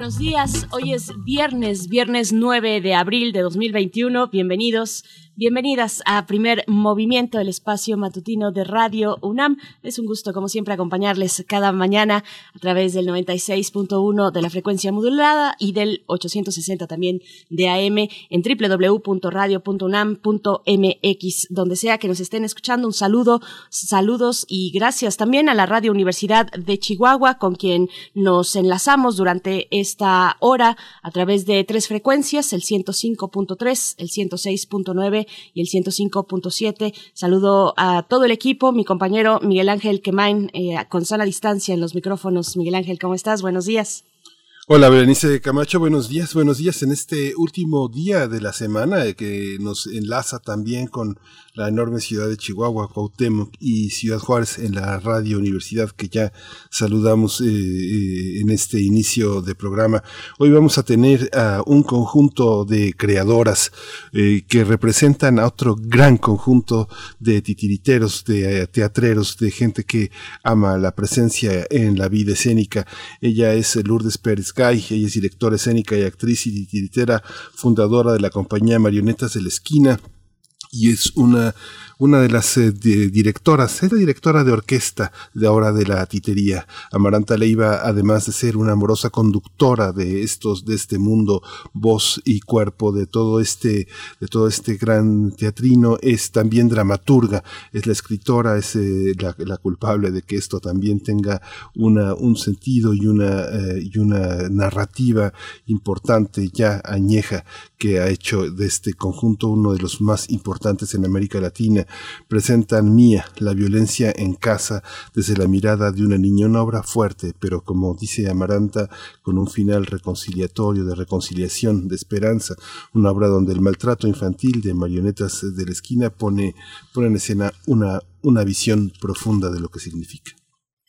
buenos días. Hoy es viernes, viernes 9 de abril de 2021. Bienvenidos Bienvenidas a Primer Movimiento, el espacio matutino de Radio UNAM. Es un gusto, como siempre, acompañarles cada mañana a través del 96.1 de la frecuencia modulada y del 860 también de AM en www.radio.unam.mx, donde sea que nos estén escuchando. Un saludo, saludos y gracias también a la Radio Universidad de Chihuahua, con quien nos enlazamos durante esta hora a través de tres frecuencias, el 105.3, el 106.9 y el 105.7. Saludo a todo el equipo, mi compañero Miguel Ángel Quemain, eh, con sana distancia en los micrófonos. Miguel Ángel, ¿cómo estás? Buenos días. Hola Berenice Camacho, buenos días, buenos días en este último día de la semana eh, que nos enlaza también con la enorme ciudad de Chihuahua, Cuauhtémoc y Ciudad Juárez en la Radio Universidad que ya saludamos eh, eh, en este inicio de programa. Hoy vamos a tener a un conjunto de creadoras eh, que representan a otro gran conjunto de titiriteros, de teatreros, de gente que ama la presencia en la vida escénica. Ella es Lourdes Pérez Gay, ella es directora escénica y actriz y titiritera, fundadora de la compañía Marionetas de la Esquina y es una una de las eh, directoras, era directora de orquesta de ahora de la titería. Amaranta Leiva, además de ser una amorosa conductora de estos, de este mundo, voz y cuerpo de todo este, de todo este gran teatrino, es también dramaturga, es la escritora, es eh, la, culpable de que esto también tenga una, un sentido y una, eh, y una narrativa importante, ya añeja, que ha hecho de este conjunto uno de los más importantes en América Latina presentan Mía, la violencia en casa, desde la mirada de una niña, una obra fuerte, pero como dice Amaranta, con un final reconciliatorio, de reconciliación, de esperanza, una obra donde el maltrato infantil de marionetas de la esquina pone, pone en escena una, una visión profunda de lo que significa.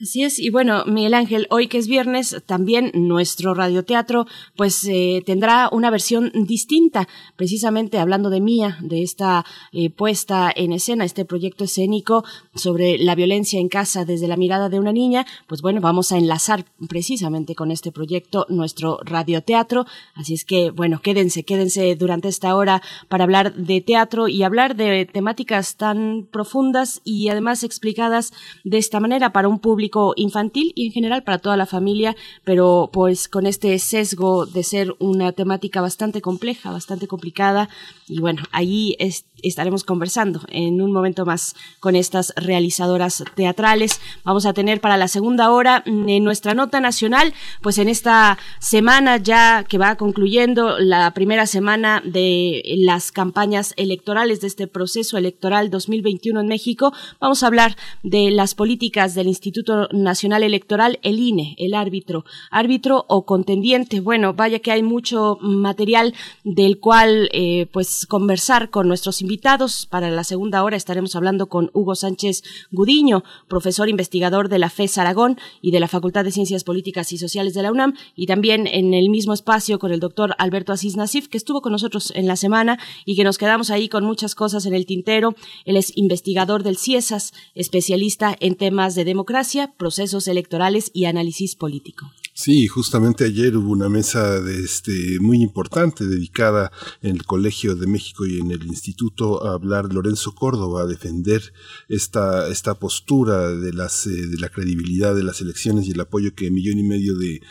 Así es, y bueno, Miguel Ángel, hoy que es viernes, también nuestro radioteatro pues eh, tendrá una versión distinta, precisamente hablando de Mía, de esta eh, puesta en escena, este proyecto escénico sobre la violencia en casa desde la mirada de una niña, pues bueno, vamos a enlazar precisamente con este proyecto nuestro radioteatro, así es que bueno, quédense, quédense durante esta hora para hablar de teatro y hablar de temáticas tan profundas y además explicadas de esta manera para un público infantil y en general para toda la familia, pero pues con este sesgo de ser una temática bastante compleja, bastante complicada y bueno, ahí estaremos conversando en un momento más con estas realizadoras teatrales. Vamos a tener para la segunda hora mm, en nuestra nota nacional, pues en esta semana ya que va concluyendo la primera semana de las campañas electorales de este proceso electoral 2021 en México, vamos a hablar de las políticas del Instituto Nacional Electoral, el INE, el árbitro, árbitro o contendiente. Bueno, vaya que hay mucho material del cual eh, pues conversar con nuestros invitados. Para la segunda hora estaremos hablando con Hugo Sánchez Gudiño, profesor investigador de la FES Aragón y de la Facultad de Ciencias Políticas y Sociales de la UNAM, y también en el mismo espacio con el doctor Alberto Asís Nasif, que estuvo con nosotros en la semana y que nos quedamos ahí con muchas cosas en el tintero. Él es investigador del CIESAS, especialista en temas de democracia, procesos electorales y análisis político. Sí, justamente ayer hubo una mesa de este, muy importante dedicada en el Colegio de México y en el Instituto a hablar Lorenzo Córdoba, a defender esta, esta postura de, las, eh, de la credibilidad de las elecciones y el apoyo que millón y medio de,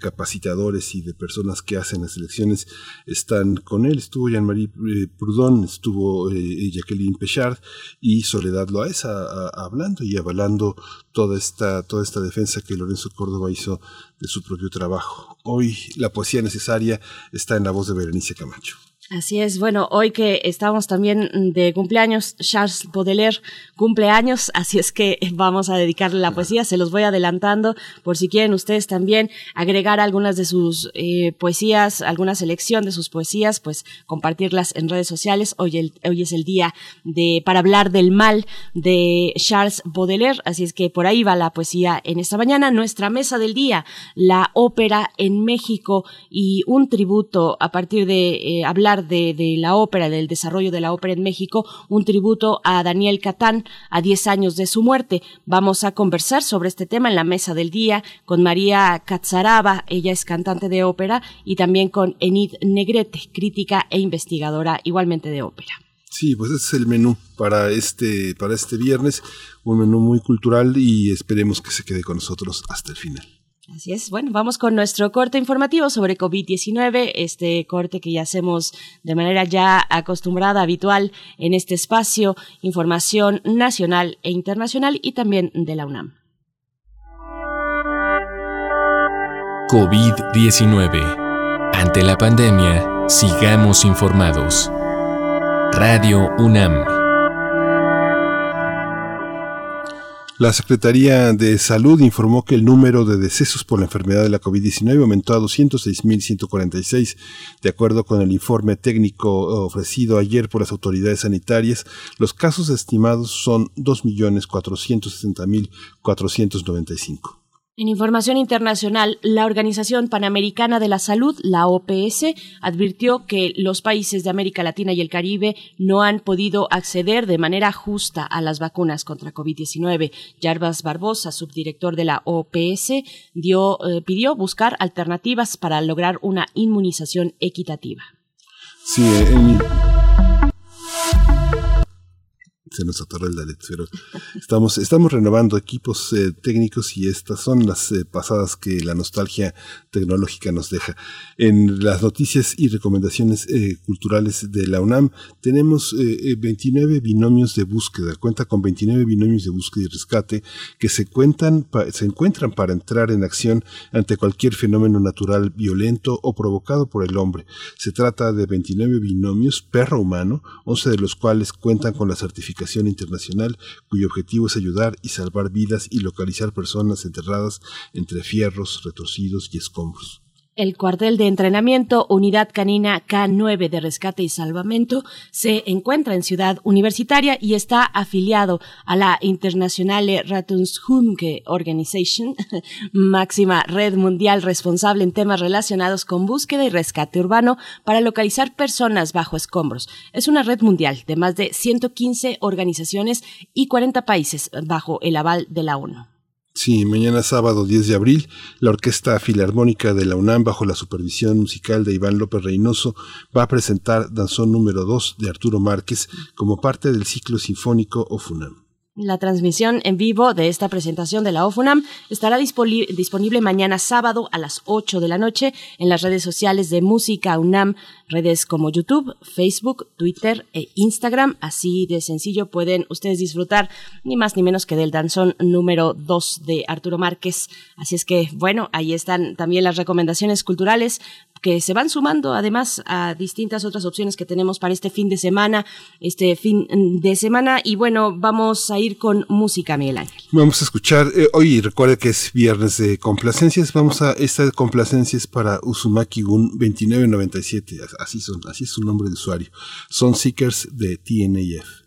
capacitadores y de personas que hacen las elecciones están con él. Estuvo Jean-Marie eh, Proudhon, estuvo eh, Jacqueline Pechard y Soledad Loaesa hablando y avalando toda esta, toda esta defensa que Lorenzo Córdoba hizo de su propio trabajo. Hoy la poesía necesaria está en la voz de Berenice Camacho. Así es, bueno, hoy que estamos también de cumpleaños, Charles Baudelaire cumpleaños, así es que vamos a dedicarle la poesía, se los voy adelantando por si quieren ustedes también agregar algunas de sus eh, poesías, alguna selección de sus poesías, pues compartirlas en redes sociales. Hoy, hoy es el día de para hablar del mal de Charles Baudelaire, así es que por ahí va la poesía en esta mañana. Nuestra mesa del día, la ópera en México y un tributo a partir de eh, hablar de, la ópera, del desarrollo de la ópera en México, un tributo a Daniel Catán a 10 años de su muerte. Vamos a conversar sobre este tema en la mesa del día con María Catzaraba, ella es cantante de ópera, y también con Enid Negrete, crítica e investigadora igualmente de ópera. Sí, pues ese es el menú para este, para este viernes, un menú muy cultural y esperemos que se quede con nosotros hasta el final. Así es. Bueno, vamos con nuestro corte informativo sobre COVID-19, este corte que ya hacemos de manera ya acostumbrada, habitual en este espacio, información nacional e internacional y también de la UNAM. COVID-19. Ante la pandemia, sigamos informados. Radio UNAM. La Secretaría de Salud informó que el número de decesos por la enfermedad de la COVID-19 aumentó a 206.146. De acuerdo con el informe técnico ofrecido ayer por las autoridades sanitarias, los casos estimados son 2.460.495. En información internacional, la Organización Panamericana de la Salud, la OPS, advirtió que los países de América Latina y el Caribe no han podido acceder de manera justa a las vacunas contra COVID-19. Jarbas Barbosa, subdirector de la OPS, eh, pidió buscar alternativas para lograr una inmunización equitativa. Sí, en, se nos atoró el Dalet, pero estamos, estamos renovando equipos eh, técnicos y estas son las eh, pasadas que la nostalgia tecnológica nos deja. En las noticias y recomendaciones eh, culturales de la UNAM tenemos 29 binomios de búsqueda, cuenta con 29 binomios de búsqueda y rescate que se, cuentan, se encuentran para entrar en acción ante cualquier fenómeno natural violento o provocado por el hombre. Se trata de 29 binomios perro-humano, 11 de los cuales cuentan con la certificación internacional cuyo objetivo es ayudar y salvar vidas y localizar personas enterradas entre fierros, retorcidos y escombros. El cuartel de entrenamiento Unidad Canina K9 de Rescate y Salvamento se encuentra en Ciudad Universitaria y está afiliado a la Internationale Rettungshunde Organization, máxima red mundial responsable en temas relacionados con búsqueda y rescate urbano para localizar personas bajo escombros. Es una red mundial de más de 115 organizaciones y 40 países bajo el aval de la ONU. Sí, mañana sábado 10 de abril, la Orquesta Filarmónica de la UNAM, bajo la supervisión musical de Iván López Reynoso, va a presentar Danzón número 2 de Arturo Márquez como parte del ciclo sinfónico OFUNAM. La transmisión en vivo de esta presentación de la OFUNAM estará disponible mañana sábado a las 8 de la noche en las redes sociales de Música UNAM, redes como YouTube, Facebook, Twitter e Instagram. Así de sencillo pueden ustedes disfrutar ni más ni menos que del danzón número 2 de Arturo Márquez. Así es que, bueno, ahí están también las recomendaciones culturales que se van sumando además a distintas otras opciones que tenemos para este fin de semana, este fin de semana. Y bueno, vamos a ir con música, Miguel Ángel. Vamos a escuchar, eh, hoy recuerda que es viernes de complacencias, vamos a, esta complacencia es para Uzumaki Gun 2997, así son, así es su nombre de usuario. Son Seekers de TNF.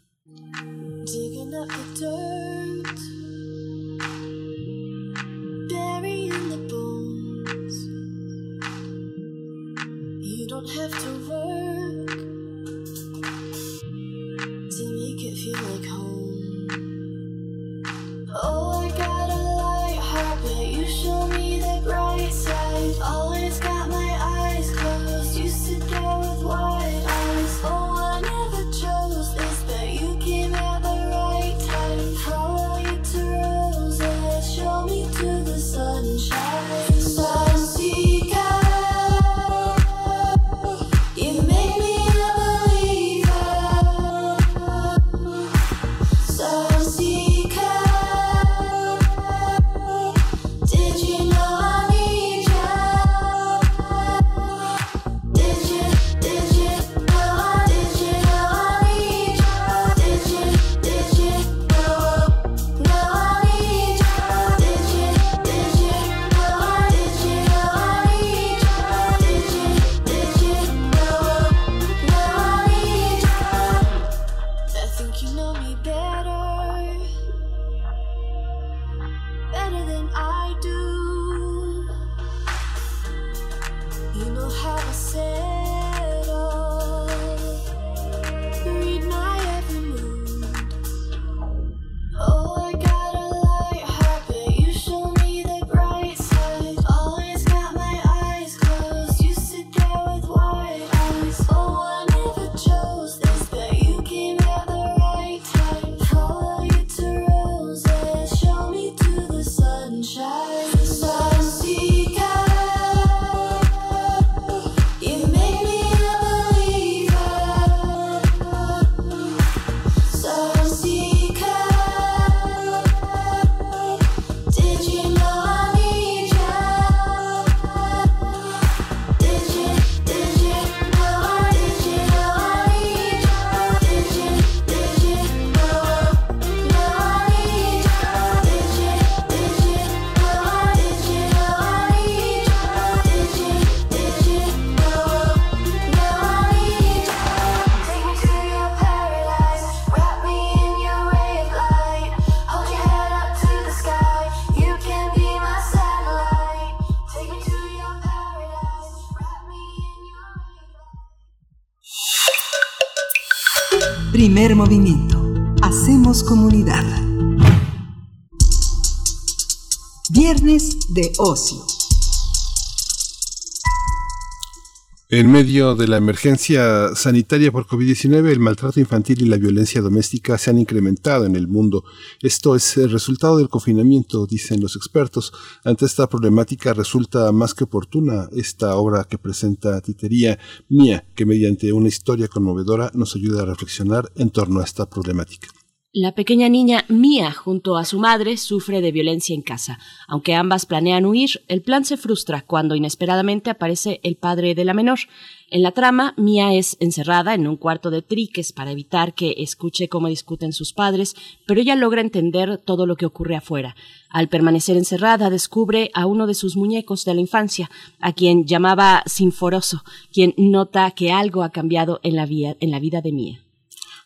Always. De ocio. En medio de la emergencia sanitaria por COVID-19, el maltrato infantil y la violencia doméstica se han incrementado en el mundo. Esto es el resultado del confinamiento, dicen los expertos. Ante esta problemática resulta más que oportuna esta obra que presenta Titería Mía, que mediante una historia conmovedora nos ayuda a reflexionar en torno a esta problemática. La pequeña niña Mia, junto a su madre, sufre de violencia en casa. Aunque ambas planean huir, el plan se frustra cuando inesperadamente aparece el padre de la menor. En la trama, Mia es encerrada en un cuarto de triques para evitar que escuche cómo discuten sus padres, pero ella logra entender todo lo que ocurre afuera. Al permanecer encerrada, descubre a uno de sus muñecos de la infancia, a quien llamaba Sinforoso, quien nota que algo ha cambiado en la, en la vida de Mia.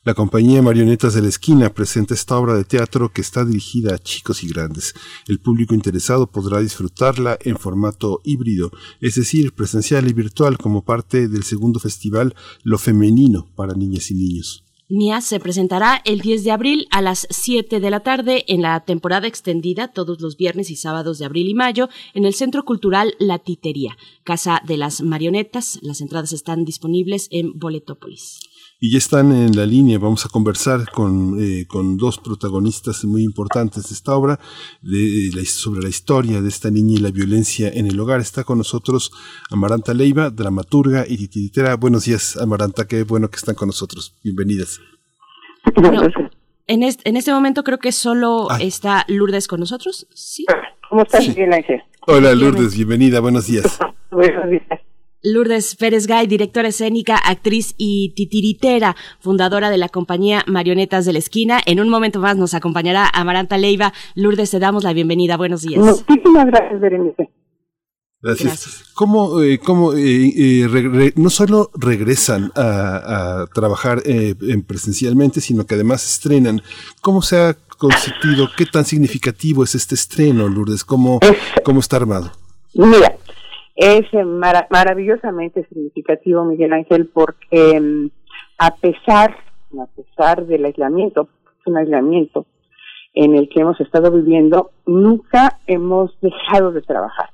La compañía Marionetas de la Esquina presenta esta obra de teatro que está dirigida a chicos y grandes. El público interesado podrá disfrutarla en formato híbrido, es decir, presencial y virtual como parte del segundo festival Lo Femenino para Niñas y Niños. Mia se presentará el 10 de abril a las 7 de la tarde en la temporada extendida todos los viernes y sábados de abril y mayo en el Centro Cultural La Titería, Casa de las Marionetas. Las entradas están disponibles en Boletópolis y ya están en la línea. Vamos a conversar con, eh, con dos protagonistas muy importantes de esta obra, de, sobre la historia de esta niña y la violencia en el hogar. Está con nosotros Amaranta Leiva, dramaturga y titiritera. Buenos días, Amaranta, qué bueno que están con nosotros. Bienvenidas. en, este, en este momento creo que solo ah. está Lourdes con nosotros. ¿Sí? ¿Cómo estás, Bien, Ángel? Hola, Lourdes, bienvenida, buenos días. buenos días. Lourdes Pérez Gay, directora escénica, actriz y titiritera, fundadora de la compañía Marionetas de la Esquina. En un momento más nos acompañará Amaranta Leiva. Lourdes, te damos la bienvenida. Buenos días. Muchísimas gracias, Berenice. Gracias. ¿Cómo, eh, cómo eh, eh, no solo regresan a, trabajar en presencialmente, sino que además estrenan? ¿Cómo se ha constituido? ¿Qué tan significativo es este estreno, Lourdes? ¿Cómo, cómo está armado? Mira, es maravillosamente significativo, Miguel Ángel, porque mm, a pesar, a pesar del aislamiento, es un aislamiento en el que hemos estado viviendo, nunca hemos dejado de trabajar.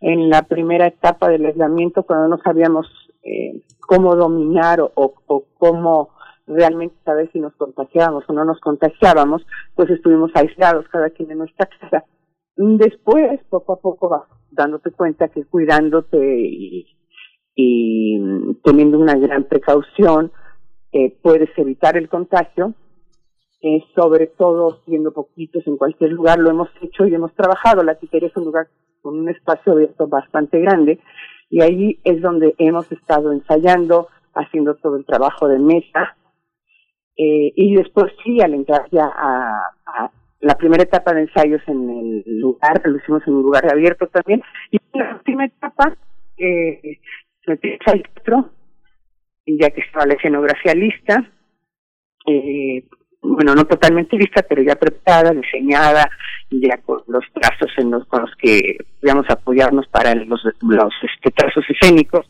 En la primera etapa del aislamiento, cuando no sabíamos eh, cómo dominar o, cómo realmente saber si nos contagiábamos o no nos contagiábamos, pues estuvimos aislados cada quien en nuestra casa. Después, poco a poco, vas dándote cuenta que cuidándote y, teniendo una gran precaución, eh, puedes evitar el contagio. Eh, sobre todo siendo poquitos en cualquier lugar, lo hemos hecho y hemos trabajado. La titería es un lugar con un espacio abierto bastante grande y ahí es donde hemos estado ensayando, haciendo todo el trabajo de mesa. Eh, y después sí, al entrar ya a, la primera etapa de ensayos en el lugar, lo hicimos en un lugar abierto también, y la última etapa, eh, metí al teatro, ya que estaba la escenografía lista, eh, bueno, no totalmente lista, pero ya preparada, diseñada, ya con los trazos en los, con los que podíamos apoyarnos para los, los este, trazos escénicos.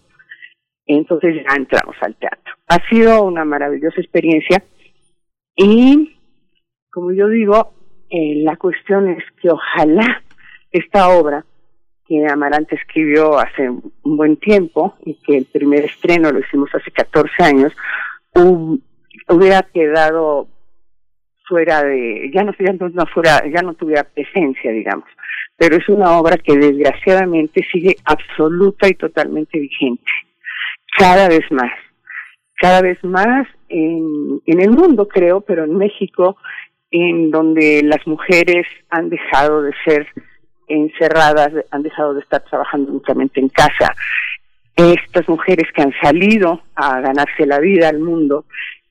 Entonces ya entramos al teatro. Ha sido una maravillosa experiencia y, como yo digo, la cuestión es que ojalá esta obra que Amarante escribió hace un buen tiempo y que el primer estreno lo hicimos hace 14 años, hubiera quedado fuera de, ya no, ya no, fuera, ya no tuviera presencia, digamos. Pero es una obra que desgraciadamente sigue absoluta y totalmente vigente. Cada vez más. Cada vez más en el mundo, creo, pero en México en donde las mujeres han dejado de ser encerradas, han dejado de estar trabajando únicamente en casa. Estas mujeres que han salido a ganarse la vida al mundo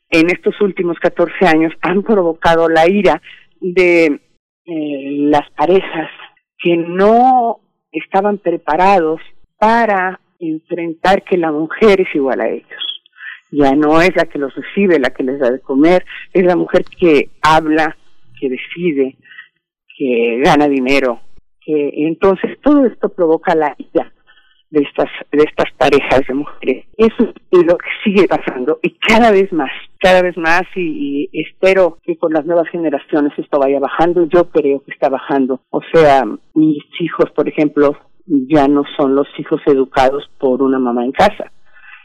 en estos últimos 14 años han provocado la ira de eh, las parejas que no estaban preparados para enfrentar que la mujer es igual a ellos ya no es la que los recibe, la que les da de comer, es la mujer que habla, que decide, que gana dinero. Que, entonces todo esto provoca la ira de estas, de estas parejas de mujeres. Eso es lo que sigue pasando y cada vez más, cada vez más y, espero que con las nuevas generaciones esto vaya bajando. Yo creo que está bajando. O sea, mis hijos, por ejemplo, ya no son los hijos educados por una mamá en casa.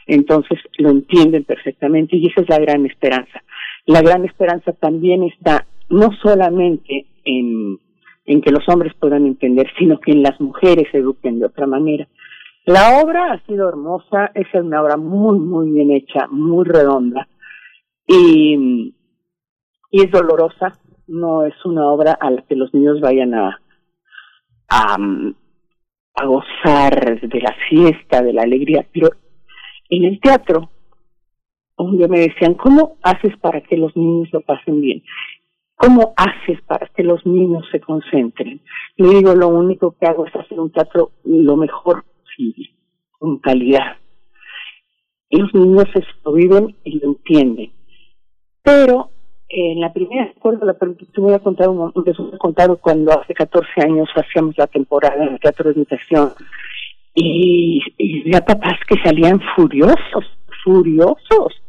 Entonces lo entienden perfectamente y esa es la gran esperanza. La gran esperanza también está no solamente en, en que los hombres puedan entender, sino que en las mujeres se eduquen de otra manera. La obra ha sido hermosa, es una obra muy, muy bien hecha, muy redonda y, y es dolorosa, no es una obra a la que los niños vayan a, a, a gozar de la fiesta, de la alegría, pero en el teatro, donde me decían, ¿cómo haces para que los niños lo pasen bien? ¿Cómo haces para que los niños se concentren? Le digo, lo único que hago es hacer un teatro lo mejor posible, con calidad. Los niños lo viven y lo entienden. Pero en la primera, la, te voy a contar un, les voy a contar cuando hace 14 años hacíamos la temporada en el teatro de invitación y, y había papás que salían furiosos, furiosos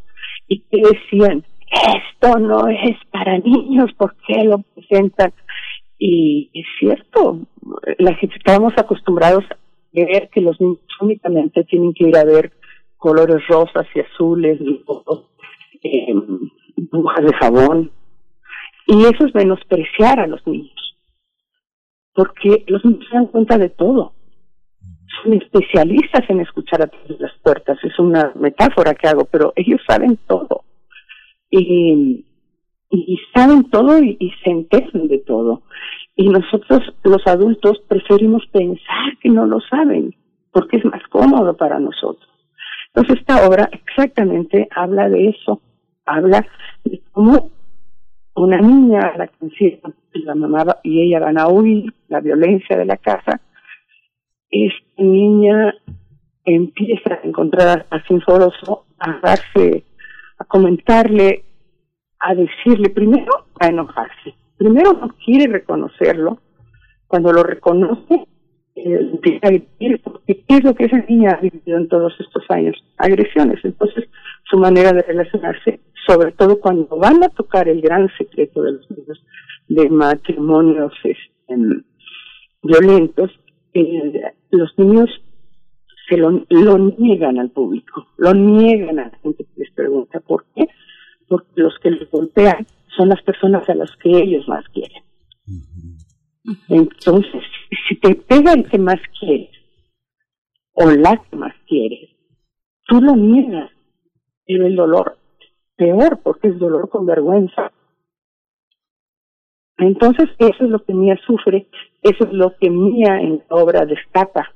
y que decían, esto no es para niños, ¿por qué lo presentan? Y es cierto, la estábamos acostumbrados a ver que los niños únicamente tienen que ir a ver colores rosas y azules, eh, de jabón. Y eso es menospreciar a los niños, porque los niños se dan cuenta de todo. Son especialistas en escuchar a todas las puertas, es una metáfora que hago, pero ellos saben todo. Y, saben todo y, se enteran de todo. Y nosotros, los adultos, preferimos pensar que no lo saben, porque es más cómodo para nosotros. Entonces, esta obra exactamente habla de eso habla de cómo una niña a la que la mamá y ella van a huir la violencia de la casa, esta niña empieza a encontrar a Sinforoso, a darse, a comentarle, a decirle, primero a enojarse, primero no quiere reconocerlo, cuando lo reconoce, empieza a decir, porque ¿qué es lo que esa niña ha vivido en todos estos años? Agresiones. Entonces, su manera de relacionarse sobre todo cuando van a tocar el gran secreto de los niños de matrimonios este, violentos, eh, los niños se lo, lo, niegan al público, lo niegan a la gente que les pregunta por qué, porque los que les golpean son las personas a las que ellos más quieren. Entonces, si te pega el que más quieres, o la que más quieres, tú lo niegas, pero el dolor peor porque es dolor con vergüenza. Entonces eso es lo que Mía sufre, eso es lo que Mía en la obra destaca,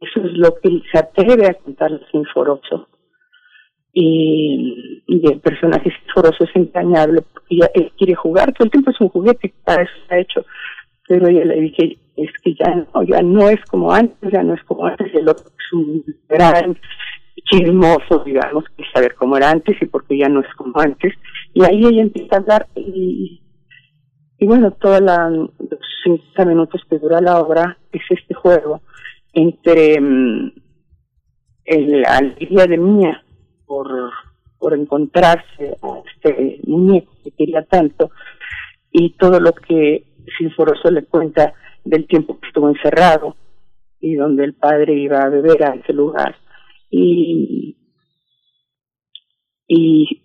eso es lo que se atreve a contar Sinforoso. Y, y el personaje Sinforoso es entrañable porque ella, él quiere jugar, todo el tiempo es un juguete, para eso está hecho, pero ella le dije, es que ya no, ya no es como antes, ya no es como antes, el otro es un gran chismoso, digamos, que saber cómo era antes y porque ya no es como antes. Y ahí ella empieza a hablar y, y bueno, toda la, los 50 minutos que dura la obra es este juego entre mm, la alegría de Mía por, por encontrarse a este muñeco que quería tanto y todo lo que Sinforoso le cuenta del tiempo que estuvo encerrado y donde el padre iba a beber a ese lugar. Y, y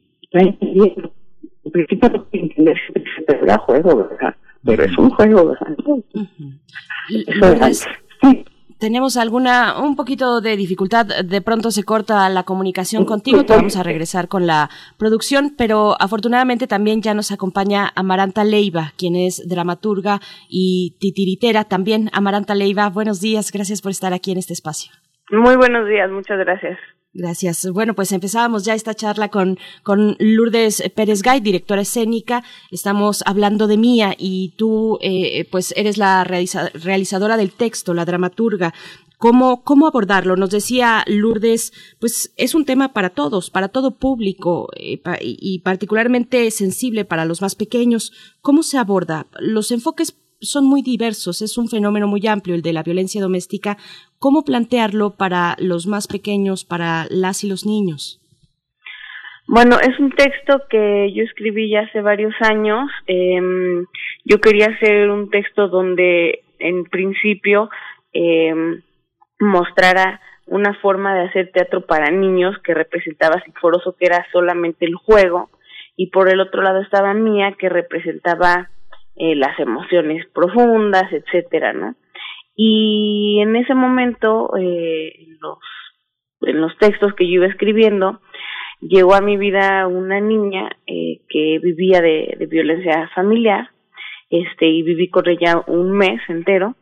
en principio no que entender que juego, ¿verdad? Pero es un juego, ¿verdad? tenemos alguna un poquito de dificultad de pronto se corta la comunicación contigo te vamos a regresar con la producción pero afortunadamente también ya nos acompaña Amaranta Leiva quien es dramaturga y titiritera también. Amaranta Leiva buenos días gracias por estar aquí en este espacio. Muy buenos días, muchas gracias. Gracias. Bueno, pues empezábamos ya esta charla con, con Lourdes Pérez Gay, directora escénica. Estamos hablando de Mía y tú, eh, pues, eres la realizadora del texto, la dramaturga. ¿Cómo, ¿Cómo abordarlo? Nos decía Lourdes, pues es un tema para todos, para todo público eh, y particularmente sensible para los más pequeños. ¿Cómo se aborda? Los enfoques son muy diversos, es un fenómeno muy amplio el de la violencia doméstica. ¿Cómo plantearlo para los más pequeños, para las y los niños? Bueno, es un texto que yo escribí ya hace varios años. Em, yo quería hacer un texto donde en principio eh, mostrara una forma de hacer teatro para niños que representaba Sinforoso, que era solamente el juego, y por el otro lado estaba Mía, que representaba eh, las emociones profundas, etcétera, ¿no? Y en ese momento, eh, en los textos que yo iba escribiendo, llegó a mi vida una niña eh, que vivía de, de violencia familiar, este, y viví con ella un mes entero,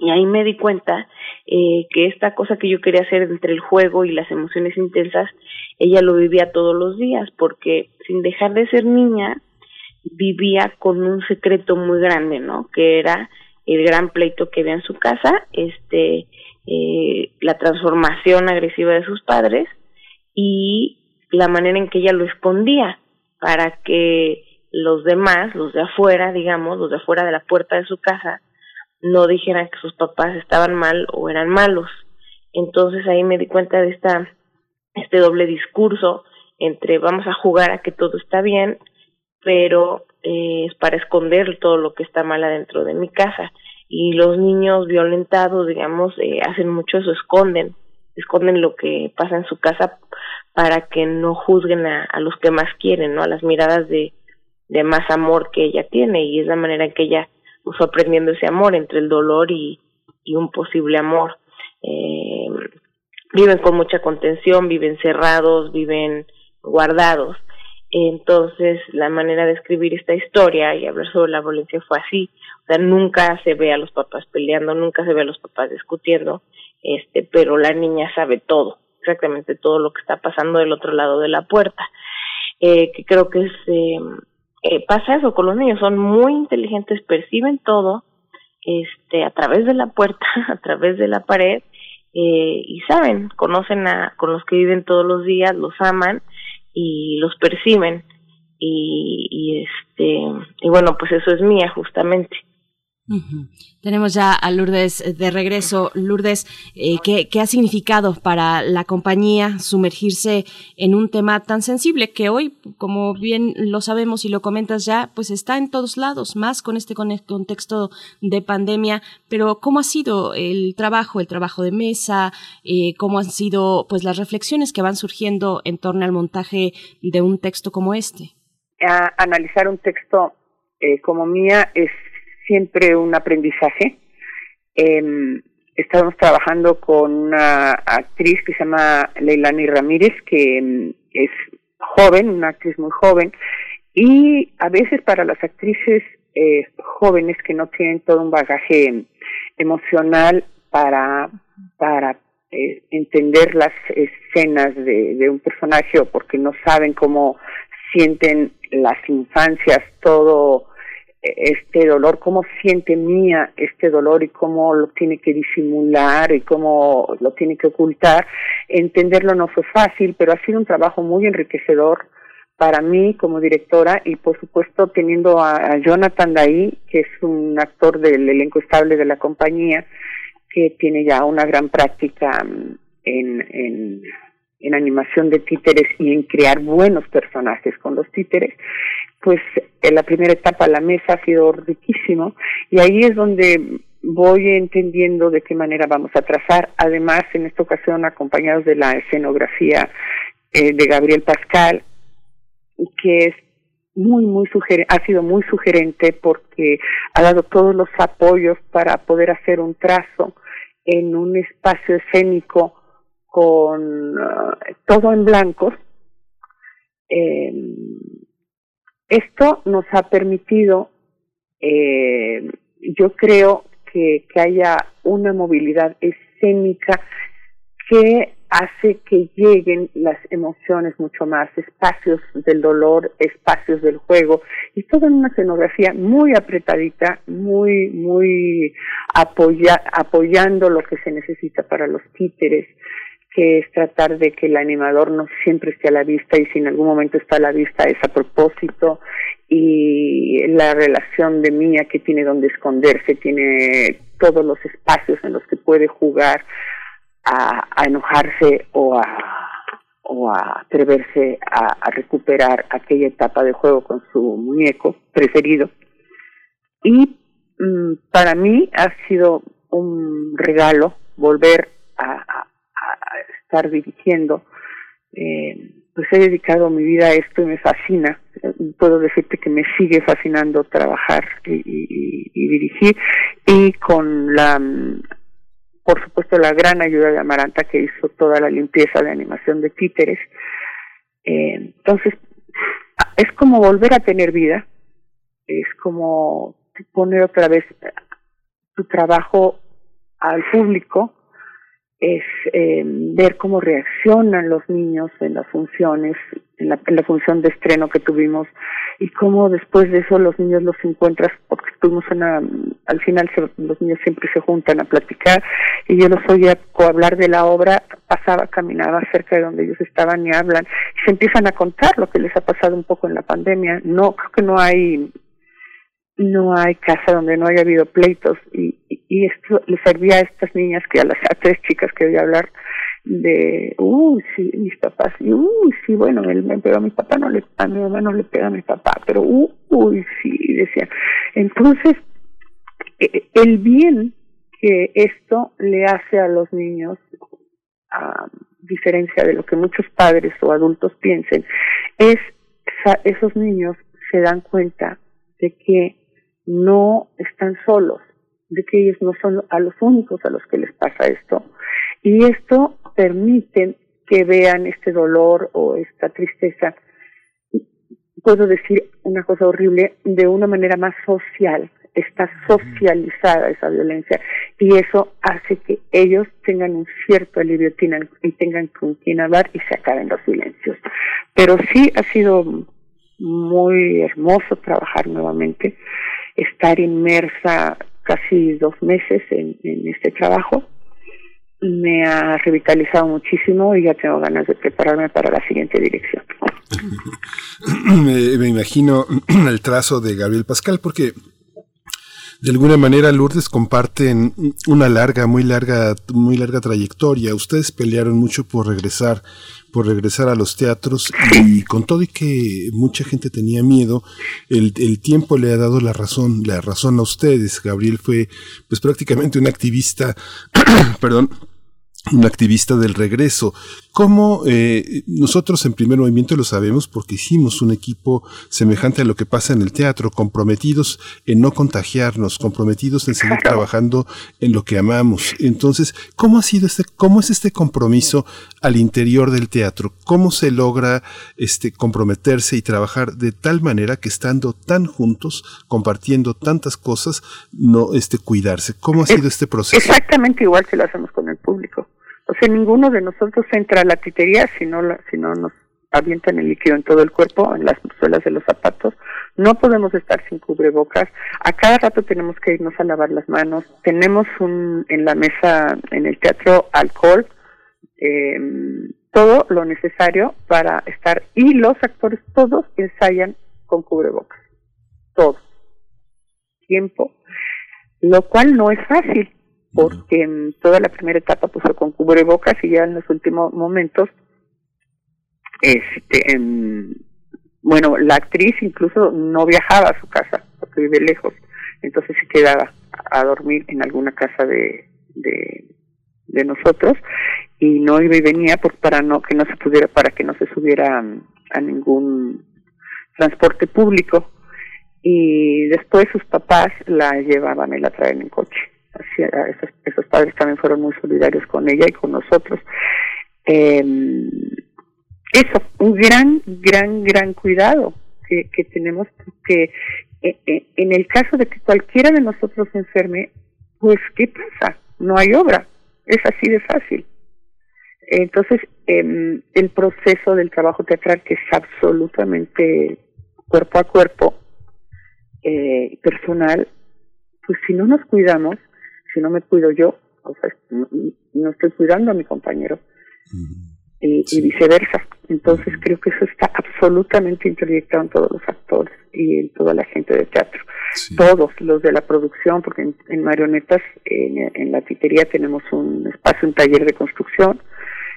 y ahí me di cuenta eh, que esta cosa que yo quería hacer entre el juego y las emociones intensas, ella lo vivía todos los días, porque sin dejar de ser niña, vivía con un secreto muy grande, ¿no? Que era el gran pleito que había en su casa, este, eh, la transformación agresiva de sus padres y la manera en que ella lo escondía para que los demás, los de afuera, digamos, los de afuera de la puerta de su casa, no dijeran que sus papás estaban mal o eran malos. Entonces ahí me di cuenta de esta este doble discurso entre vamos a jugar a que todo está bien, pero eh, es para esconder todo lo que está mal adentro de mi casa. Y los niños violentados, digamos, eh, hacen mucho eso, esconden, esconden lo que pasa en su casa para que no juzguen a, los que más quieren, ¿no? A las miradas de, de más amor que ella tiene y es la manera en que ella fue aprendiendo ese amor entre el dolor y, y un posible amor. Eh, viven con mucha contención, viven cerrados, viven guardados. Entonces, la manera de escribir esta historia y hablar sobre la violencia fue así. O sea, nunca se ve a los papás peleando, nunca se ve a los papás discutiendo, este, pero la niña sabe todo, exactamente todo lo que está pasando del otro lado de la puerta. Eh, que creo que es eh, eh, pasa eso con los niños, son muy inteligentes, perciben todo este a través de la puerta, a través de la pared eh, y saben, conocen a con los que viven todos los días, los aman y los perciben. Y, y este y bueno pues eso es mía justamente tenemos ya a Lourdes de regreso. Lourdes, eh, ¿qué, ha significado para la compañía sumergirse en un tema tan sensible que hoy, como bien lo sabemos y lo comentas ya, pues está en todos lados, más con este contexto de pandemia? Pero ¿cómo ha sido el trabajo, el trabajo de mesa? Eh, ¿Cómo han sido pues las reflexiones que van surgiendo en torno al montaje de un texto como este? analizar un texto eh, como mía es siempre un aprendizaje. Eh, estamos trabajando con una actriz que se llama Leilani Ramírez, que em, es joven, una actriz muy joven, y a veces para las actrices eh, jóvenes que no tienen todo un bagaje emocional para, para eh, entender las escenas de, de un personaje o porque no saben cómo sienten las infancias, todo este dolor, cómo siente Mía este dolor y cómo lo tiene que disimular y cómo lo tiene que ocultar. Entenderlo no fue fácil, pero ha sido un trabajo muy enriquecedor para mí como directora y por supuesto teniendo a, Jonathan Daí, que es un actor del elenco estable de la compañía, que tiene ya una gran práctica mm, en, en, en animación de títeres y en crear buenos personajes con los títeres pues en la primera etapa la mesa ha sido riquísimo y ahí es donde voy entendiendo de qué manera vamos a trazar, además en esta ocasión acompañados de la escenografía eh, de Gabriel Pascal, que es muy, muy sugerente, ha sido muy sugerente porque ha dado todos los apoyos para poder hacer un trazo en un espacio escénico con uh, todo en blancos. Eh, esto nos ha permitido, eh, yo creo que, que haya una movilidad escénica que hace que lleguen las emociones mucho más, espacios del dolor, espacios del juego, y todo en una escenografía muy apretadita, muy, muy apoya, apoyando lo que se necesita para los títeres, que es tratar de que el animador no siempre esté a la vista y si en algún momento está a la vista es a propósito y la relación de Mía que tiene donde esconderse, tiene todos los espacios en los que puede jugar a, enojarse o a, o a atreverse a, recuperar aquella etapa de juego con su muñeco preferido. Y mm, para mí ha sido un regalo volver a, estar dirigiendo. Eh, pues he dedicado mi vida a esto y me fascina. Puedo decirte que me sigue fascinando trabajar y, dirigir y con la, por supuesto, la gran ayuda de Amaranta que hizo toda la limpieza de animación de títeres. Eh, entonces, es como volver a tener vida, es como poner otra vez tu trabajo al público es eh, ver cómo reaccionan los niños en las funciones, en la, función de estreno que tuvimos y cómo después de eso los niños los encuentras, porque estuvimos una, al final los niños siempre se juntan a platicar y yo los oía hablar de la obra, pasaba, caminaba cerca de donde ellos estaban y hablan y se empiezan a contar lo que les ha pasado un poco en la pandemia. No, creo que no hay no hay casa donde no haya habido pleitos y, y, esto le servía a estas niñas que a las tres chicas que voy a hablar de uy sí mis papás y uy sí bueno él me pegó a mi papá no le a mi mamá no le pega a mi papá pero uy sí decía. Entonces e, el bien que esto le hace a los niños a diferencia de lo que muchos padres o adultos piensen es esos niños se dan cuenta de que no están solos, de que ellos no son a los únicos a los que les pasa esto. Y esto permite que vean este dolor o esta tristeza, puedo decir una cosa horrible, de una manera más social. Está socializada esa violencia y eso hace que ellos tengan un cierto alivio y tengan con quien hablar y se acaben los silencios. Pero sí ha sido muy hermoso trabajar nuevamente estar inmersa casi dos meses en, este trabajo me ha revitalizado muchísimo y ya tengo ganas de prepararme para la siguiente dirección. me, me, imagino el trazo de Gabriel Pascal porque de alguna manera Lourdes comparten una larga, muy larga, muy larga trayectoria. Ustedes pelearon mucho por regresar por regresar a los teatros y con todo y que mucha gente tenía miedo, el, el tiempo le ha dado la razón, la razón a ustedes. Gabriel fue pues prácticamente un activista, perdón, un activista del regreso. ¿Cómo eh, nosotros en primer movimiento lo sabemos porque hicimos un equipo semejante a lo que pasa en el teatro, comprometidos en no contagiarnos, comprometidos en seguir trabajando en lo que amamos. Entonces, ¿cómo ha sido este, cómo es este compromiso al interior del teatro? ¿Cómo se logra este comprometerse y trabajar de tal manera que estando tan juntos, compartiendo tantas cosas, no este cuidarse? ¿Cómo ha sido este proceso? Exactamente igual que lo hacemos con el público o sea, ninguno de nosotros entra a la titería si no, si no nos avientan el líquido en todo el cuerpo, en las suelas de los zapatos. No podemos estar sin cubrebocas. A cada rato tenemos que irnos a lavar las manos. Tenemos un, en la mesa, en el teatro, alcohol, eh, todo lo necesario para estar. Y los actores todos ensayan con cubrebocas. Todos. Tiempo. Lo cual no es fácil porque en toda la primera etapa puso con cubrebocas y ya en los últimos momentos, este, bueno, la actriz incluso no viajaba a su casa porque vive lejos, entonces se quedaba a dormir en alguna casa de, de, nosotros y no iba y venía pues para no que no se pudiera para que no se subiera a ningún transporte público. Y después sus papás la llevaban y la traían en coche esos, padres también fueron muy solidarios con ella y con nosotros. Eh, eso, un gran, gran, gran cuidado que, que tenemos porque eh, eh, en el caso de que cualquiera de nosotros enferme, pues ¿qué pasa? No hay obra, es así de fácil. Entonces, eh, el proceso del trabajo teatral, que es absolutamente cuerpo a cuerpo, eh, personal, pues si no nos cuidamos, si no me cuido yo, o sea, no, estoy cuidando a mi compañero. y, viceversa. Entonces creo que eso está absolutamente introyectado en todos los actores y en toda la gente de teatro. Todos los de la producción, porque en, Marionetas, en, la titería tenemos un espacio, un taller de construcción,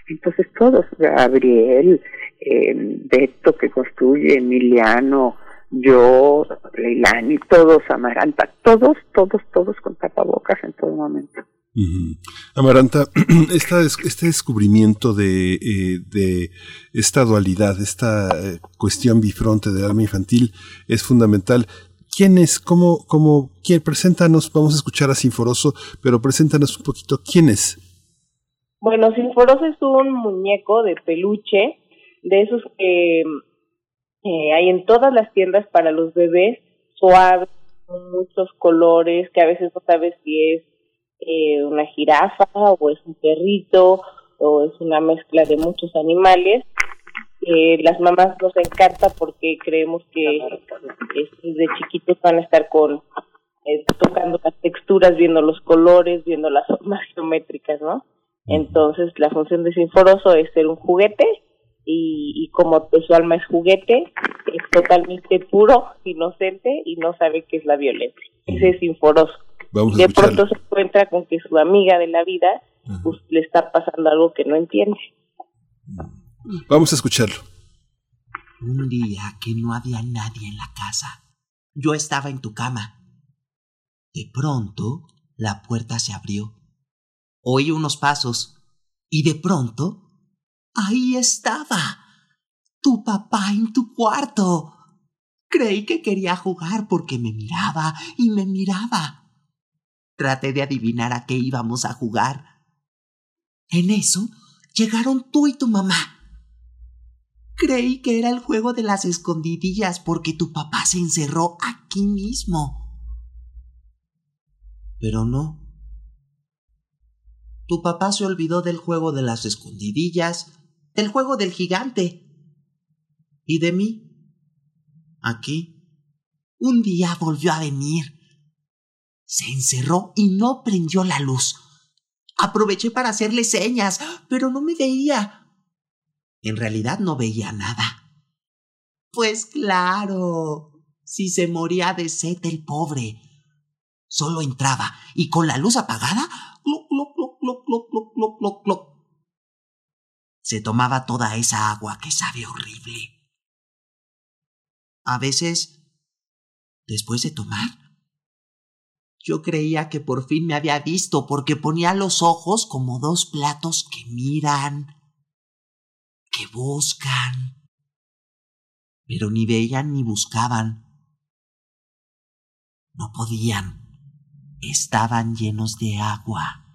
Entonces todos, Gabriel, eh, Beto que construye, Emiliano, yo, Leilani, todos, Amaranta, todos, todos, todos con tapabocas en todo momento. Amaranta, esta, este descubrimiento de, eh, de esta dualidad, esta eh, cuestión bifronte del alma infantil es fundamental. ¿Quién es? ¿Cómo, cómo, quién? Preséntanos, vamos a escuchar a Sinforoso, pero preséntanos un poquito, ¿quién es? Bueno, Sinforoso es un muñeco de peluche, de esos que eh, hay en todas las tiendas para los bebés, suaves, con muchos colores, que a veces no sabes si es eh, una jirafa o es un perrito o es una mezcla de muchos animales. Eh, las mamás nos encanta porque creemos que desde chiquitos van a estar con eh, tocando las texturas, viendo los colores, viendo las formas geométricas, ¿no? Entonces la función de Sinforoso es ser un juguete y, y como su alma es juguete, es totalmente puro, inocente y no sabe qué es la violencia. Ese es Sinforoso de pronto se encuentra con que su amiga de la vida pues, le está pasando algo que no entiende. Vamos a escucharlo. Un día que no había nadie en la casa, yo estaba en tu cama. De pronto, la puerta se abrió. Oí unos pasos y de pronto, ahí estaba, tu papá en tu cuarto. Creí que quería jugar porque me miraba y me miraba. Traté de adivinar a qué íbamos a jugar. En eso llegaron tú y tu mamá. Creí que era el juego de las escondidillas porque tu papá se encerró aquí mismo. Pero no. Tu papá se olvidó del juego de las escondidillas, del juego del gigante. ¿Y de mí? Aquí. Un día volvió a venir se encerró y no prendió la luz. Aproveché para hacerle señas, pero no me veía. En realidad no veía nada. Pues claro, si se moría de sed el pobre. Solo entraba y con la luz apagada, Se tomaba toda esa agua que sabe horrible. A veces, después de tomar, yo creía que por fin me había visto porque ponía los ojos como dos platos que miran, que buscan, pero ni veían ni buscaban. No podían, estaban llenos de agua.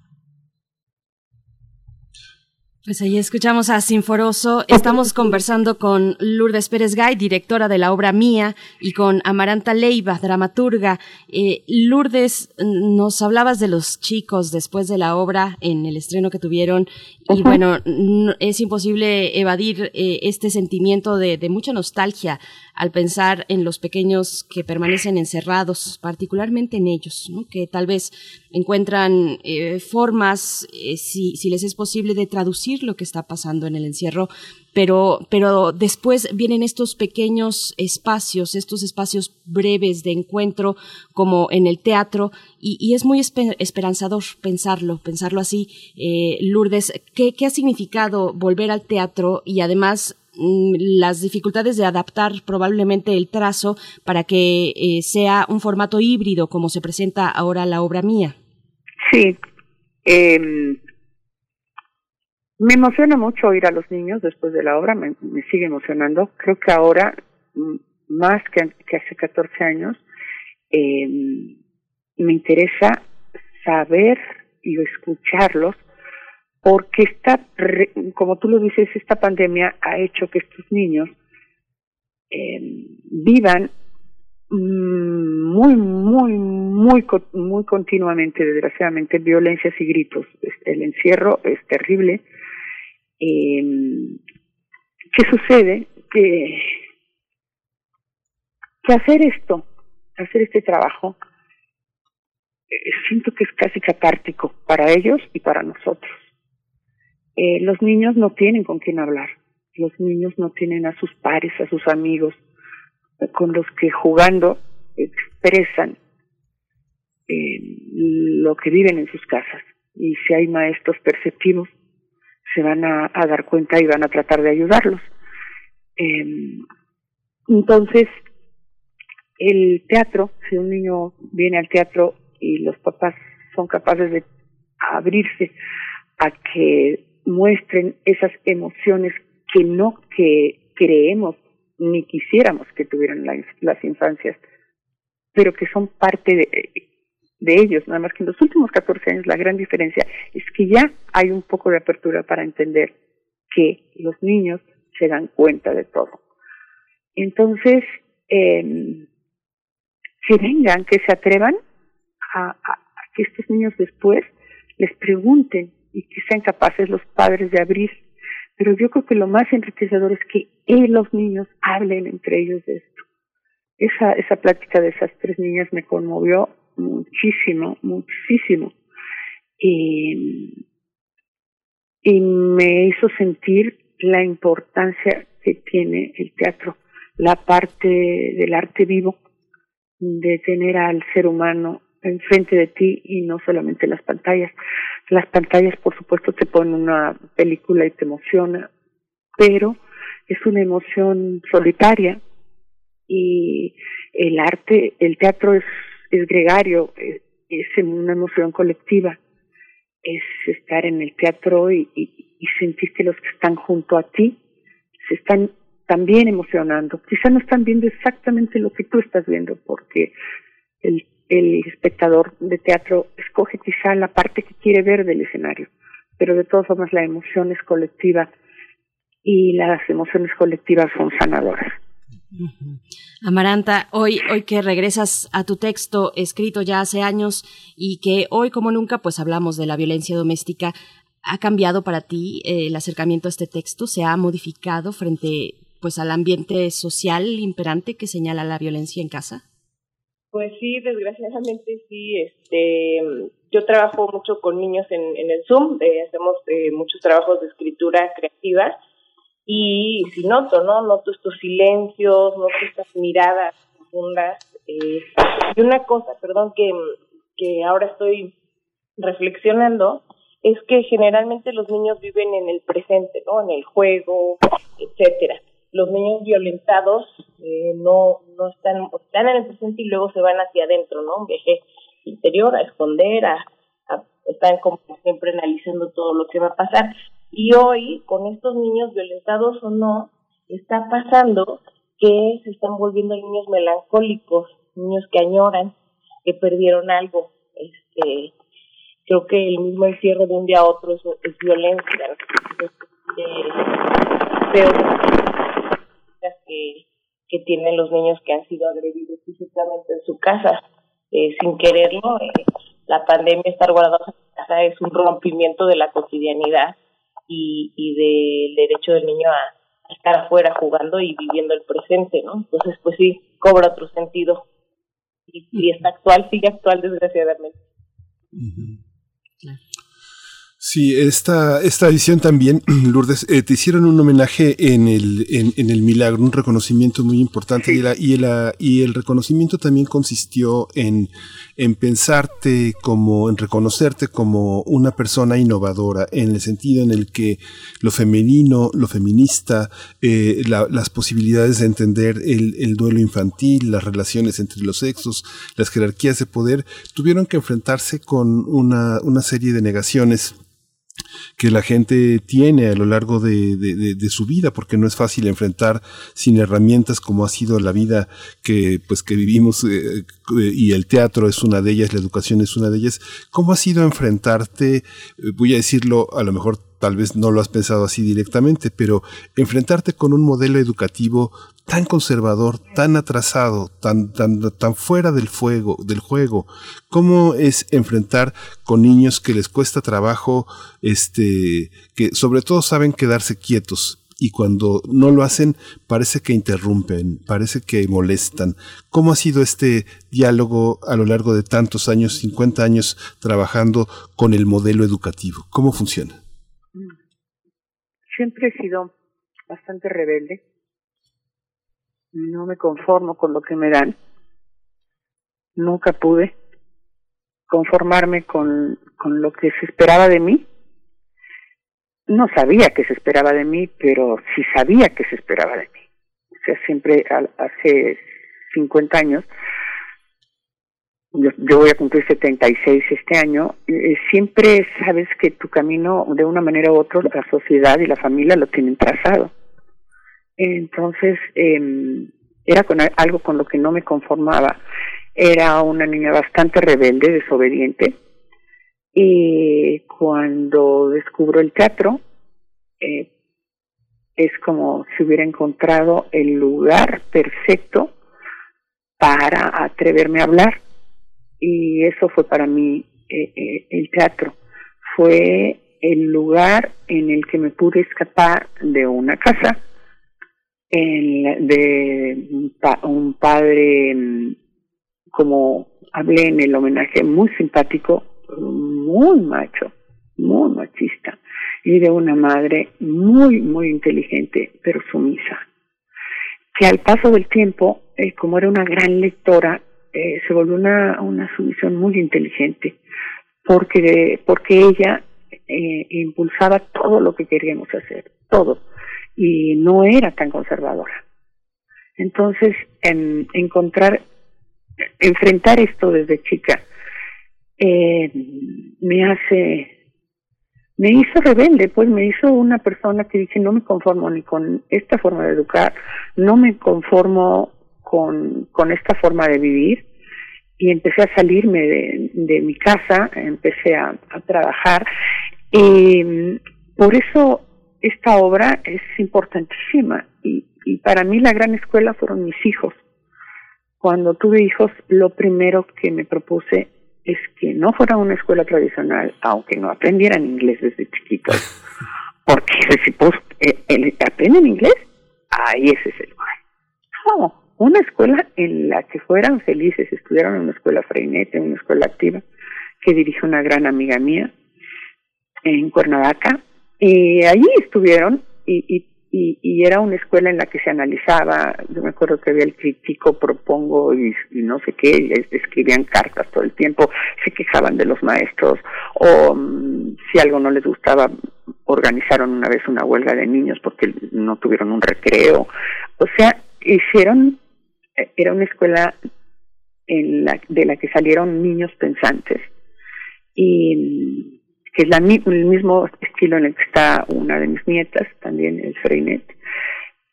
Pues ahí escuchamos a Sinforoso. Estamos conversando con Lourdes Pérez Gay, directora de la obra Mía, y con Amaranta Leiva, dramaturga. Eh, Lourdes, nos hablabas de los chicos después de la obra en el estreno que tuvieron, y bueno, es imposible evadir eh, este sentimiento de, de mucha nostalgia al pensar en los pequeños que permanecen encerrados, particularmente en ellos, ¿no? que tal vez encuentran eh, formas, eh, si, si les es posible, de traducir lo que está pasando en el encierro, pero, pero después vienen estos pequeños espacios, estos espacios breves de encuentro, como en el teatro, y, es muy esperanzador pensarlo, pensarlo así. Eh, Lourdes, ¿qué, ¿qué ha significado volver al teatro y además Mm, las dificultades de adaptar probablemente el trazo para que eh, sea un formato híbrido como se presenta ahora la obra mía. Sí. Eh, me emociona mucho oír a los niños después de la obra, me, sigue emocionando. Creo que ahora, mm, más que, hace 14 años, eh, me interesa saber y escucharlos porque esta, como tú lo dices, esta pandemia ha hecho que estos niños eh, vivan mm, muy, muy, muy, muy continuamente, desgraciadamente, violencias y gritos. El encierro es terrible. Eh, ¿Qué sucede? Que, hacer esto, hacer este trabajo, eh, siento que es casi catártico para ellos y para nosotros eh, los niños no tienen con quién hablar, los niños no tienen a sus pares, a sus amigos, eh, con los que jugando expresan eh, lo que viven en sus casas. Y si hay maestros perceptivos, se van a, dar cuenta y van a tratar de ayudarlos. Em, entonces, el teatro, si un niño viene al teatro y los papás son capaces de abrirse a que muestren esas emociones que no que creemos ni quisiéramos que tuvieran las infancias, pero que son parte de, de ellos, nada más que en los últimos 14 años la gran diferencia es que ya hay un poco de apertura para entender que los niños se dan cuenta de todo. Entonces, eh, que vengan, que se atrevan a, que estos niños después les pregunten y que sean capaces los padres de abrir. Pero yo creo que lo más enriquecedor es que los niños hablen entre ellos de esto. Esa, esa plática de esas tres niñas me conmovió muchísimo, muchísimo. Y, me hizo sentir la importancia que tiene el teatro, la parte del arte vivo, de tener al ser humano enfrente de ti y no solamente las pantallas. Las pantallas, por supuesto, te ponen una película y te emociona, pero es una emoción solitaria y el arte, el teatro es es gregario, es, una emoción colectiva, es estar en el teatro y, sentir que los que están junto a ti se están también emocionando. Quizá no están viendo exactamente lo que tú estás viendo, porque el, el espectador de teatro escoge quizá la parte que quiere ver del escenario, pero de todas formas la emoción es colectiva y las emociones colectivas son sanadoras. Amaranta, hoy, hoy que regresas a tu texto escrito ya hace años y que hoy como nunca pues hablamos de la violencia doméstica, ¿ha cambiado para ti eh, el acercamiento a este texto? ¿Se ha modificado frente pues al ambiente social imperante que señala la violencia en casa? Pues sí, desgraciadamente sí. Este, yo trabajo mucho con niños en, el Zoom, eh, hacemos eh, muchos trabajos de escritura creativa y si noto, ¿no? Noto estos silencios, noto estas miradas profundas. Eh, y una cosa, perdón, que, que ahora estoy reflexionando, es que generalmente los niños viven en el presente, ¿no? En el juego, etcétera. Los niños violentados eh, no, no están, están en el presente y luego se van hacia adentro, ¿no? Un viaje interior a esconder, a, a están como siempre analizando todo lo que va a pasar. Y hoy, con estos niños violentados o no, está pasando que se están volviendo niños melancólicos, niños que añoran, que perdieron algo. Este, creo que el mismo encierro de un día a otro es, violencia. Pero que, que tienen los niños que han sido agredidos físicamente en su casa, eh, sin quererlo. Eh, la pandemia, estar guardados en casa es un rompimiento de la cotidianidad y, y del derecho del niño a estar afuera jugando y viviendo el presente, ¿no? Entonces, pues sí, cobra otro sentido. Y, y está actual, sigue actual desgraciadamente. Sí, esta, esta edición también, Lourdes, eh, te hicieron un homenaje en el, en, el milagro, un reconocimiento muy importante y, la, y, la, y el reconocimiento también consistió en, en pensarte como, en reconocerte como una persona innovadora, en el sentido en el que lo femenino, lo feminista, eh, las posibilidades de entender el, el duelo infantil, las relaciones entre los sexos, las jerarquías de poder, tuvieron que enfrentarse con una, una serie de negaciones que la gente tiene a lo largo de, de, su vida, porque no es fácil enfrentar sin herramientas como ha sido la vida que, pues, que vivimos eh, eh, y el teatro es una de ellas, la educación es una de ellas. ¿Cómo ha sido enfrentarte, eh, voy a decirlo, a lo mejor tal vez no lo has pensado así directamente, pero enfrentarte con un modelo educativo tan conservador, tan atrasado, tan, tan, tan fuera del fuego, del juego, cómo es enfrentar con niños que les cuesta trabajo, este, que sobre todo saben quedarse quietos, y cuando no lo hacen parece que interrumpen, parece que molestan. ¿Cómo ha sido este diálogo a lo largo de tantos años, 50 años trabajando con el modelo educativo? ¿Cómo funciona? Siempre he sido bastante rebelde. No me conformo con lo que me dan. Nunca pude conformarme con, con lo que se esperaba de mí. no sabía qué se esperaba de mí, pero sí sabía qué se esperaba de mí. O sea, siempre hace 50 años, yo, voy a cumplir 76 este año, eh, siempre sabes que tu camino de una manera u otra, la sociedad y la familia lo tienen trazado. Entonces, eh, era con algo con lo que no me conformaba. Era una niña bastante rebelde, desobediente. Y cuando descubro el teatro, eh, es como si hubiera encontrado el lugar perfecto para atreverme a hablar. Y eso fue para mí eh, eh, el teatro. Fue el lugar en el que me pude escapar de una casa en, de un padre, mm, como hablé en el homenaje, muy simpático, muy macho, muy machista, y de una madre muy, muy inteligente, pero sumisa, que al paso del tiempo, eh, como era una gran lectora, eh, se volvió una, una sumisión muy inteligente, porque, porque ella eh, impulsaba todo lo que queríamos hacer, todo y no era tan conservadora. Entonces, en, encontrar, enfrentar esto desde chica, eh, me hace, me hizo rebelde, pues me hizo una persona que dije, no me conformo ni con esta forma de educar, no me conformo con, con esta forma de vivir, y empecé a salirme de, de mi casa, empecé a, a trabajar, y por eso esta obra es importantísima. Y, y para mí la gran escuela fueron mis hijos. Cuando tuve hijos, lo primero que me propuse es que no fuera una escuela tradicional, aunque no aprendieran inglés desde chiquitos, porque si pues, eh, aprenden inglés, ahí ese es el lugar. No, una escuela en la que fueran felices, estudiaron en una escuela freinete, en una escuela activa, que dirige una gran amiga mía en Cuernavaca, y allí estuvieron y, y, y, era una escuela en la que se analizaba, yo me acuerdo que había el crítico, propongo y, no sé qué, escribían cartas todo el tiempo, se quejaban de los maestros o mm, si algo no les gustaba, organizaron una vez una huelga de niños porque no tuvieron un recreo. O sea, hicieron, era una escuela de la que salieron niños pensantes. Y que es la, el mismo estilo en el que está una de mis nietas, también el Freinet.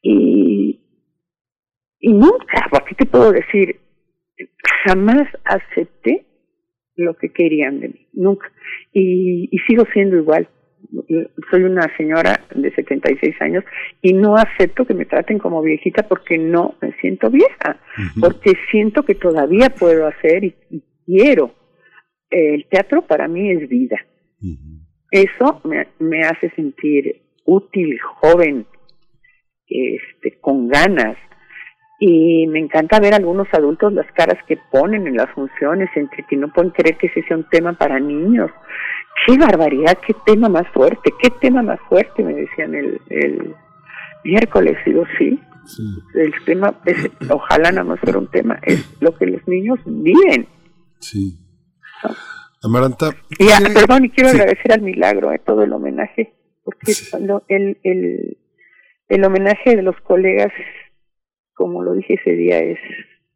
Y, y nunca, aquí te puedo decir, jamás acepté lo que querían de mí, nunca. Y, y sigo siendo igual. Soy una señora de 76 años y no acepto que me traten como viejita porque no me siento vieja, porque siento que todavía puedo hacer y quiero. El teatro para mí es vida eso me, me hace sentir útil, joven, este, con ganas. Y me encanta ver a algunos adultos las caras que ponen en las funciones, entre que no pueden creer que ese sea un tema para niños. ¡Qué barbaridad! ¡Qué tema más fuerte! ¡Qué tema más fuerte! Me decían el, el miércoles. Digo, sí. El tema, es, ojalá nada más fuera un tema, es lo que los niños viven. Sí. Amaranta. Y, perdón, y quiero agradecer al milagro, a todo el homenaje, porque el, el, el homenaje de los colegas, como lo dije ese día, es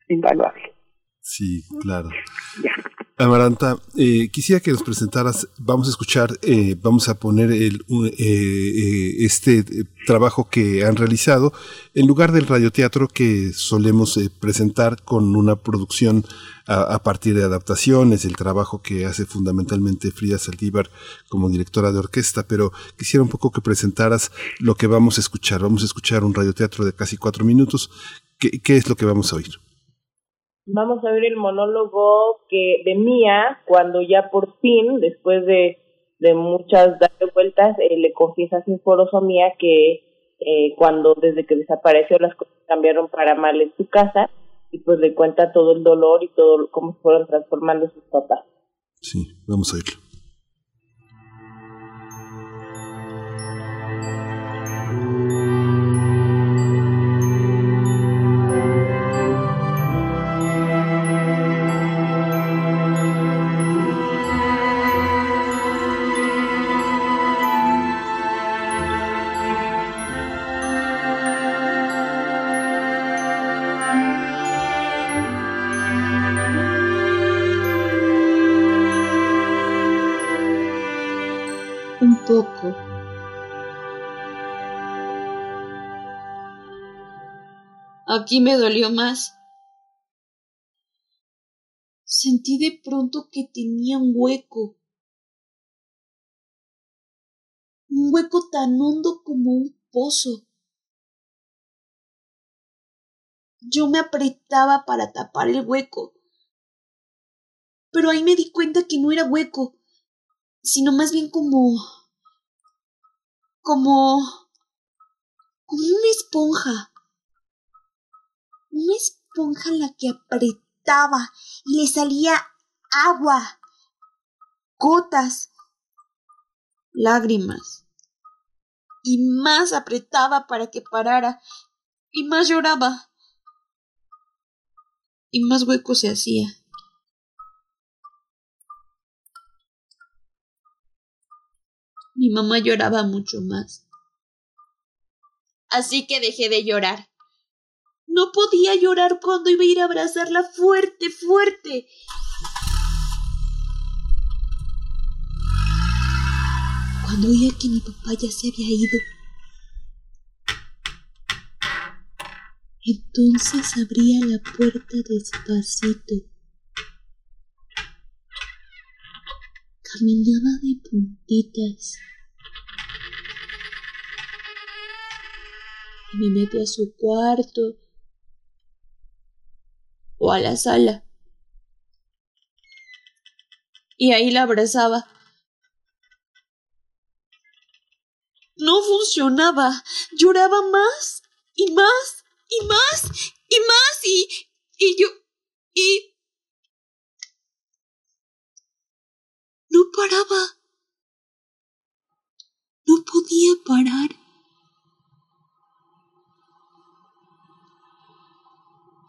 invaluable. Sí, claro. Amaranta, eh, quisiera que nos presentaras, vamos a escuchar, eh, vamos a poner el, eh, este trabajo que han realizado en lugar del radioteatro que solemos presentar con una producción a, partir de adaptaciones, el trabajo que hace fundamentalmente Frida Saldívar como directora de orquesta, pero quisiera un poco que presentaras lo que vamos a escuchar. Vamos a escuchar un radioteatro de casi cuatro minutos. qué es lo que vamos a oír? Vamos a ver el monólogo que de Mía, cuando ya por fin, después de, de muchas darle vueltas, eh, le confiesa sinforoso a Mía que eh, cuando desde que desapareció las cosas cambiaron para mal en su casa y pues le cuenta todo el dolor y todo cómo fueron transformando sus papás. Sí, vamos a irlo. Aquí me dolió más. Sentí de pronto que tenía un hueco. Un hueco tan hondo como un pozo. Yo me apretaba para tapar el hueco. Pero ahí me di cuenta que no era hueco, sino más bien como... como... como una esponja. Una esponja la que apretaba y le salía agua, gotas, lágrimas. Y más apretaba para que parara, y más lloraba y más hueco se hacía. Mi mamá lloraba mucho más. Así que dejé de llorar. No podía llorar cuando iba a ir a abrazarla fuerte, fuerte. Cuando oía que mi papá ya se había ido, Entonces abría la puerta despacito. Caminaba de puntitas. Y me metía a su cuarto a la sala. Y ahí la abrazaba. No funcionaba. Lloraba más y más y más y más y, y yo y no paraba. No podía parar.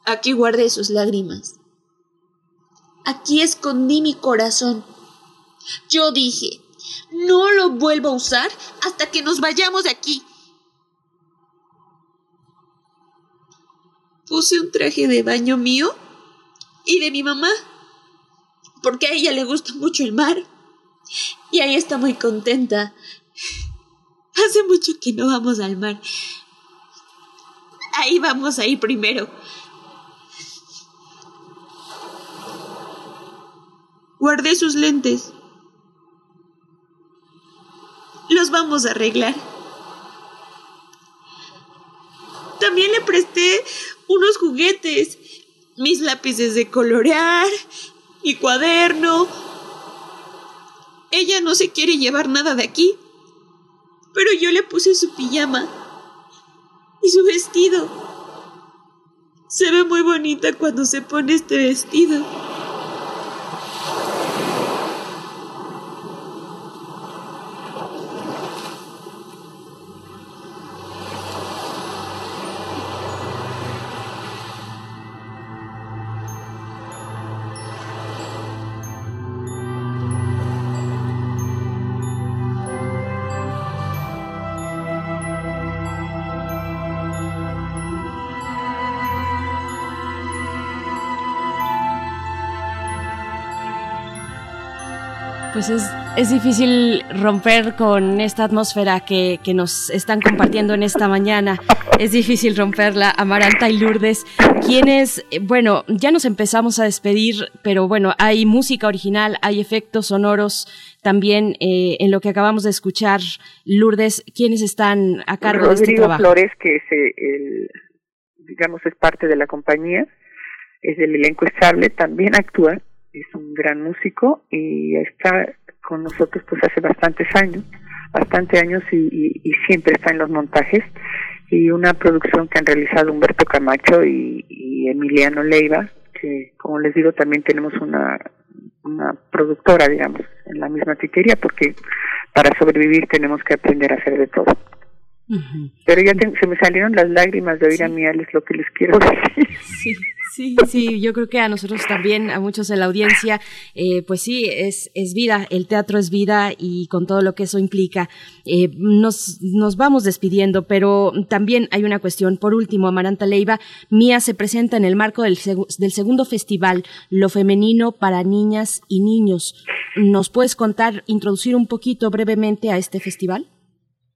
Aquí guardé sus lágrimas. Aquí escondí mi corazón. Yo dije, no lo vuelvo a usar hasta que nos vayamos de aquí. puse un traje de baño mío y de mi mamá, porque a ella le gusta mucho el mar y ahí está muy contenta. Hace mucho que no vamos al mar. Ahí vamos a ir primero. Guardé sus lentes. Los vamos a arreglar. También le presté unos juguetes, mis lápices de colorear, mi cuaderno. Ella no se quiere llevar nada de aquí, pero yo le puse su pijama y su vestido. Se ve muy bonita cuando se pone este vestido. Pues es, difícil romper con esta atmósfera que, nos están compartiendo en esta mañana. Es difícil romperla. Amaranta y Lourdes, quienes, bueno, ya nos empezamos a despedir, pero bueno, hay música original, hay efectos sonoros también eh, en lo que acabamos de escuchar. Lourdes, ¿quiénes están a cargo de este trabajo? Flores, que es el, digamos, es parte de la compañía, es del elenco estable, también actúa es un gran músico y está con nosotros pues hace bastantes años, bastantes años y, siempre está en los montajes y una producción que han realizado Humberto Camacho y, Emiliano Leiva, que como les digo también tenemos una, una productora, digamos, en la misma tiquería, porque para sobrevivir tenemos que aprender a hacer de todo. Pero ya se me salieron las lágrimas de oír a mí, es lo que les quiero decir. Sí, Sí, sí, yo creo que a nosotros también, a muchos en la audiencia, eh, pues sí, es, es vida, el teatro es vida y con todo lo que eso implica. Eh, nos, nos vamos despidiendo, pero también hay una cuestión. Por último, Amaranta Leiva, Mía se presenta en el marco del, del segundo festival, Lo Femenino para Niñas y Niños. ¿Nos puedes contar, introducir un poquito brevemente a este festival?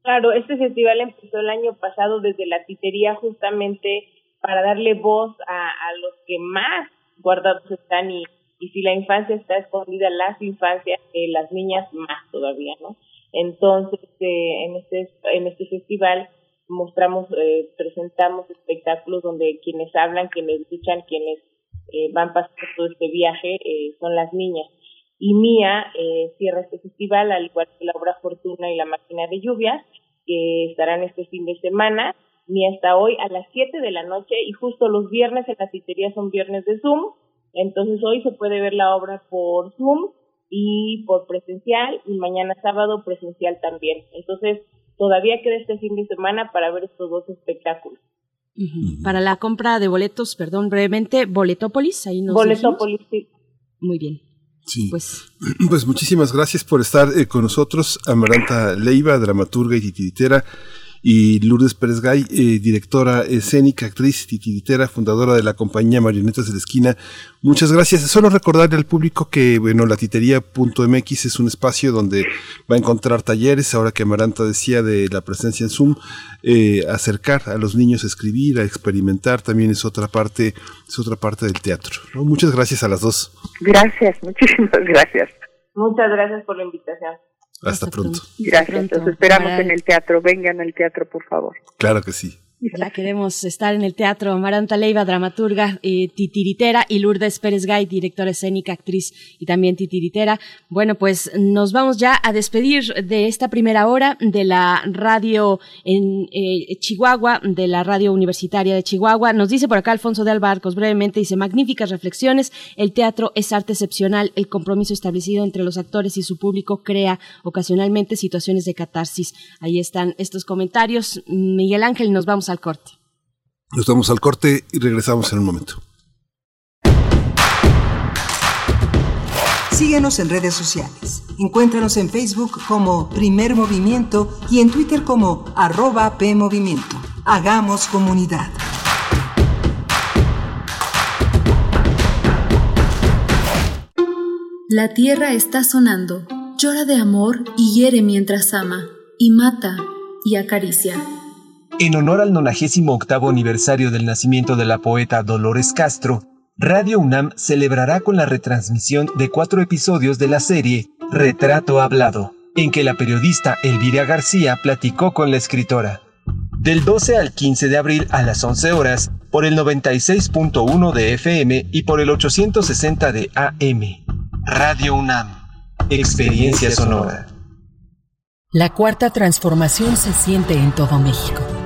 Claro, este festival empezó el año pasado desde la titería justamente para darle voz a, a los que más guardados están y, y si la infancia está escondida, las infancias, eh, las niñas más todavía, ¿no? Entonces, eh, en este en este festival mostramos, eh, presentamos espectáculos donde quienes hablan, quienes escuchan, quienes eh, van pasando todo este viaje eh, son las niñas. Y Mía eh, cierra este festival, al igual que la obra Fortuna y la Máquina de Lluvias, que estarán este fin de semana ni hasta hoy a las 7 de la noche y justo los viernes en la citería son viernes de Zoom, entonces hoy se puede ver la obra por Zoom y por presencial y mañana sábado presencial también. Entonces todavía queda este fin de semana para ver estos dos espectáculos. Para la compra de boletos, perdón, brevemente, Boletópolis, ahí nos Boletópolis, sí. Muy bien. Sí. Pues, pues muchísimas gracias por estar eh, con nosotros, Amaranta Leiva, dramaturga y titiritera y Lourdes Pérez Gay, eh, directora escénica, actriz, titiritera, fundadora de la compañía Marionetas de la Esquina. Muchas gracias. Solo recordarle al público que, bueno, la titería.mx es un espacio donde va a encontrar talleres, ahora que Amaranta decía de la presencia en Zoom, eh, acercar a los niños a escribir, a experimentar, también es otra parte, es otra parte del teatro. ¿no? Muchas gracias a las dos. Gracias, muchísimas gracias. Muchas gracias por la invitación. Hasta, pronto. Gracias, los esperamos en el teatro. Vengan al teatro, por favor. Claro que sí. Ya queremos estar en el teatro. Amaranta Leiva, dramaturga, eh, titiritera, y Lourdes Pérez Gay, directora escénica, actriz y también titiritera. Bueno, pues nos vamos ya a despedir de esta primera hora de la radio en eh, Chihuahua, de la radio universitaria de Chihuahua. Nos dice por acá Alfonso de Albarcos brevemente, dice, magníficas reflexiones. El teatro es arte excepcional. El compromiso establecido entre los actores y su público crea ocasionalmente situaciones de catarsis. Ahí están estos comentarios. Miguel Ángel, nos vamos a al corte. Nos vamos al corte y regresamos en un momento. Síguenos en redes sociales. Encuéntranos en Facebook como Primer Movimiento y en Twitter como arroba PMovimiento. Hagamos comunidad. La tierra está sonando, llora de amor y hiere mientras ama, y mata y acaricia. En honor al 98 aniversario del nacimiento de la poeta Dolores Castro, Radio UNAM celebrará con la retransmisión de cuatro episodios de la serie Retrato Hablado, en que la periodista Elvira García platicó con la escritora. Del 12 al 15 de abril a las 11 horas, por el 96.1 de FM y por el 860 de AM. Radio UNAM. Experiencia sonora. La cuarta transformación se siente en todo México,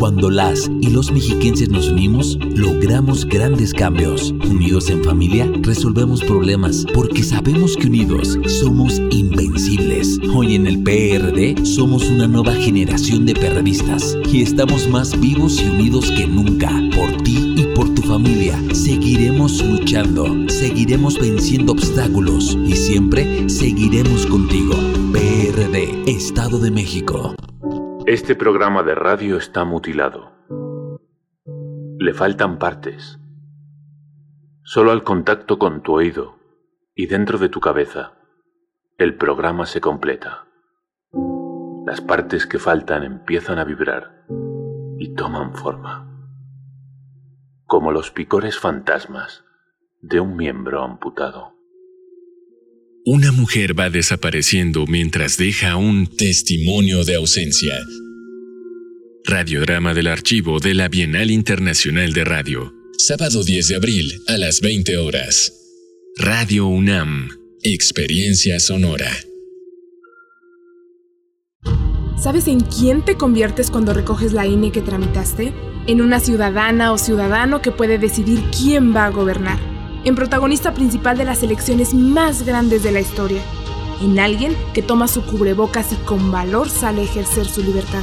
Cuando las y los mexiquenses nos unimos, logramos grandes cambios. Unidos en familia, resolvemos problemas porque sabemos que unidos somos invencibles. Hoy en el PRD somos una nueva generación de perredistas y estamos más vivos y unidos que nunca. Por ti y por tu familia, seguiremos luchando, seguiremos venciendo obstáculos y siempre seguiremos contigo. PRD, Estado de México. Este programa de radio está mutilado. Le faltan partes. Solo al contacto con tu oído y dentro de tu cabeza, el programa se completa. Las partes que faltan empiezan a vibrar y toman forma, como los picores fantasmas de un miembro amputado. Una mujer va desapareciendo mientras deja un testimonio de ausencia. Radiodrama del archivo de la Bienal Internacional de Radio. Sábado 10 de abril a las 20 horas. Radio UNAM. Experiencia sonora. ¿Sabes en quién te conviertes cuando recoges la INE que tramitaste? En una ciudadana o ciudadano que puede decidir quién va a gobernar. En protagonista principal de las elecciones más grandes de la historia. En alguien que toma su cubrebocas y con valor sale a ejercer su libertad.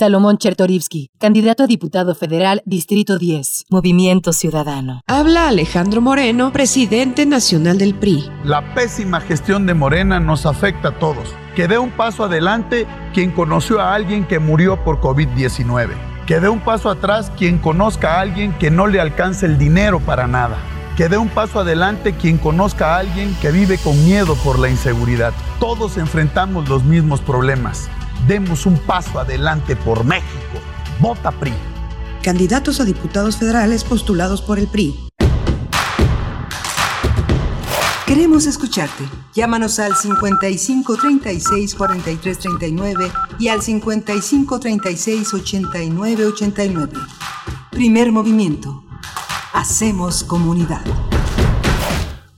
Salomón Chertorivsky, candidato a diputado federal, Distrito 10, Movimiento Ciudadano. Habla Alejandro Moreno, presidente nacional del PRI. La pésima gestión de Morena nos afecta a todos. Que dé un paso adelante quien conoció a alguien que murió por COVID-19. Que dé un paso atrás quien conozca a alguien que no le alcance el dinero para nada. Que dé un paso adelante quien conozca a alguien que vive con miedo por la inseguridad. Todos enfrentamos los mismos problemas demos un paso adelante por México. Vota PRI. Candidatos a diputados federales postulados por el PRI. Queremos escucharte. Llámanos al 55 36 43 39 y al 55 36 89 89. Primer movimiento. Hacemos comunidad.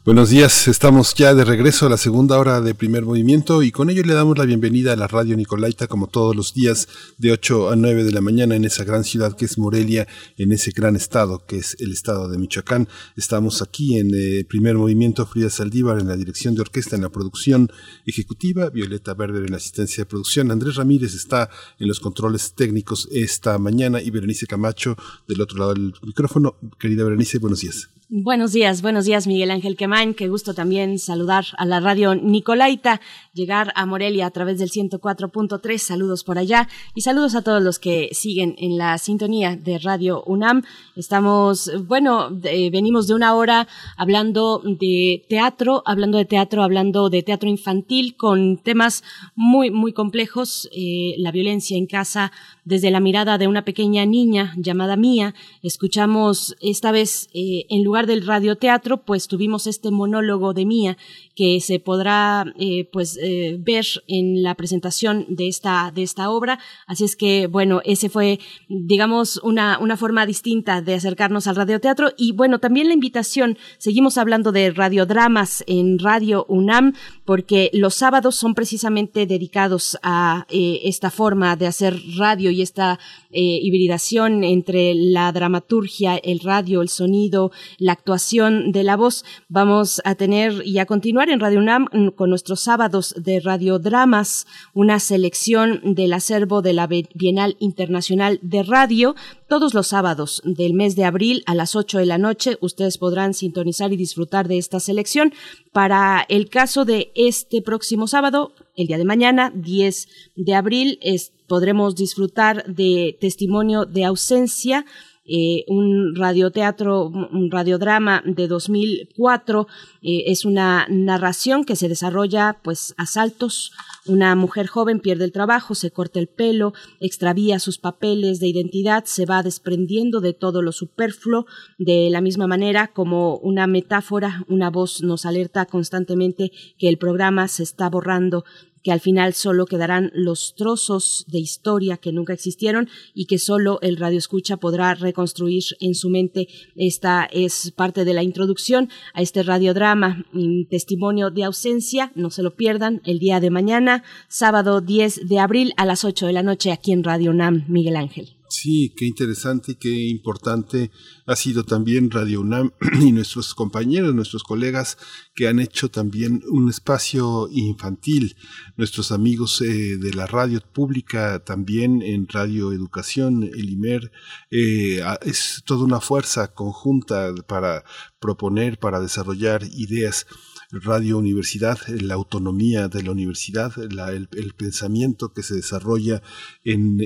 Buenos días, estamos ya de regreso a la segunda hora de primer movimiento y con ello le damos la bienvenida a la radio Nicolaita como todos los días de 8 a 9 de la mañana en esa gran ciudad que es Morelia, en ese gran estado que es el estado de Michoacán. Estamos aquí en eh, primer movimiento, Frida Saldívar en la dirección de orquesta, en la producción ejecutiva, Violeta Berber en la asistencia de producción, Andrés Ramírez está en los controles técnicos esta mañana y Berenice Camacho del otro lado del micrófono. Querida Berenice, buenos días. Buenos días, buenos días Miguel Ángel Quemain, qué gusto también saludar a la radio Nicolaita, llegar a Morelia a través del 104.3, saludos por allá y saludos a todos los que siguen en la sintonía de Radio UNAM. Estamos, bueno, venimos de una hora hablando de teatro, hablando de teatro, hablando de teatro infantil con temas muy, muy complejos, eh, la violencia en casa, desde la mirada de una pequeña niña llamada Mía. Escuchamos esta vez, eh, en lugar del radioteatro, pues tuvimos este monólogo de Mía que se podrá eh, pues eh, ver en la presentación de esta de esta obra. Así es que bueno ese fue digamos una una forma distinta de acercarnos al radioteatro. Y bueno también la invitación seguimos hablando de radiodramas en Radio UNAM porque los sábados son precisamente dedicados a esta forma de hacer radio y esta hibridación entre la dramaturgia el radio el sonido la actuación de la voz. Vamos a tener y a continuar en Radio UNAM con nuestros sábados de radiodramas, una selección del acervo de la Bienal Internacional de Radio. Todos los sábados del mes de abril a las 8 de la noche ustedes podrán sintonizar y disfrutar de esta selección. Para el caso de este próximo sábado, el día de mañana, 10 de abril, podremos disfrutar de testimonio de ausencia eh, un radioteatro, un radiodrama de 2004. Eh, es una narración que se desarrolla, pues, a saltos. Una mujer joven pierde el trabajo, se corta el pelo, extravía sus papeles de identidad, se va desprendiendo de todo lo superfluo. De la misma manera, como una metáfora, una voz nos alerta constantemente que el programa se está borrando que al final solo quedarán los trozos de historia que nunca existieron y que solo el radio escucha podrá reconstruir en su mente. Esta es parte de la introducción a este radiodrama, testimonio de ausencia. No se lo pierdan el día de mañana, sábado 10 de abril a las 8 de la noche aquí en Radio NAM, Miguel Ángel. Sí, qué interesante y qué importante ha sido también Radio UNAM y nuestros compañeros, nuestros colegas que han hecho también un espacio infantil, nuestros amigos eh, de la radio pública también en Radio Educación, el IMER, eh, es toda una fuerza conjunta para proponer, para desarrollar ideas Radio Universidad, la autonomía de la universidad, el, pensamiento que se desarrolla en,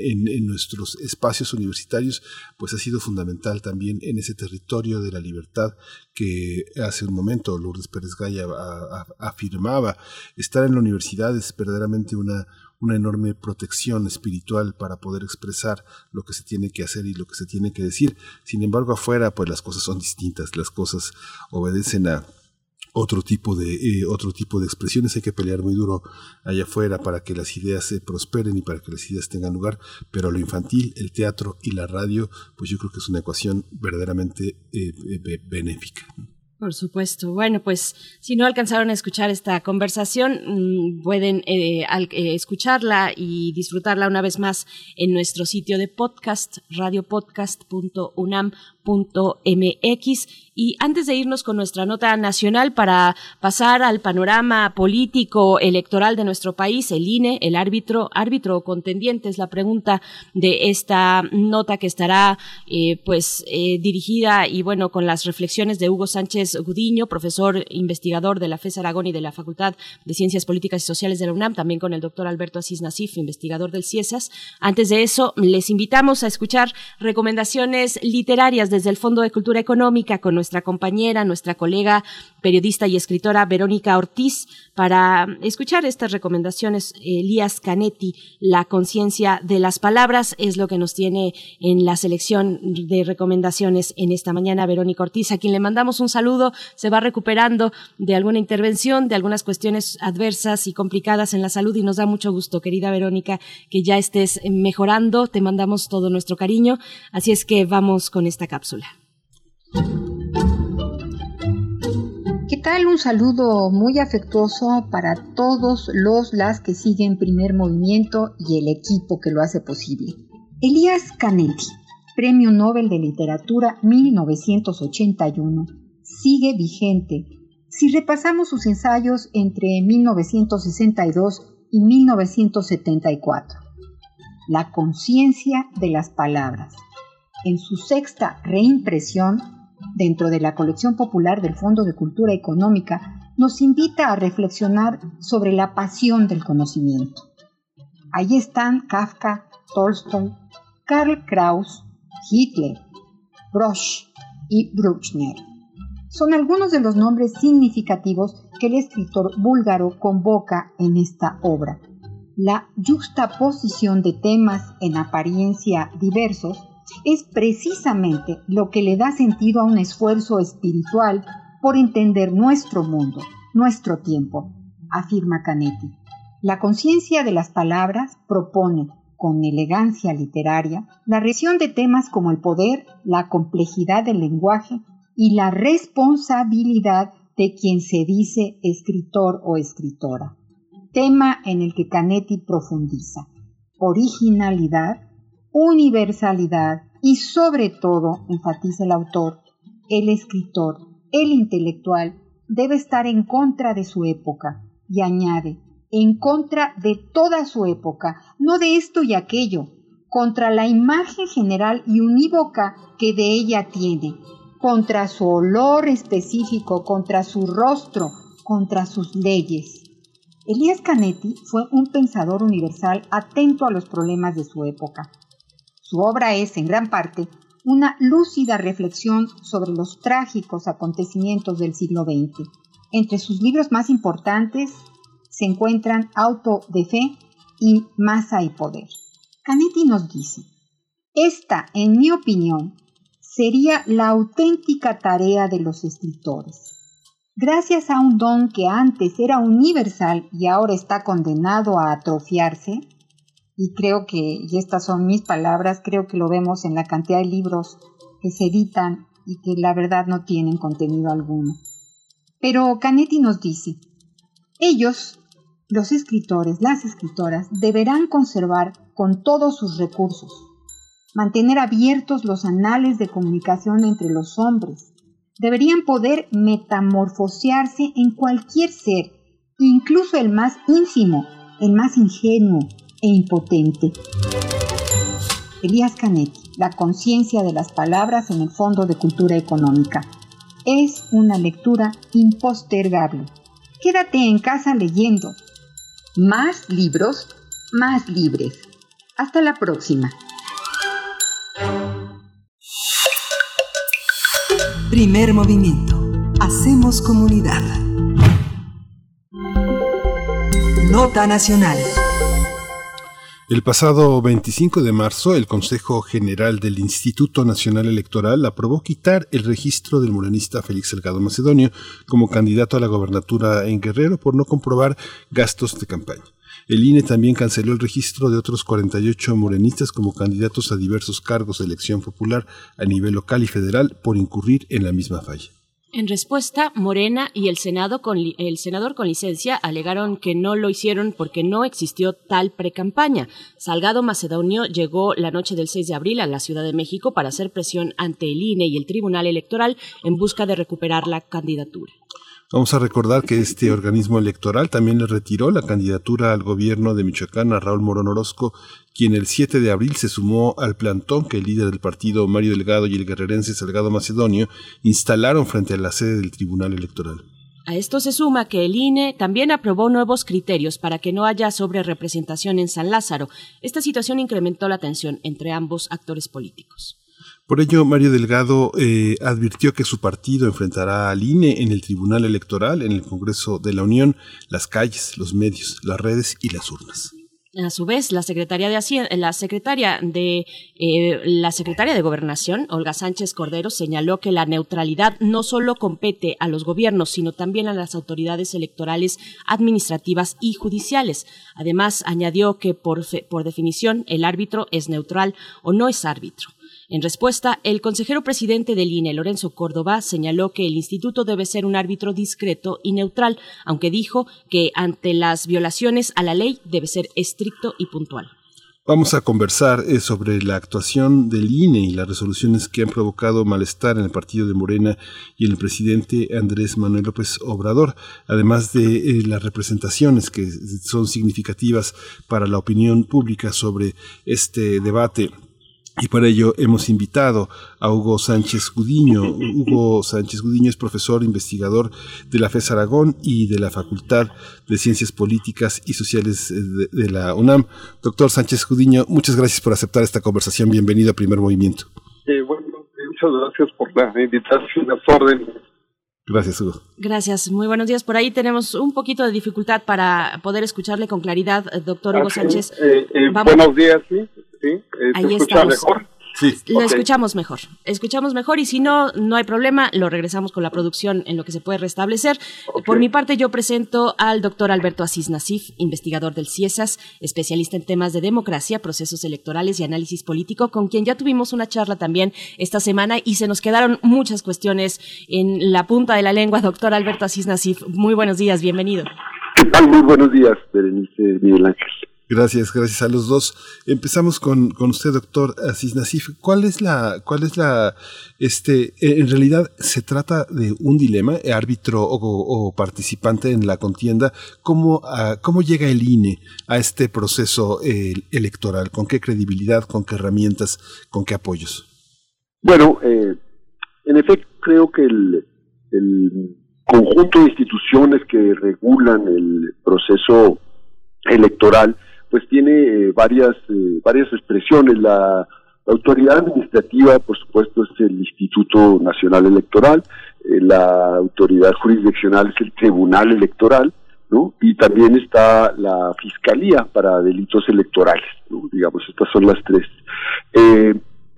nuestros espacios universitarios, pues ha sido fundamental también en ese territorio de la libertad que hace un momento Lourdes Pérez Gaya afirmaba. Estar en la universidad es verdaderamente una, una enorme protección espiritual para poder expresar lo que se tiene que hacer y lo que se tiene que decir. Sin embargo, afuera, pues las cosas son distintas, las cosas obedecen a otro tipo de eh, otro tipo de expresiones hay que pelear muy duro allá afuera para que las ideas se prosperen y para que las ideas tengan lugar pero lo infantil el teatro y la radio pues yo creo que es una ecuación verdaderamente eh, benéfica por supuesto. Bueno, pues si no alcanzaron a escuchar esta conversación, mm, pueden eh, escucharla y disfrutarla una vez más en nuestro sitio de podcast, radiopodcast.unam.mx y antes de irnos con nuestra nota nacional para pasar al panorama político electoral de nuestro país, el INE, el árbitro, árbitro contendiente es la pregunta de esta nota que estará eh, pues eh, dirigida y bueno con las reflexiones de Hugo Sánchez Gudiño, profesor investigador de la FES Aragón y de la Facultad de Ciencias Políticas y Sociales de la UNAM, también con el doctor Alberto Asís Nasif, investigador del CIESAS. Antes de eso, les invitamos a escuchar recomendaciones literarias desde el Fondo de Cultura Económica con nuestra compañera, nuestra colega periodista y escritora Verónica Ortiz para escuchar estas recomendaciones. Elías Canetti, La conciencia de las palabras, es lo que nos tiene en la selección de recomendaciones en esta mañana. Verónica Ortiz, a quien le mandamos un saludo, se va recuperando de alguna intervención, de algunas cuestiones adversas y complicadas en la salud y nos da mucho gusto, querida Verónica, que ya estés mejorando. Te mandamos todo nuestro cariño. Así es que vamos con esta cápsula. ¿Qué tal? Un saludo muy afectuoso para todos los las que siguen primer movimiento y el equipo que lo hace posible. Elías Canetti, Premio Nobel de Literatura 1981, sigue vigente. Si repasamos sus ensayos entre 1962 y 1974. La conciencia de las palabras. En su sexta reimpresión, dentro de la colección popular del Fondo de Cultura Económica, nos invita a reflexionar sobre la pasión del conocimiento. Ahí están Kafka, Tolstoy, Karl Kraus, Hitler, Brosch y Bruchner. Son algunos de los nombres significativos que el escritor búlgaro convoca en esta obra. La juxtaposición de temas en apariencia diversos es precisamente lo que le da sentido a un esfuerzo espiritual por entender nuestro mundo, nuestro tiempo, afirma Canetti. La conciencia de las palabras propone, con elegancia literaria, la reacción de temas como el poder, la complejidad del lenguaje y la responsabilidad de quien se dice escritor o escritora. Tema en el que Canetti profundiza. Originalidad, universalidad y sobre todo, enfatiza el autor, el escritor, el intelectual, debe estar en contra de su época y añade, en contra de toda su época, no de esto y aquello, contra la imagen general y unívoca que de ella tiene, contra su olor específico, contra su rostro, contra sus leyes. Elías Canetti fue un pensador universal atento a los problemas de su época. Su obra es, en gran parte, una lúcida reflexión sobre los trágicos acontecimientos del siglo XX. Entre sus libros más importantes se encuentran Auto de Fe y Masa y Poder. Canetti nos dice, esta, en mi opinión, sería la auténtica tarea de los escritores. Gracias a un don que antes era universal y ahora está condenado a atrofiarse, y creo que, y estas son mis palabras, creo que lo vemos en la cantidad de libros que se editan y que la verdad no tienen contenido alguno. Pero Canetti nos dice, ellos, los escritores, las escritoras, deberán conservar con todos sus recursos, mantener abiertos los anales de comunicación entre los hombres, deberían poder metamorfosearse en cualquier ser, incluso el más ínfimo, el más ingenuo e impotente. Elías Canetti, La conciencia de las palabras en el Fondo de Cultura Económica. Es una lectura impostergable. Quédate en casa leyendo. Más libros, más libres. Hasta la próxima. Primer movimiento. Hacemos comunidad. Nota Nacional. El pasado 25 de marzo, el Consejo General del Instituto Nacional Electoral aprobó quitar el registro del morenista Félix Salgado Macedonio como candidato a la gobernatura en Guerrero por no comprobar gastos de campaña. El INE también canceló el registro de otros 48 morenistas como candidatos a diversos cargos de elección popular a nivel local y federal por incurrir en la misma falla. En respuesta, Morena y el, Senado con el senador con licencia alegaron que no lo hicieron porque no existió tal precampaña. Salgado Macedonio llegó la noche del 6 de abril a la Ciudad de México para hacer presión ante el INE y el Tribunal Electoral en busca de recuperar la candidatura. Vamos a recordar que este organismo electoral también le retiró la candidatura al gobierno de Michoacán a Raúl Morón Orozco, quien el 7 de abril se sumó al plantón que el líder del partido Mario Delgado y el guerrerense Salgado Macedonio instalaron frente a la sede del Tribunal Electoral. A esto se suma que el INE también aprobó nuevos criterios para que no haya sobrerepresentación en San Lázaro. Esta situación incrementó la tensión entre ambos actores políticos. Por ello, Mario Delgado eh, advirtió que su partido enfrentará al INE en el Tribunal Electoral, en el Congreso de la Unión, las calles, los medios, las redes y las urnas. A su vez, la secretaria de la secretaria de eh, la secretaria de Gobernación, Olga Sánchez Cordero, señaló que la neutralidad no solo compete a los gobiernos, sino también a las autoridades electorales, administrativas y judiciales. Además, añadió que por, por definición el árbitro es neutral o no es árbitro. En respuesta, el consejero presidente del INE, Lorenzo Córdoba, señaló que el instituto debe ser un árbitro discreto y neutral, aunque dijo que ante las violaciones a la ley debe ser estricto y puntual. Vamos a conversar eh, sobre la actuación del INE y las resoluciones que han provocado malestar en el partido de Morena y en el presidente Andrés Manuel López Obrador, además de eh, las representaciones que son significativas para la opinión pública sobre este debate y para ello hemos invitado a Hugo Sánchez Gudiño. Hugo Sánchez Gudiño es profesor investigador de la FES Aragón y de la Facultad de Ciencias Políticas y Sociales de, la UNAM. Doctor Sánchez Gudiño, muchas gracias por aceptar esta conversación. Bienvenido a Primer Movimiento. Eh, bueno, muchas gracias por la invitación a orden. Gracias, Hugo. Gracias. Muy buenos días. Por ahí tenemos un poquito de dificultad para poder escucharle con claridad, doctor Hugo Sánchez. Eh, eh, buenos días, sí. ¿Sí? Eh, Ahí escucha mejor? Sí. Lo escuchamos mejor. Escuchamos mejor y si no, no hay problema, lo regresamos con la producción en lo que se puede restablecer. Por mi parte, yo presento al doctor Alberto Asís Nasif, investigador del CIESAS, especialista en temas de democracia, procesos electorales y análisis político, con quien ya tuvimos una charla también esta semana y se nos quedaron muchas cuestiones en la punta de la lengua. Doctor Alberto Asís Nasif, muy buenos días, bienvenido. ¿Qué tal? Muy buenos días, Berenice Miguel Ángel. Gracias, gracias a los dos. Empezamos con, con usted, doctor Asís Nasif. ¿Cuál es la, cuál es la, este, en realidad se trata de un dilema, árbitro o, participante en la contienda? ¿Cómo, ¿Cómo llega el INE a este proceso electoral? ¿Con qué credibilidad, con qué herramientas, con qué apoyos? Bueno, eh, en efecto, creo que el conjunto de instituciones que regulan el proceso electoral pues tiene eh, varias, eh, varias expresiones. La, autoridad administrativa, por supuesto, es el Instituto Nacional Electoral, eh, la autoridad jurisdiccional es el Tribunal Electoral, ¿no? Y también está la Fiscalía para Delitos Electorales, ¿no? Digamos, estas son las tres.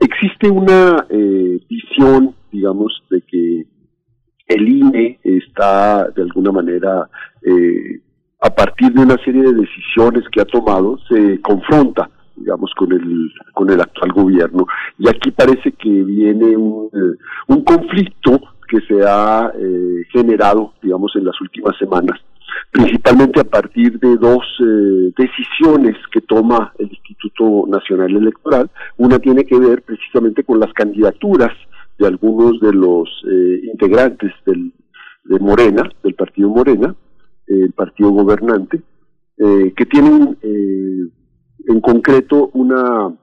existe una visión, digamos, de que el INE está de alguna manera, eh, a partir de una serie de decisiones que ha tomado, se confronta digamos, con el, con el actual gobierno. Y aquí parece que viene un, eh, un conflicto que se ha eh, generado, digamos, en las últimas semanas, principalmente a partir de dos eh, decisiones que toma el Instituto Nacional Electoral. Una tiene que ver precisamente con las candidaturas de algunos de los eh, integrantes del, de Morena, del partido Morena, el partido gobernante, que tienen en concreto una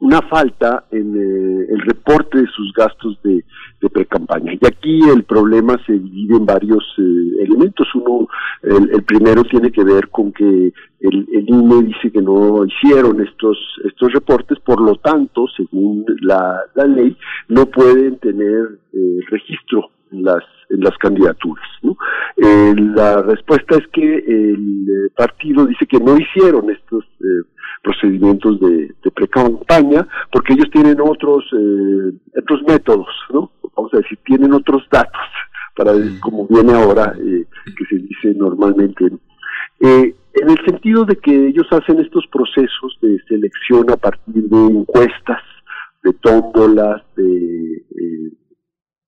una falta en eh, el reporte de sus gastos de, de pre-campaña. Y aquí el problema se divide en varios eh, elementos. Uno, el, primero tiene que ver con que el, INE dice que no hicieron estos, estos reportes, por lo tanto, según la, ley, no pueden tener eh, registro en las, en las candidaturas. ¿no? la respuesta es que el partido dice que no hicieron estos procedimientos de, de pre-campaña, porque ellos tienen otros, eh, otros métodos, ¿no? Vamos a decir, tienen otros datos, para como viene ahora, eh, que se dice normalmente. Eh, en el sentido de que ellos hacen estos procesos de selección a partir de encuestas, de tómbolas, de,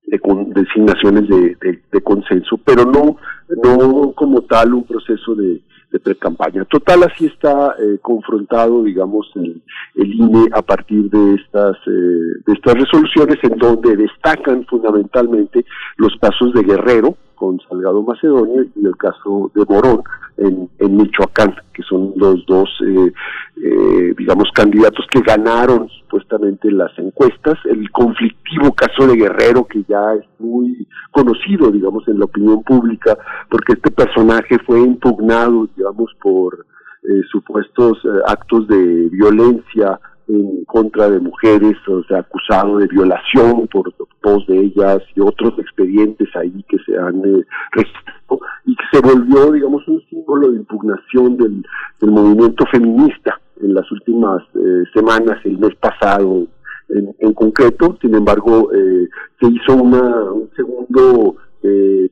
de designaciones de, de, consenso, pero no, no como tal un proceso de, de pre-campaña. Total, así está eh, confrontado, digamos, el, el, INE a partir de estas, eh, de estas resoluciones en donde destacan fundamentalmente los casos de Guerrero, con Salgado Macedonia y el caso de Morón en, Michoacán, que son los dos, eh, eh, digamos, candidatos que ganaron supuestamente las encuestas. El conflictivo caso de Guerrero, que ya es muy conocido, digamos, en la opinión pública, porque este personaje fue impugnado, digamos, por eh, supuestos actos de violencia en contra de mujeres, o sea, acusado de violación por dos de ellas y otros expedientes ahí que se han eh, registrado y que se volvió, digamos, un símbolo de impugnación del, del movimiento feminista en las últimas eh, semanas, el mes pasado en, en concreto. Sin embargo, eh, se hizo una, un segundo eh,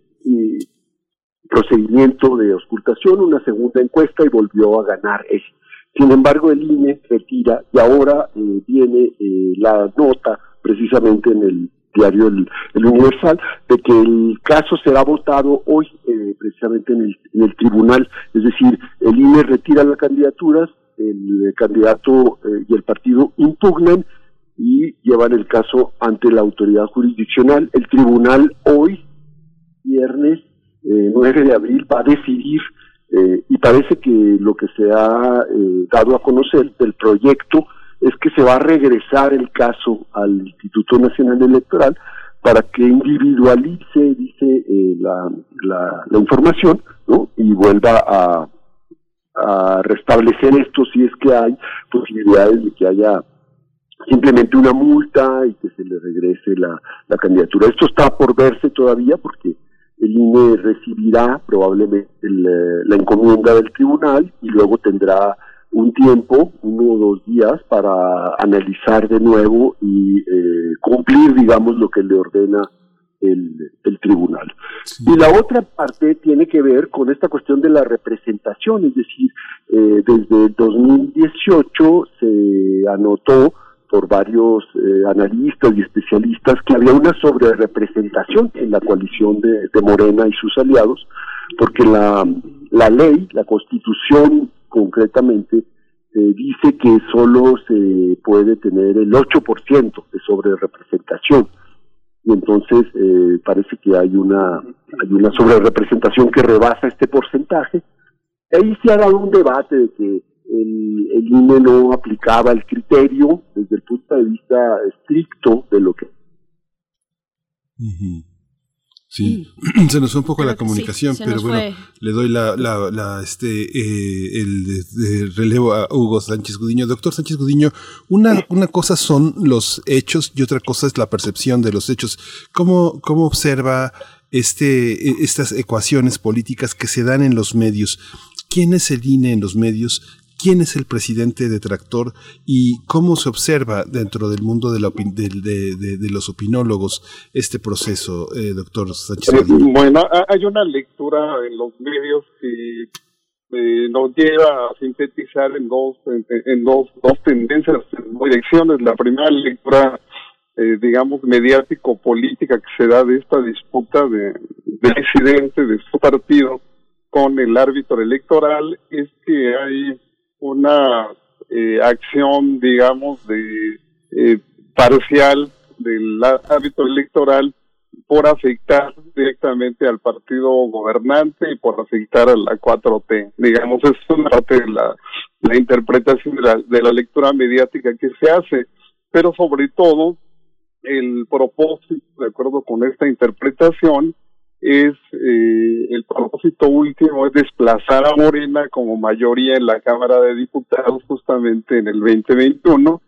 procedimiento de auscultación, una segunda encuesta y volvió a ganar ese sin embargo, el INE retira y ahora eh, viene eh, la nota precisamente en el diario el, Universal de que el caso será votado hoy eh, precisamente en el, en el, tribunal. Es decir, el INE retira las candidaturas, el candidato y el partido impugnan y llevan el caso ante la autoridad jurisdiccional. El tribunal hoy, viernes 9 de abril, va a decidir eh, y parece que lo que se ha eh, dado a conocer del proyecto es que se va a regresar el caso al Instituto Nacional Electoral para que individualice, dice, eh, la, la, información ¿no? y vuelva a, a restablecer esto si es que hay posibilidades de que haya simplemente una multa y que se le regrese la, la candidatura. Esto está por verse todavía porque el INE recibirá probablemente eh, la encomienda del tribunal y luego tendrá un tiempo, uno o dos días, para analizar de nuevo y eh, cumplir, digamos, lo que le ordena el, tribunal. Y la otra parte tiene que ver con esta cuestión de la representación, es decir, eh, desde el 2018 se anotó por varios eh, analistas y especialistas que había una sobrerepresentación en la coalición de, Morena y sus aliados, porque la, la ley, la constitución concretamente, eh, dice que solo se puede tener el 8% de sobrerepresentación. Y entonces eh, parece que hay una, hay una sobrerepresentación que rebasa este porcentaje. Ahí se ha dado un debate de que el, el INE no aplicaba el criterio desde el punto de vista estricto de lo que... Sí, se nos fue un poco la comunicación, pero bueno, le doy la, la, este, eh, el relevo a Hugo Sánchez Gudiño. Doctor Sánchez Gudiño, una, una cosa son los hechos y otra cosa es la percepción de los hechos. ¿Cómo, cómo observa este, e, estas ecuaciones políticas que se dan en los medios? ¿Quién es el INE en los medios? Quién es el presidente detractor y cómo se observa dentro del mundo de, la de, los opinólogos este proceso, eh, doctor Sánchez. Eh, bueno, hay una lectura en los medios que eh, nos lleva a sintetizar en dos en, dos, dos tendencias, en dos direcciones. La primera lectura, eh, digamos, mediático-política que se da de esta disputa de, del presidente de su partido con el árbitro electoral es que hay una eh, acción, digamos, de eh, parcial del árbitro electoral por afectar directamente al partido gobernante y por afectar a la 4T. Digamos, es una parte de la, la interpretación de la, de la lectura mediática que se hace, pero sobre todo el propósito, de acuerdo con esta interpretación, es eh, el propósito último es desplazar a Morena como mayoría en la Cámara de Diputados justamente en el 2021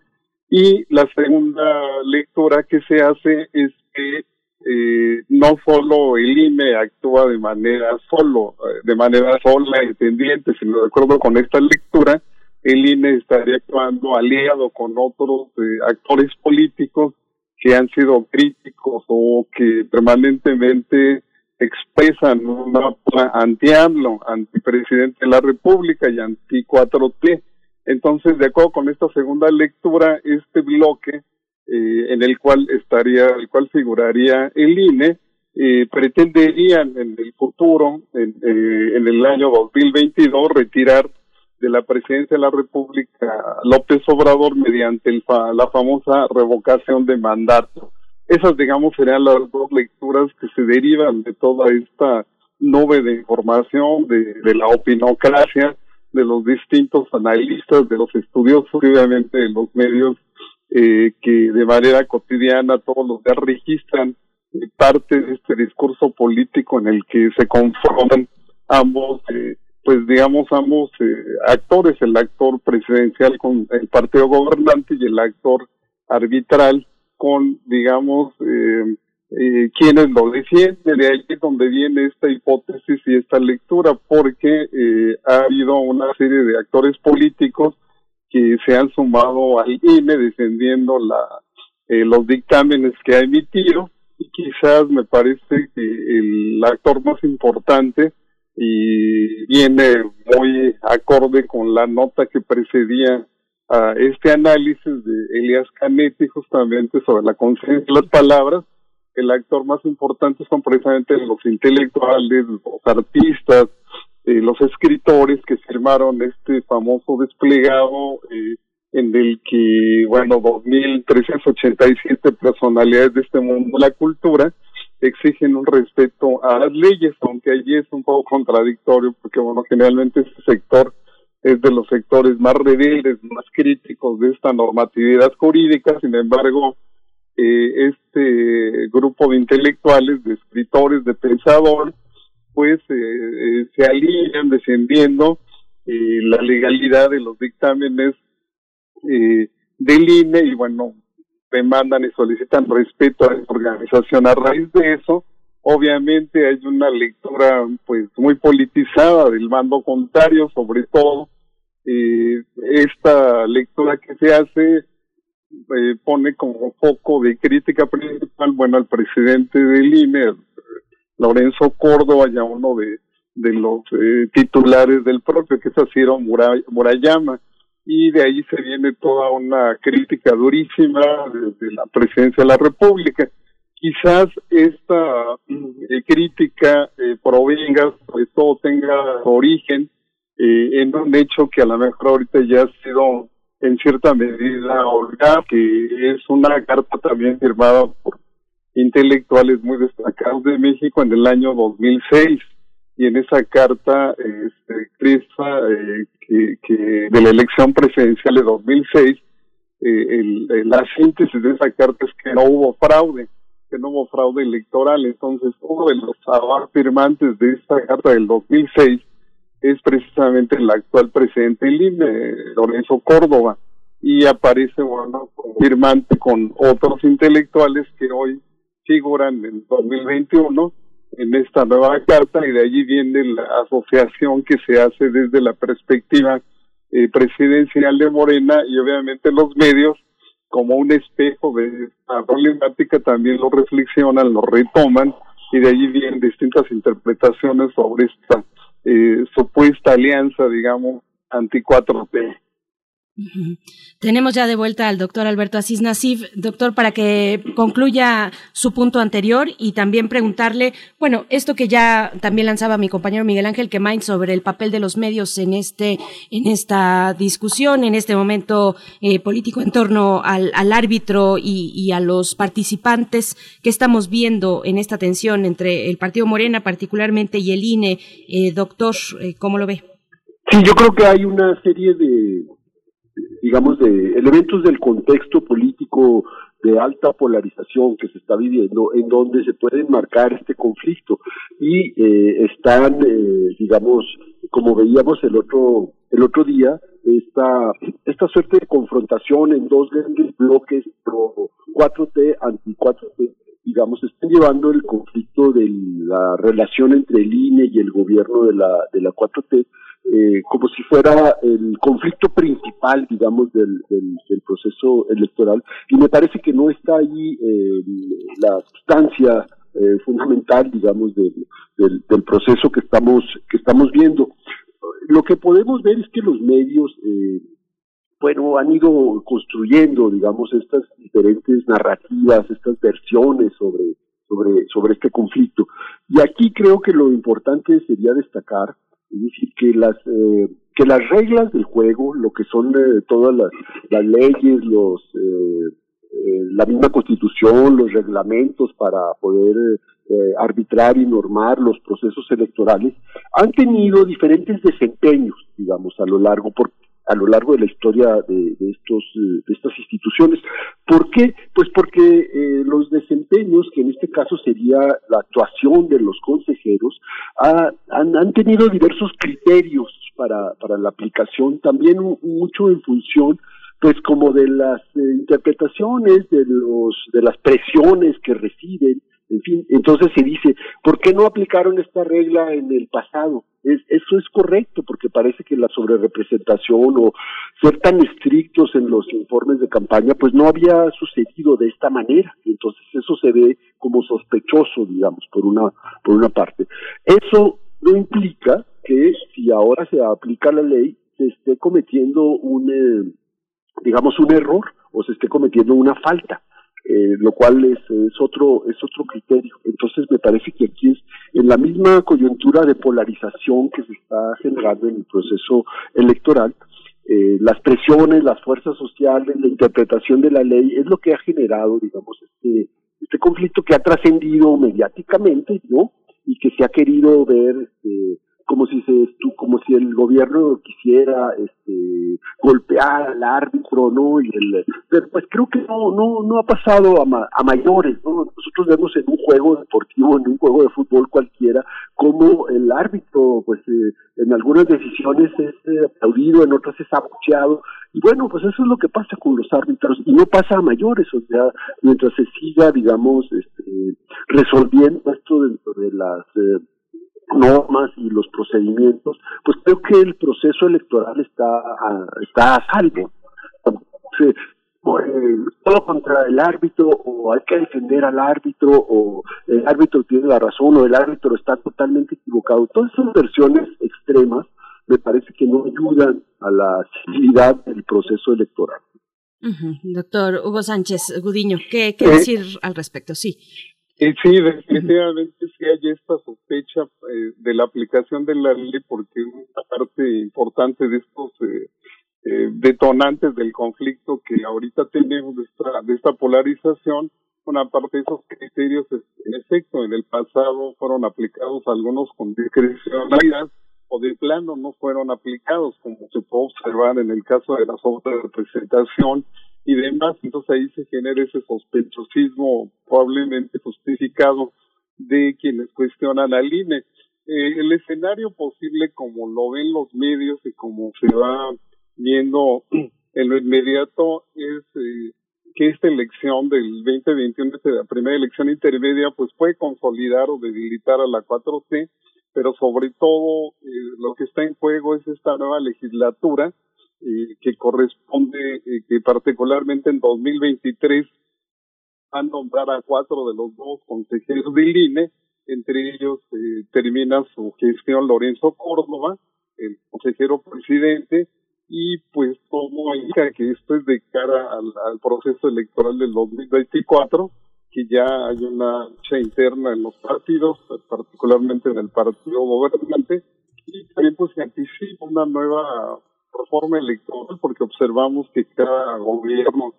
y la segunda lectura que se hace es que eh, no solo el INE actúa de manera solo, eh, de manera sola, independiente, sino de acuerdo con esta lectura, el INE estaría actuando aliado con otros eh, actores políticos que han sido críticos o que permanentemente expresan una anti-AMLO, anti-presidente de la República y anti-4T. Entonces, de acuerdo con esta segunda lectura, este bloque eh, en el cual estaría, el cual figuraría el INE, eh, pretenderían en el futuro, en, eh, en el año 2022, retirar de la presidencia de la República López Obrador mediante el la famosa revocación de mandato. Esas, digamos, serían las dos lecturas que se derivan de toda esta nube de información, de, la opinocracia, de los distintos analistas, de los estudiosos, obviamente de los medios eh, que de manera cotidiana todos los días registran eh, parte de este discurso político en el que se confrontan ambos, eh, pues digamos ambos actores, el actor presidencial con el partido gobernante y el actor arbitral con, digamos, eh, eh, quienes lo defienden. De ahí es donde viene esta hipótesis y esta lectura, porque eh, ha habido una serie de actores políticos que se han sumado al INE defendiendo la, eh, los dictámenes que ha emitido y quizás me parece que el actor más importante y viene muy acorde con la nota que precedía a este análisis de Elias Canetti justamente sobre la conciencia de las palabras, el actor más importante son precisamente los intelectuales, los artistas, eh, los escritores que firmaron este famoso desplegado eh, en el que, bueno, 2.387 personalidades de este mundo la cultura exigen un respeto a las leyes, aunque allí es un poco contradictorio porque, bueno, generalmente este sector es de los sectores más rebeldes, más críticos de esta normatividad jurídica, sin embargo, eh, este grupo de intelectuales, de escritores, de pensadores, pues eh, eh, se alinean defendiendo la legalidad de los dictámenes del INE y bueno, demandan y solicitan respeto a la organización. A raíz de eso, obviamente hay una lectura pues muy politizada del bando contrario, sobre todo eh, esta lectura que se hace eh, pone como foco de crítica principal, bueno, al presidente del INE, Lorenzo Córdoba, ya uno de, de los eh, titulares del propio, que es Ciro Murayama, y de ahí se viene toda una crítica durísima de, la presidencia de la República. Quizás esta eh, crítica eh, provenga, pues todo tenga origen eh, en un hecho que a lo mejor ahorita ya ha sido en cierta medida olvidado, que es una carta también firmada por intelectuales muy destacados de México en el año 2006 y en esa carta este, eh, que, que, de la elección presidencial de 2006 eh, el, la síntesis de esa carta es que no hubo fraude que no hubo fraude electoral. Entonces uno de los firmantes de esta carta del 2006 es precisamente el actual presidente del INE, Lorenzo Córdoba, y aparece, bueno, firmante con otros intelectuales que hoy figuran en 2021 en esta nueva carta y de allí viene la asociación que se hace desde la perspectiva eh, presidencial de Morena y obviamente los medios como un espejo de esta problemática también lo reflexionan, lo retoman y de allí vienen distintas interpretaciones sobre esta eh, supuesta alianza, digamos, anti-4T. Tenemos ya de vuelta al doctor Alberto Asís Nasif. Doctor, para que concluya su punto anterior y también preguntarle, bueno, esto que ya también lanzaba mi compañero Miguel Ángel Quemain sobre el papel de los medios en este, en esta discusión, en este momento eh, político en torno al, árbitro y, a los participantes que estamos viendo en esta tensión entre el Partido Morena particularmente y el INE. Eh, doctor, eh, ¿cómo lo ve? Sí, yo creo que hay una serie de digamos, de elementos del contexto político de alta polarización que se está viviendo, en donde se puede enmarcar este conflicto. Y eh, están, eh, digamos, como veíamos el otro el otro día, esta esta suerte de confrontación en dos grandes bloques pro 4T anti 4T digamos, están llevando el conflicto de la relación entre el INE y el gobierno de la, de la 4T eh, como si fuera el conflicto principal, digamos, del, proceso electoral. Y me parece que no está ahí eh, la sustancia eh, fundamental, digamos, del, del, del, proceso que estamos, que estamos viendo. Lo que podemos ver es que los medios, eh, bueno, han ido construyendo, digamos, estas diferentes narrativas, estas versiones sobre, sobre, sobre este conflicto. Y aquí creo que lo importante sería destacar decir, que las, eh, que las reglas del juego, lo que son eh, todas las, las leyes, los, eh, la misma constitución, los reglamentos para poder arbitrar y normar los procesos electorales, han tenido diferentes desempeños, digamos, a lo largo, por, a lo largo de la historia de, estos de estas instituciones. ¿Por qué? Pues porque eh, los desempeños, que en este caso sería la actuación de los consejeros, han, han, tenido diversos criterios para, para la aplicación, también mucho en función pues como de las eh, interpretaciones, de los de las presiones que reciben, en fin, entonces se dice, ¿por qué no aplicaron esta regla en el pasado? Es, eso es correcto, porque parece que la sobrerepresentación o ser tan estrictos en los informes de campaña, pues no había sucedido de esta manera. Entonces eso se ve como sospechoso, digamos, por una, por una parte. Eso no implica que si ahora se aplica la ley, se esté cometiendo un, eh, digamos, un error o se esté cometiendo una falta eh, lo cual es, es otro es otro criterio. Entonces me parece que aquí es en la misma coyuntura de polarización que se está generando en el proceso electoral, eh, las presiones, las fuerzas sociales, la interpretación de la ley es lo que ha generado, digamos, este este conflicto que ha trascendido mediáticamente, ¿no? Y que se ha querido ver este, como si se como si el gobierno quisiera este golpear al árbitro no y el pero pues creo que no no no ha pasado a, a mayores no nosotros vemos en un juego deportivo en un juego de fútbol cualquiera como el árbitro pues eh, en algunas decisiones es eh, aplaudido en otras es abucheado. Y bueno pues eso es lo que pasa con los árbitros y no pasa a mayores o sea mientras se siga digamos este resolviendo esto dentro de las eh, normas y los procedimientos, pues creo que el proceso electoral está a, está a salvo. Eh, todo contra el árbitro o hay que defender al árbitro o el árbitro tiene la razón o el árbitro está totalmente equivocado. Todas esas versiones extremas me parece que no ayudan a la civilidad del proceso electoral. Doctor Hugo Sánchez Gudiño, ¿qué, qué eh, decir al respecto? Sí. Sí, definitivamente sí hay esta sospecha eh, de la aplicación de la ley porque una parte importante de estos eh, eh, detonantes del conflicto que ahorita tenemos de esta, de esta polarización, una parte de esos criterios, en efecto, en el pasado fueron aplicados algunos con discrecionalidad o de plano no fueron aplicados, como se puede observar en el caso de las obras de representación y demás. Entonces ahí se genera ese sospechosismo probablemente justificado de quienes cuestionan al INE. Eh, el escenario posible como lo ven los medios y como se va viendo en lo inmediato es eh, que esta elección del 2021, la primera elección intermedia, pues puede consolidar o debilitar a la 4C, pero sobre todo eh, lo que está en juego es esta nueva legislatura eh, que corresponde, eh, que particularmente en 2023 van a nombrar a cuatro de los dos consejeros del INE, entre ellos eh, termina su gestión Lorenzo Córdoba, el consejero presidente, y pues todo indica que esto es de cara al, proceso electoral del 2024, que ya hay una lucha interna en los partidos, particularmente en el partido gobernante, y también pues se anticipa una nueva reforma electoral porque observamos que cada gobierno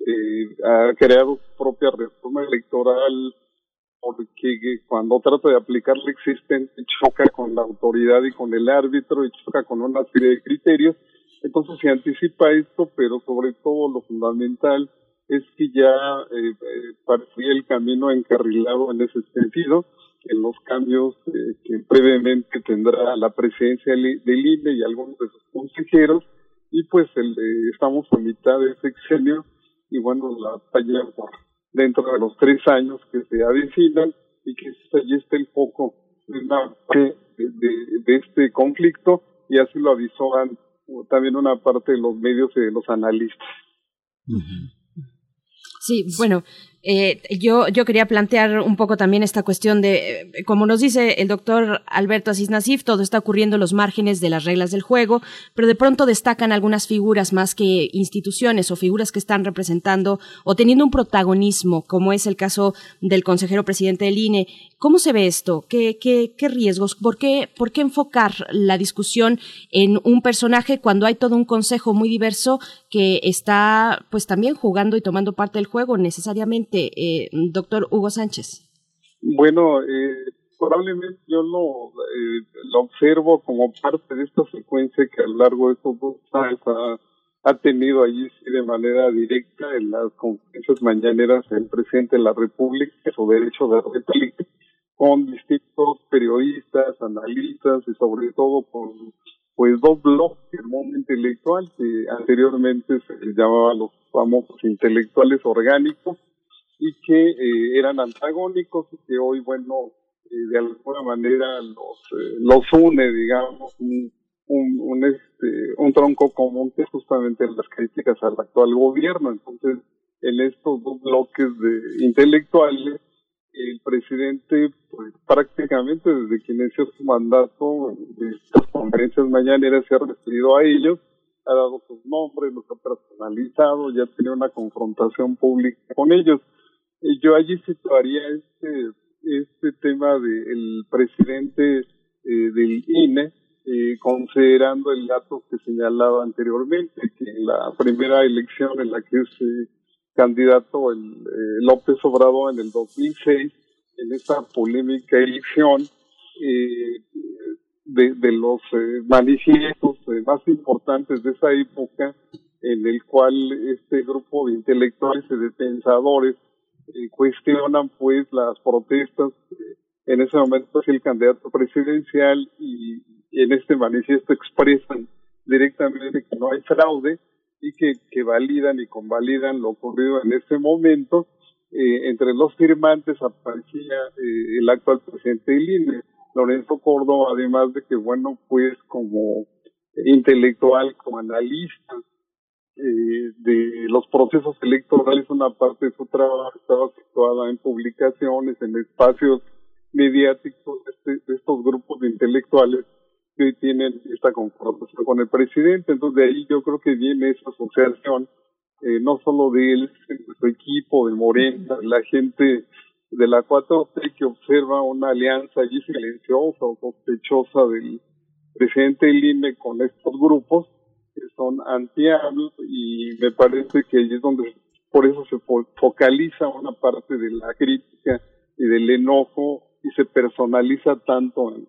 eh, ha creado su propia reforma electoral porque cuando trata de aplicar la existente choca con la autoridad y con el árbitro y choca con una serie de criterios. Entonces se anticipa esto, pero sobre todo lo fundamental es que ya eh, eh parecía el camino encarrilado en ese sentido, en los cambios eh, que previamente tendrá la presidencia del INE y algunos de sus consejeros, y pues el, eh, estamos a mitad de ese exenio y bueno, la batalla por dentro de los tres años que se avecinan y que allí esté el foco de, de, este conflicto y así lo avisoran también una parte de los medios y de los analistas. Sí, bueno, eh, yo, yo quería plantear un poco también esta cuestión de, eh, como nos dice el doctor Alberto Asís Nasif, todo está ocurriendo en los márgenes de las reglas del juego, pero de pronto destacan algunas figuras más que instituciones o figuras que están representando o teniendo un protagonismo, como es el caso del consejero presidente del INE. ¿Cómo se ve esto? ¿Qué, qué, qué riesgos? ¿Por qué, ¿Por qué enfocar la discusión en un personaje cuando hay todo un consejo muy diverso que está pues también jugando y tomando parte del juego necesariamente? Eh, doctor Hugo Sánchez? Bueno, eh, probablemente yo lo, eh, lo observo como parte de esta secuencia que a lo largo de estos dos años ha, tenido allí sí, de manera directa en las conferencias mañaneras el presidente de la República, su derecho de réplica, con distintos periodistas, analistas y sobre todo con pues dos bloques del mundo intelectual que anteriormente se llamaba los famosos intelectuales orgánicos y que eh, eran antagónicos y que hoy, bueno, eh, de alguna manera los, eh, los une, digamos, un, un, este, un tronco común que justamente las críticas al actual gobierno. Entonces, en estos dos bloques de intelectuales, el presidente, pues prácticamente desde que inició su mandato, de estas conferencias mañaneras se ha referido a ellos, ha dado sus nombres, los ha personalizado, ya ha tenido una confrontación pública con ellos yo allí situaría este, este tema del presidente eh, del INE, eh, considerando el dato que señalaba anteriormente, que en la primera elección en la que es eh, candidato el, López Obrador en el 2006, en esa polémica elección, de, de, los manifiestos más importantes de esa época, en el cual este grupo de intelectuales y de pensadores eh, cuestionan pues las protestas. En ese momento es el candidato presidencial y, en este manifiesto expresan directamente que no hay fraude y que, que validan y convalidan lo ocurrido en ese momento. Eh, entre los firmantes aparecía eh, el actual presidente del INE, Lorenzo Córdoba, además de que, bueno, pues como intelectual, como analista, eh, de los procesos electorales, una parte de su trabajo estaba situada en publicaciones, en espacios mediáticos de, este, estos grupos de intelectuales que tienen esta confrontación con el presidente. Entonces, de ahí yo creo que viene esa asociación, eh, no solo de él, de su equipo, de Morena, la gente de la 4T que observa una alianza allí silenciosa o sospechosa del presidente del INE con estos grupos que son antiables y me parece que ahí es donde por eso se focaliza una parte de la crítica y del enojo y se personaliza tanto en,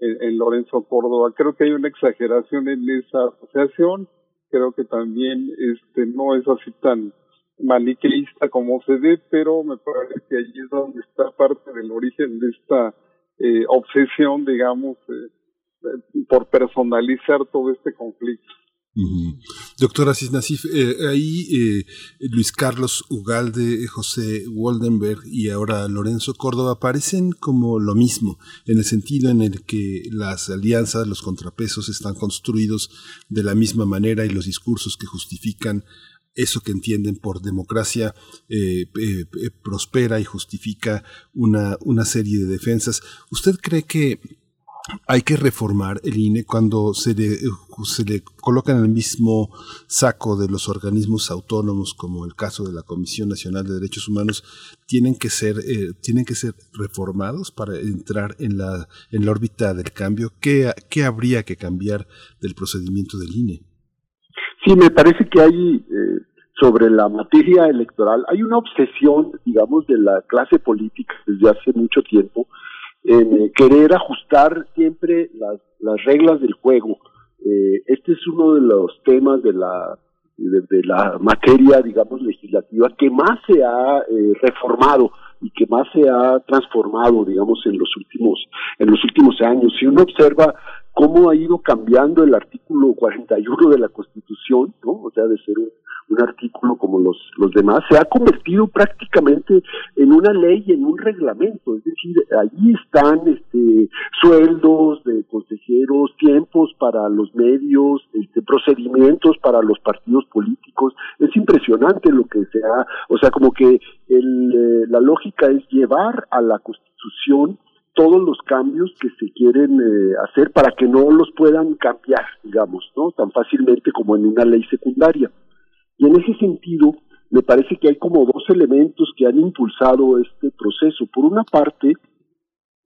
en, Lorenzo Córdoba. Creo que hay una exageración en esa asociación, creo que también este no es así tan maniqueísta como se ve, pero me parece que allí es donde está parte del origen de esta eh, obsesión, digamos, eh, por personalizar todo este conflicto. Doctora Cisnasif, eh, ahí eh, Luis Carlos Ugalde, José Waldenberg y ahora Lorenzo Córdoba parecen como lo mismo, en el sentido en el que las alianzas, los contrapesos están construidos de la misma manera y los discursos que justifican eso que entienden por democracia eh, prospera y justifica una, una serie de defensas. ¿Usted cree que hay que reformar el INE cuando se le, se le coloca en el mismo saco de los organismos autónomos, como el caso de la Comisión Nacional de Derechos Humanos, tienen que ser, eh, tienen que ser reformados para entrar en la, en la órbita del cambio. ¿Qué, ¿Qué habría que cambiar del procedimiento del INE? Sí, me parece que hay eh, sobre la materia electoral, hay una obsesión, digamos, de la clase política desde hace mucho tiempo en eh, querer ajustar siempre las, las reglas del juego. Eh, este es uno de los temas de la de, la materia, digamos, legislativa que más se ha eh, reformado y que más se ha transformado, digamos, en los últimos en los últimos años. Si uno observa cómo ha ido cambiando el artículo 41 de la Constitución, ¿no? O sea, de ser un, artículo como los, los demás, se ha convertido prácticamente en una ley, en un reglamento, es decir, allí están este, sueldos de consejeros, tiempos para los medios, este, procedimientos para los partidos políticos, es impresionante lo que se ha, o sea, como que el, eh, la lógica es llevar a la Constitución todos los cambios que se quieren eh, hacer para que no los puedan cambiar, digamos, ¿no? Tan fácilmente como en una ley secundaria. Y en ese sentido, me parece que hay como dos elementos que han impulsado este proceso. Por una parte,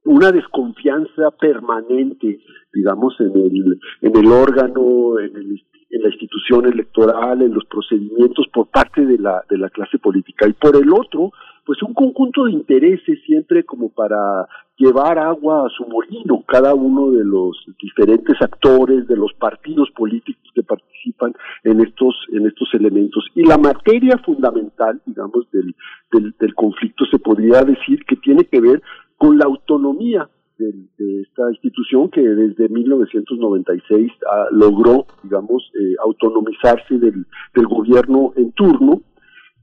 una desconfianza permanente, digamos, en el, en el órgano, en, el, en la institución electoral, en los procedimientos por parte de la, de la clase política. Y por el otro, pues un conjunto de intereses siempre como para llevar agua a su molino, cada uno de los diferentes actores, de los partidos políticos que participan en estos, en estos elementos. Y la materia fundamental, digamos, del, del, del conflicto se podría decir que tiene que ver con la autonomía de, de, esta institución que desde 1996 ah, logró, digamos, eh, autonomizarse del, del gobierno en turno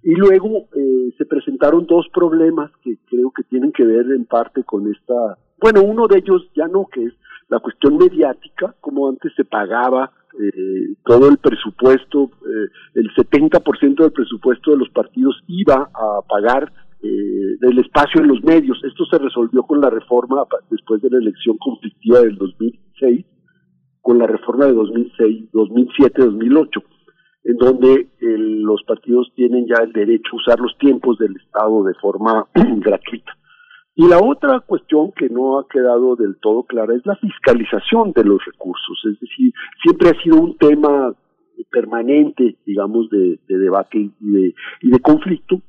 y luego eh, se presentaron dos problemas que creo que tienen que ver en parte con esta, bueno, uno de ellos ya no, que es la cuestión mediática, como antes se pagaba eh, todo el presupuesto, eh, el 70% del presupuesto de los partidos iba a pagar eh, del espacio en los medios. Esto se resolvió con la reforma después de la elección conflictiva del 2006, con la reforma de 2006, 2007, 2008 en donde los partidos tienen ya el derecho a usar los tiempos del Estado de forma gratuita. Y la otra cuestión que no ha quedado del todo clara es la fiscalización de los recursos, es decir, siempre ha sido un tema permanente, digamos, de, debate y de, y de conflicto,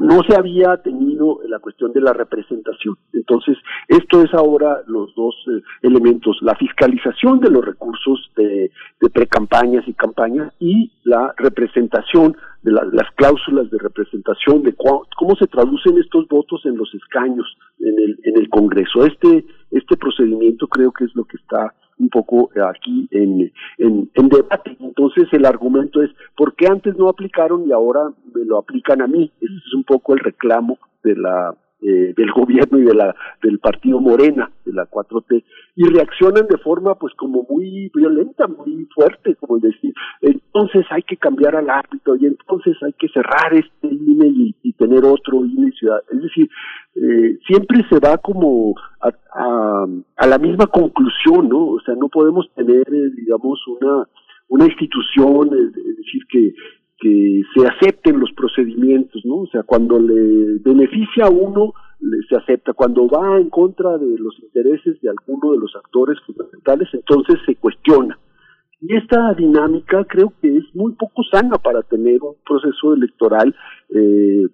no se había tenido la cuestión de la representación. Entonces, esto es ahora los dos eh, elementos, la fiscalización de los recursos de, de precampañas y campañas y la representación de las cláusulas de representación, de cómo se traducen estos votos en los escaños en el, en el Congreso. Este, este procedimiento creo que es lo que está un poco aquí en, en, en, debate. Entonces el argumento es, ¿por qué antes no aplicaron y ahora me lo aplican a mí? Ese es un poco el reclamo de la eh, del gobierno y de la del partido Morena de la 4T y reaccionan de forma pues como muy violenta muy fuerte como decir entonces hay que cambiar al árbitro y entonces hay que cerrar este INE y, tener otro INE ciudad es decir eh, siempre se va como a, la misma conclusión no o sea no podemos tener eh, digamos una una institución es decir que que se acepten los procedimientos, ¿no? O sea, cuando le beneficia a uno, se acepta. Cuando va en contra de los intereses de alguno de los actores fundamentales, entonces se cuestiona. Y esta dinámica creo que es muy poco sana para tener un proceso electoral eh,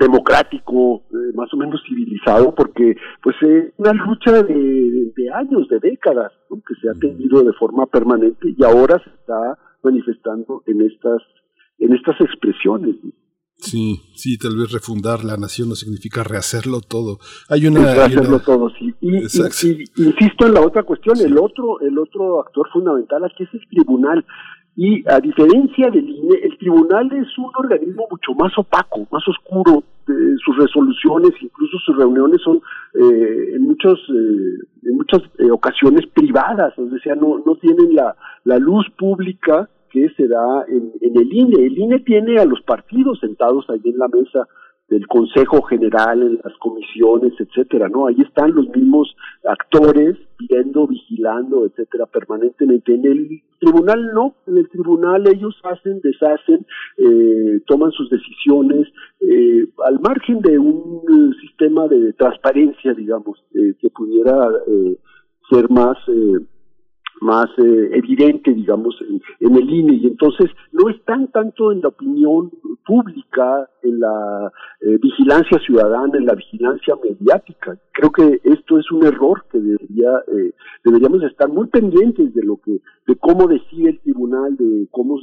democrático, eh, más o menos civilizado, porque pues es una lucha de, de años, de décadas, ¿no? que se ha tenido de forma permanente y ahora se está manifestando en estas en estas expresiones. Sí, sí, tal vez refundar la nación no significa rehacerlo todo. Hay una rehacerlo todo, sí. Y, insisto en la otra cuestión, el otro, el otro actor fundamental aquí es el tribunal. Y a diferencia del INE, el tribunal es un organismo mucho más opaco, más oscuro. sus resoluciones, incluso sus reuniones son eh, en muchos eh, en muchas eh, ocasiones privadas, o sea, no, no tienen la, la luz pública que se da en, el INE. El INE tiene a los partidos sentados ahí en la mesa del Consejo General, en las comisiones, etcétera, ¿no? Ahí están los mismos actores viendo, vigilando, etcétera, permanentemente. En el tribunal no, en el tribunal ellos hacen, deshacen, eh, toman sus decisiones, eh, al margen de un eh, sistema de transparencia, digamos, que pudiera ser más más eh, evidente, digamos, en, el INE, y entonces no están tanto en la opinión pública, en la eh, vigilancia ciudadana, en la vigilancia mediática. Creo que esto es un error que debería, eh, deberíamos estar muy pendientes de lo que, de cómo decide el tribunal, de cómo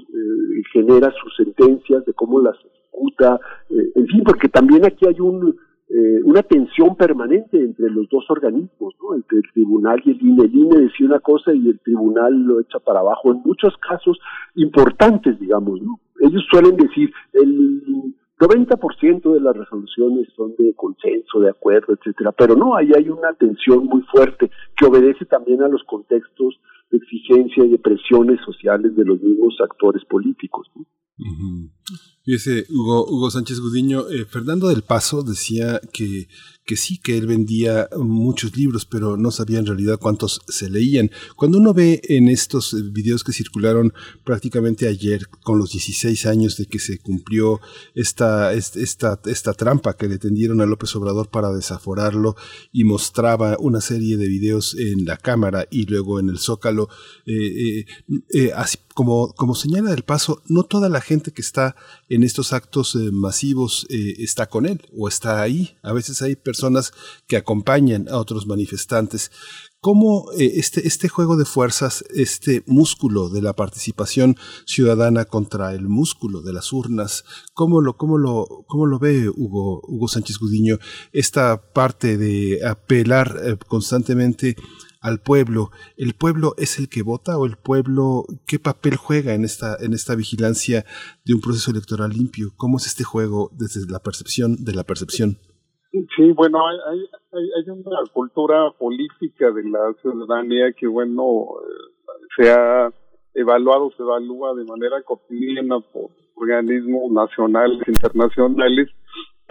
genera sus sentencias, de cómo las ejecuta, en fin, porque también aquí hay un eh, una tensión permanente entre los dos organismos, ¿no? entre el tribunal y el INE. El INE decía una cosa y el tribunal lo echa para abajo en muchos casos importantes, digamos. ¿no? Ellos suelen decir el 90% de las resoluciones son de consenso, de acuerdo, etcétera, pero no, ahí hay una tensión muy fuerte que obedece también a los contextos de exigencia y presiones sociales de los mismos actores políticos. ¿no? Fíjese, Hugo, Hugo Sánchez Gudiño, eh, Fernando del Paso decía que, que sí, que él vendía muchos libros, pero no sabía en realidad cuántos se leían. Cuando uno ve en estos eh, videos que circularon prácticamente ayer, con los 16 años de que se cumplió esta, esta, esta trampa que le tendieron a López Obrador para desaforarlo y mostraba una serie de videos en la cámara y luego en el zócalo, eh, así como, como señala del paso, no toda la gente que está en estos actos eh, masivos eh, está con él o está ahí. A veces hay personas que acompañan a otros manifestantes. ¿Cómo eh, este, este juego de fuerzas, este músculo de la participación ciudadana contra el músculo de las urnas, cómo lo, cómo lo, cómo lo ve Hugo, Hugo Sánchez Gudiño, esta parte de apelar constantemente al pueblo. ¿El pueblo es el que vota o el pueblo qué papel juega en esta, en esta vigilancia de un proceso electoral limpio? ¿Cómo es este juego desde la percepción de la percepción? Sí, bueno, hay, hay, una cultura política de la ciudadanía que, bueno, eh, se ha evaluado, se evalúa de manera cotidiana por organismos nacionales, internacionales,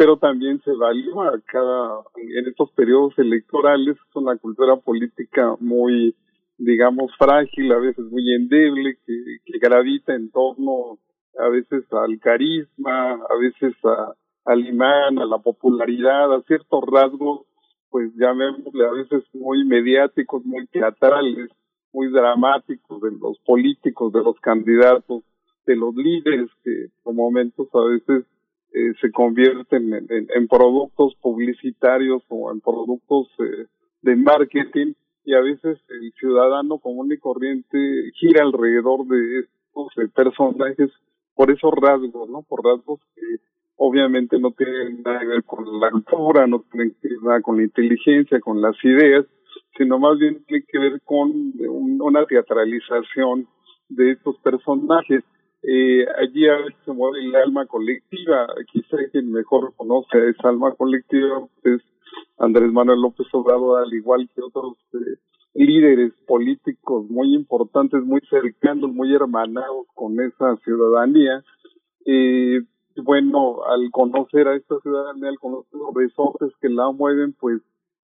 pero también se evalúa cada en estos periodos electorales es una cultura política muy digamos frágil a veces muy endeble que, que gravita en torno a veces al carisma a veces a, al imán a la popularidad a ciertos rasgos pues llamémosle a veces muy mediáticos muy teatrales muy dramáticos de los políticos de los candidatos de los líderes que por momentos a veces eh, se convierten en, productos publicitarios o en productos eh, de marketing y a veces el ciudadano común y corriente gira alrededor de estos eh, personajes por esos rasgos, ¿no? Por rasgos que obviamente no tienen nada que ver con la cultura, no tienen que ver nada con la inteligencia, con las ideas, sino más bien tiene que ver con una teatralización de estos personajes eh, allí a veces se mueve el alma colectiva. Quizá quien mejor conoce a esa alma colectiva es Andrés Manuel López Obrador, al igual que otros eh, líderes políticos muy importantes, muy cercanos, muy hermanados con esa ciudadanía. Eh, bueno, al conocer a esta ciudadanía, al conocer los resortes que la mueven, pues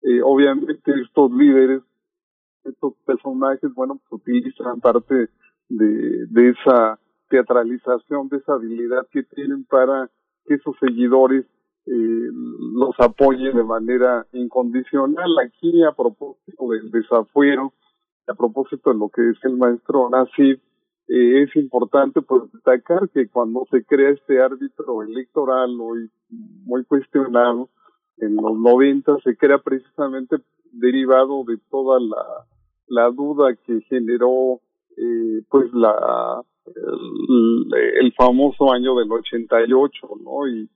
eh, obviamente estos líderes, estos personajes, bueno, pues utilizan parte de, de esa teatralización de esa habilidad que tienen para que sus seguidores eh, los apoyen de manera incondicional. Aquí, a propósito del desafuero, a propósito de lo que dice el maestro Nasif, eh, es importante pues destacar que cuando se crea este árbitro electoral hoy muy cuestionado, en los 90 se crea precisamente derivado de toda la duda que generó eh, pues la el, famoso año del 88, ¿no? Y,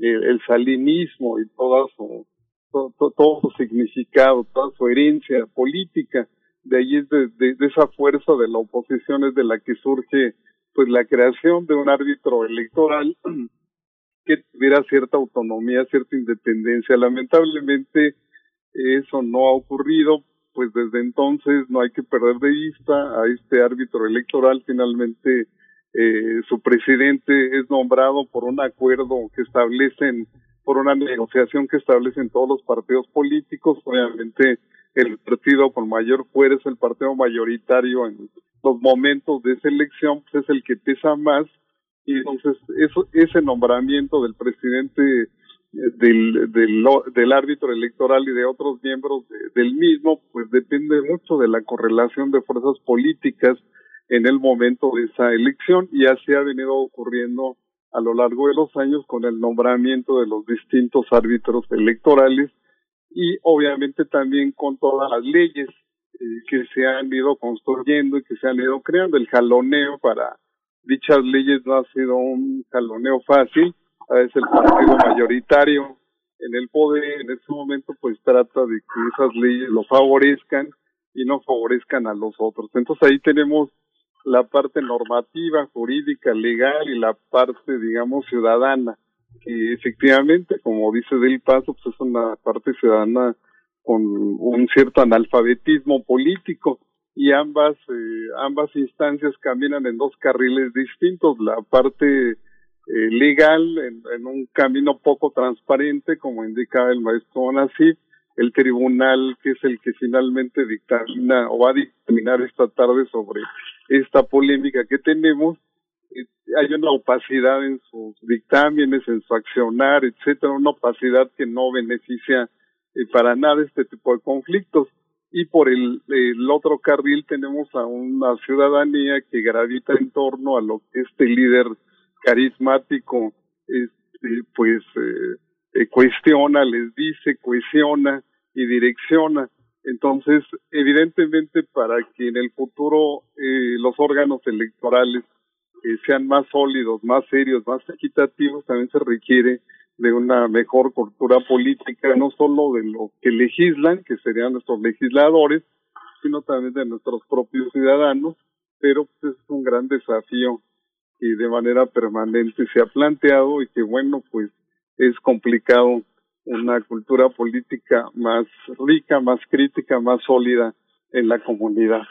el salinismo y toda su, todo, su significado, toda su herencia política. De ahí es de, esa fuerza de la oposición es de la que surge pues la creación de un árbitro electoral que tuviera cierta autonomía, cierta independencia. Lamentablemente eso no ha ocurrido, pues desde entonces no hay que perder de vista a este árbitro electoral. Finalmente eh, su presidente es nombrado por un acuerdo que establecen, por una negociación que establecen todos los partidos políticos. Obviamente el partido con mayor fuerza, el partido mayoritario en los momentos de esa elección, pues es el que pesa más y entonces eso, ese nombramiento del presidente del, del, del árbitro electoral y de otros miembros del mismo, pues depende mucho de la correlación de fuerzas políticas en el momento de esa elección. Y así ha venido ocurriendo a lo largo de los años con el nombramiento de los distintos árbitros electorales y obviamente también con todas las leyes eh, que se han ido construyendo y que se han ido creando, el jaloneo para dichas leyes no ha sido un jaloneo fácil, es el partido mayoritario en el poder en este momento pues trata de que esas leyes lo favorezcan y no favorezcan a los otros. Entonces ahí tenemos la parte normativa, jurídica, legal y la parte, digamos, ciudadana, que efectivamente, como dice Del Paso, pues es una parte ciudadana con un cierto analfabetismo político y ambas eh, ambas instancias caminan en dos carriles distintos la parte eh, legal en, un camino poco transparente como indica el maestro Nasif el tribunal que es el que finalmente dictamina o va a dictaminar esta tarde sobre esta polémica que tenemos eh, hay una opacidad en sus dictámenes en su accionar etcétera una opacidad que no beneficia para nada este tipo de conflictos. Y por el, el, otro carril tenemos a una ciudadanía que gravita en torno a lo que este líder carismático este, pues eh, eh, cuestiona, les dice, cohesiona y direcciona. Entonces, evidentemente, para que en el futuro eh, los órganos electorales sean más sólidos, más serios, más equitativos, también se requiere de una mejor cultura política, no solo de los que legislan, que serían nuestros legisladores, sino también de nuestros propios ciudadanos, pero pues es un gran desafío que de manera permanente se ha planteado y que bueno, pues es complicado una cultura política más rica, más crítica, más sólida en la comunidad.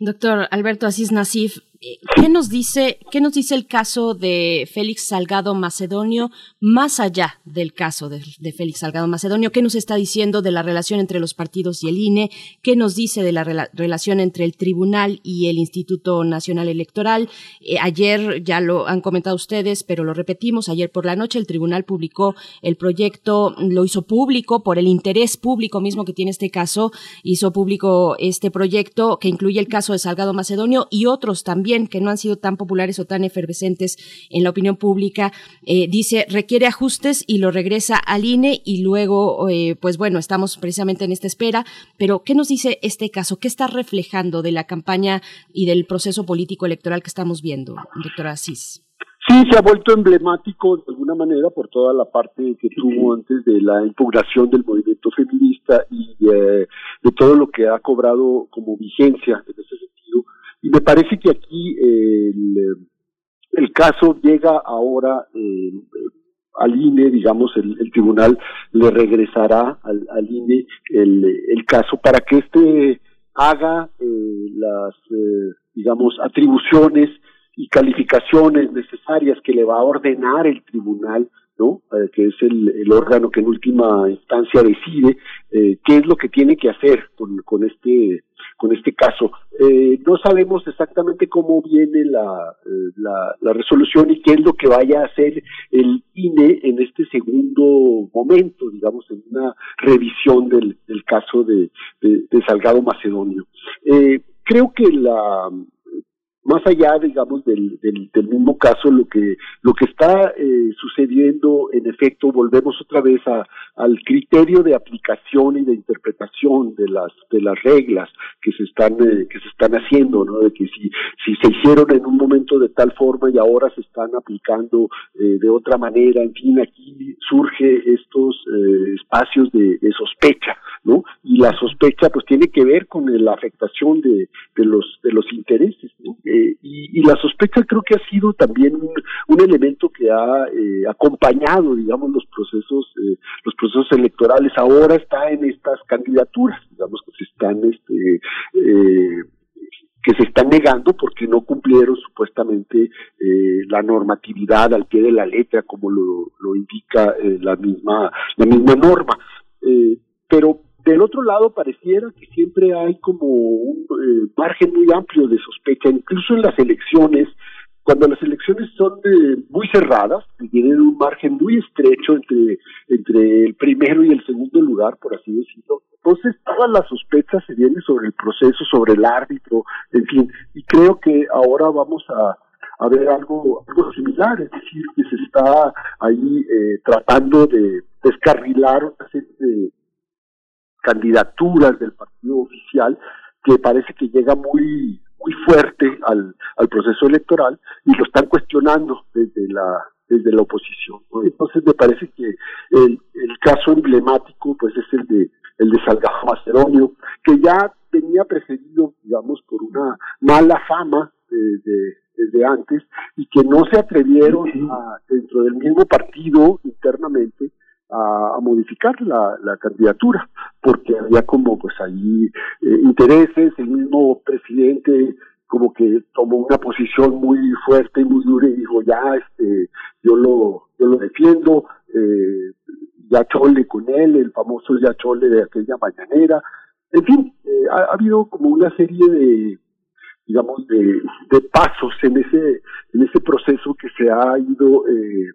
Doctor Alberto Asís Nasif, ¿qué nos dice, qué nos dice el caso de Félix Salgado Macedonio más allá del caso de, Félix Salgado Macedonio? ¿Qué nos está diciendo de la relación entre los partidos y el INE? ¿Qué nos dice de la relación entre el Tribunal y el Instituto Nacional Electoral? Eh, ayer ya lo han comentado ustedes, pero lo repetimos, ayer por la noche el Tribunal publicó el proyecto, lo hizo público por el interés público mismo que tiene este caso, hizo público este proyecto que incluye el caso de Salgado Macedonio y otros también que no han sido tan populares o tan efervescentes en la opinión pública. Eh, dice, requiere ajustes y lo regresa al INE y luego, eh, pues bueno, estamos precisamente en esta espera. Pero, ¿qué nos dice este caso? ¿Qué está reflejando de la campaña y del proceso político electoral que estamos viendo, doctora Asís? Sí, se ha vuelto emblemático de alguna manera por toda la parte que tuvo antes de la impugnación del movimiento feminista y eh, de todo lo que ha cobrado como vigencia en ese. Me parece que aquí eh, el, caso llega ahora eh, al INE, digamos, el, tribunal le regresará al, al INE el, el, caso para que éste haga las, digamos, atribuciones y calificaciones necesarias que le va a ordenar el tribunal, ¿no? Eh, que es el, el, órgano que en última instancia decide eh, qué es lo que tiene que hacer con, con este con este caso. Eh, no sabemos exactamente cómo viene la, la, la, resolución y qué es lo que vaya a hacer el INE en este segundo momento, digamos, en una revisión del, del caso de, de, de Salgado Macedonio. creo que la, más allá, digamos, del, del, mismo caso, lo que lo que está eh, sucediendo, en efecto, volvemos otra vez a, al criterio de aplicación y de interpretación de las de las reglas que se están eh, que se están haciendo, ¿no? De que si si se hicieron en un momento de tal forma y ahora se están aplicando eh, de otra manera, en fin, aquí surge estos espacios de, de, sospecha, ¿no? Y la sospecha, pues, tiene que ver con la afectación de, de los de los intereses, ¿no? Eh, y, la sospecha creo que ha sido también un, elemento que ha eh, acompañado, digamos, los procesos, eh, los procesos electorales. Ahora está en estas candidaturas, digamos, que se están, este, que se están negando porque no cumplieron supuestamente la normatividad al pie de la letra, como lo, lo indica la misma, la misma norma. pero del otro lado, pareciera que siempre hay como un eh, margen muy amplio de sospecha, incluso en las elecciones, cuando las elecciones son muy cerradas, y tienen un margen muy estrecho entre, entre el primero y el segundo lugar, por así decirlo, entonces todas las sospechas se vienen sobre el proceso, sobre el árbitro, en fin, y creo que ahora vamos a, ver algo, algo similar, es decir, que se está ahí eh, tratando de descarrilar una serie de candidaturas del partido oficial que parece que llega muy muy fuerte al, al proceso electoral y lo están cuestionando desde la desde la oposición. Entonces me parece que el, el caso emblemático pues es el de el de Salgado Macedonio, que ya venía precedido, digamos, por una mala fama desde, desde antes y que no se atrevieron a, dentro del mismo partido internamente a, modificar la, la, candidatura, porque había como pues ahí eh, intereses, el mismo presidente como que tomó una posición muy fuerte y muy dura y dijo ya este yo lo yo lo defiendo eh, ya chole con él el famoso ya chole de aquella mañanera en fin eh, ha, habido como una serie de digamos de, de pasos en ese en ese proceso que se ha ido eh,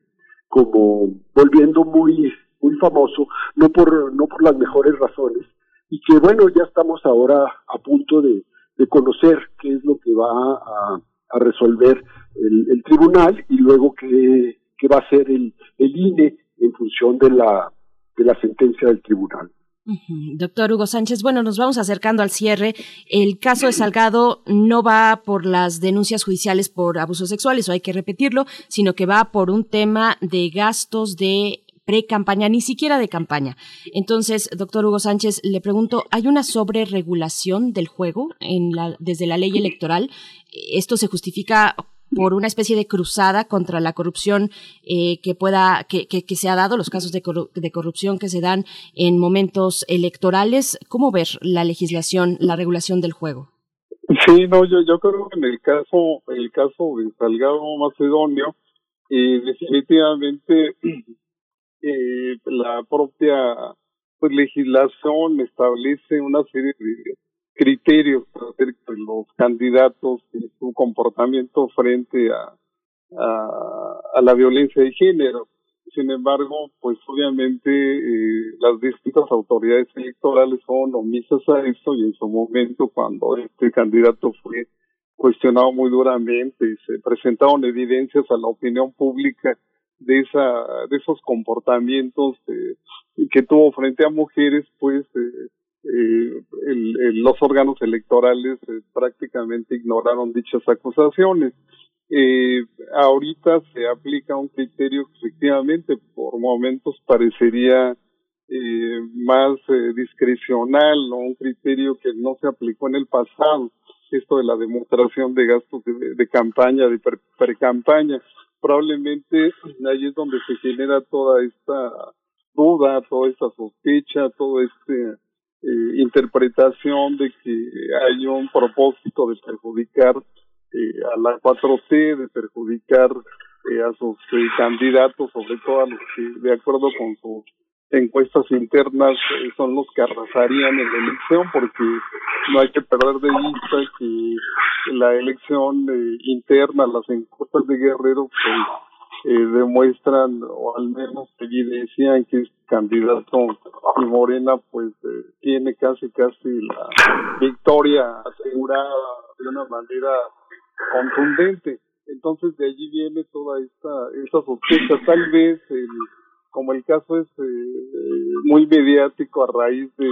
como volviendo muy muy famoso, no por, no por las mejores razones, y que bueno, ya estamos ahora a punto de, conocer qué es lo que va a, resolver el, tribunal y luego qué, qué va a hacer el, el INE en función de la, de la sentencia del tribunal. Doctor Hugo Sánchez, bueno, nos vamos acercando al cierre. El caso de Salgado no va por las denuncias judiciales por abusos sexuales, o hay que repetirlo, sino que va por un tema de gastos de pre-campaña, ni siquiera de campaña. Entonces, doctor Hugo Sánchez, le pregunto, ¿hay una sobreregulación del juego en la, desde la ley electoral? ¿Esto se justifica por una especie de cruzada contra la corrupción eh, que pueda que, que, se ha dado los casos de, de, corrupción que se dan en momentos electorales. Cómo ver la legislación la regulación del juego sí no yo yo creo que en el caso el caso de Salgado Macedonio eh, definitivamente eh, la propia pues, legislación establece una serie de criterios acerca de los candidatos y su comportamiento frente a, a, la violencia de género. Sin embargo, pues obviamente eh, las distintas autoridades electorales son omisas a esto y en su momento cuando este candidato fue cuestionado muy duramente y se presentaron evidencias a la opinión pública de esa de esos comportamientos eh, que tuvo frente a mujeres pues eh, eh los órganos electorales eh, prácticamente ignoraron dichas acusaciones. Eh, ahorita se aplica un criterio que efectivamente por momentos parecería eh, más discrecional o un criterio que no se aplicó en el pasado. Esto de la demostración de gastos de, campaña de pre-campaña. Probablemente ahí es donde se genera toda esta duda, toda esta sospecha, toda esta eh, interpretación de que hay un propósito de perjudicar eh, a la 4T, de perjudicar eh, a sus candidatos, sobre todo a los que, de acuerdo con sus encuestas internas eh, son los que arrasarían en la elección porque no hay que perder de vista que la elección eh, interna, las encuestas de Guerrero pues eh, demuestran o al menos evidencian que este candidato y Morena pues tiene casi casi la victoria asegurada de una manera contundente. Entonces de allí viene toda esta esta sospecha. Tal vez como el caso es eh, muy mediático a raíz de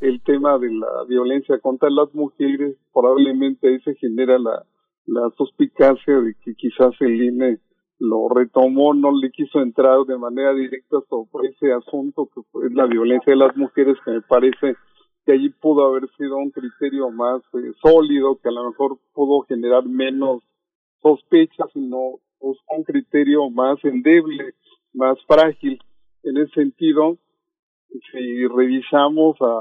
el tema de la violencia contra las mujeres, probablemente ahí se genera la, la suspicacia de que quizás el INE lo retomó, no le quiso entrar de manera directa sobre ese asunto que fue la violencia de las mujeres, que me parece que allí pudo haber sido un criterio más eh, sólido, que a lo mejor pudo generar menos sospechas, sino un criterio más endeble, más frágil. En ese sentido, si revisamos a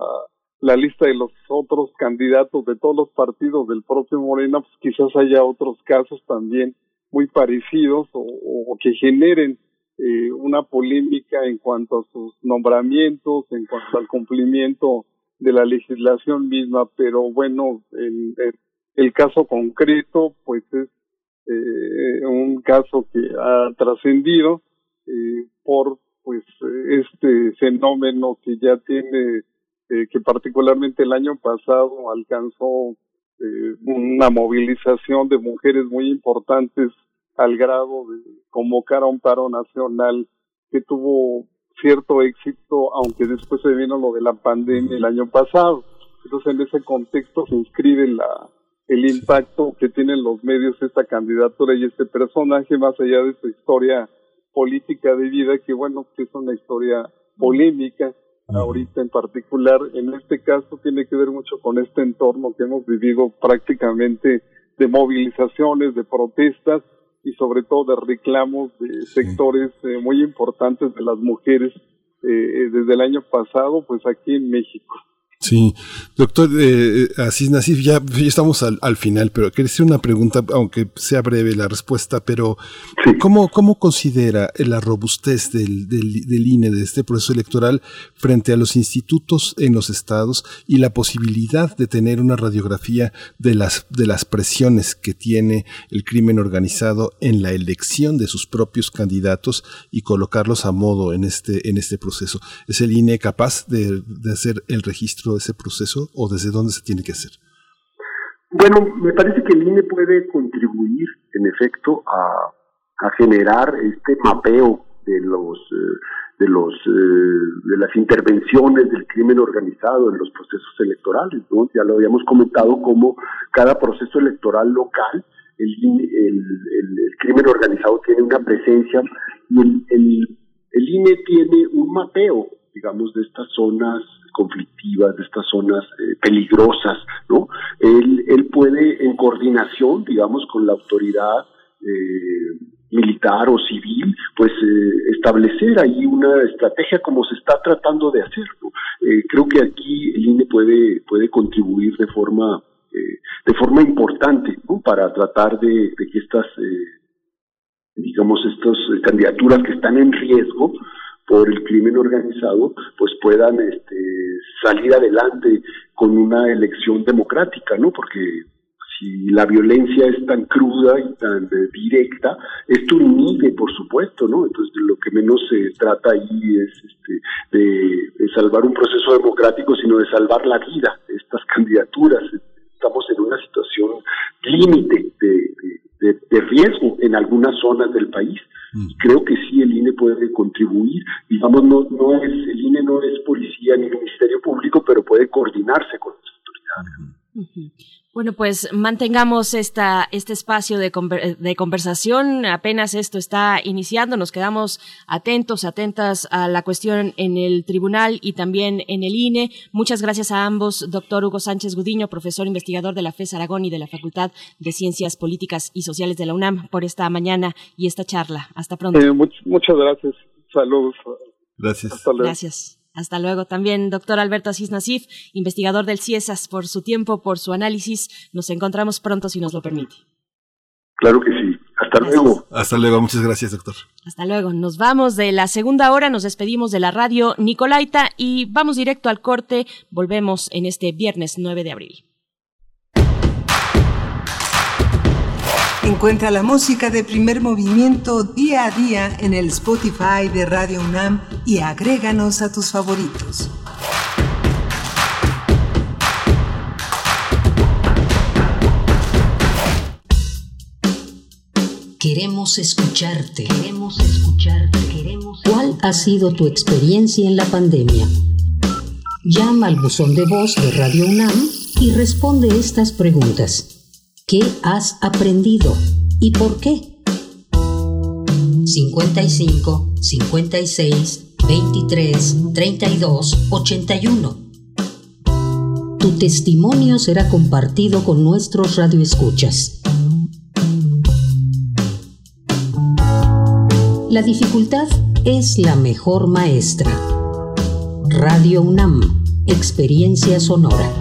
la lista de los otros candidatos de todos los partidos del propio Morena, pues quizás haya otros casos también muy parecidos o, que generen eh, una polémica en cuanto a sus nombramientos, en cuanto al cumplimiento de la legislación misma, pero bueno, el, el, caso concreto pues es eh, un caso que ha trascendido eh, por pues este fenómeno que ya tiene eh, que particularmente el año pasado alcanzó eh, una movilización de mujeres muy importantes al grado de convocar a un paro nacional que tuvo cierto éxito, aunque después se vino lo de la pandemia el año pasado. Entonces, en ese contexto se inscribe la, el impacto que tienen los medios esta candidatura y este personaje, más allá de su historia política de vida, que bueno, que es una historia polémica, ahorita en particular. En este caso tiene que ver mucho con este entorno que hemos vivido prácticamente de movilizaciones, de protestas y sobre todo de reclamos de sectores eh, muy importantes de las mujeres eh, desde el año pasado, pues aquí en México. Sí, doctor eh, Asís Nasif, ya, estamos al, al, final, pero quería hacer una pregunta, aunque sea breve la respuesta, pero ¿cómo, ¿cómo considera la robustez del, del, del, INE, de este proceso electoral, frente a los institutos en los estados y la posibilidad de tener una radiografía de las, de las presiones que tiene el crimen organizado en la elección de sus propios candidatos y colocarlos a modo en este, en este proceso? ¿Es el INE capaz de, de hacer el registro de ese proceso o desde dónde se tiene que hacer? Bueno, me parece que el INE puede contribuir, en efecto, a, generar este mapeo de los eh, de los eh, de las intervenciones del crimen organizado en los procesos electorales. ¿no? Ya lo habíamos comentado como cada proceso electoral local el, el, crimen organizado tiene una presencia y el, el, el INE tiene un mapeo, digamos, de estas zonas conflictivas, de estas zonas eh, peligrosas, ¿no? Él, él puede, en coordinación, digamos, con la autoridad eh, militar o civil, pues eh, establecer ahí una estrategia como se está tratando de hacer. ¿no? creo que aquí el INE puede, puede contribuir de forma, de forma importante ¿no? para tratar de, de que estas, digamos, estas candidaturas que están en riesgo, por el crimen organizado, pues puedan este, salir adelante con una elección democrática, ¿no? Porque si la violencia es tan cruda y tan eh, directa, esto inhibe, por supuesto, ¿no? Entonces, lo que menos se trata ahí es este, de, salvar un proceso democrático, sino de salvar la vida de estas candidaturas. Estamos en una situación límite de, de riesgo en algunas zonas del país. Mm. Creo que sí el INE puede contribuir, digamos, no, no es, el INE no es policía ni ministerio público, pero puede coordinarse con las autoridades. Bueno, pues mantengamos esta, este espacio de, de, conversación. Apenas esto está iniciando. Nos quedamos atentos, atentas a la cuestión en el tribunal y también en el INE. Muchas gracias a ambos, doctor Hugo Sánchez Gudiño, profesor investigador de la FES Aragón y de la Facultad de Ciencias Políticas y Sociales de la UNAM, por esta mañana y esta charla. Hasta pronto. Eh, muchas gracias. Saludos. Gracias. Gracias. Hasta luego. También, doctor Alberto Asís Nasif, investigador del CIESAS, por su tiempo, por su análisis. Nos encontramos pronto, si nos lo permite. Claro que sí. Hasta luego. Hasta luego. Muchas gracias, doctor. Hasta luego. Nos vamos de la segunda hora, nos despedimos de la radio Nicolaita y vamos directo al corte. Volvemos en este viernes 9 de abril. Encuentra la música de primer movimiento día a día en el Spotify de Radio UNAM y agréganos a tus favoritos. Queremos escucharte. Queremos escucharte. Queremos ¿Cuál ha sido tu experiencia en la pandemia? Llama al buzón de voz de Radio UNAM y responde estas preguntas. ¿Qué has aprendido y por qué? 55 56 23 32 81 Tu testimonio será compartido con nuestros radioescuchas. La dificultad es la mejor maestra. Radio UNAM, experiencia sonora.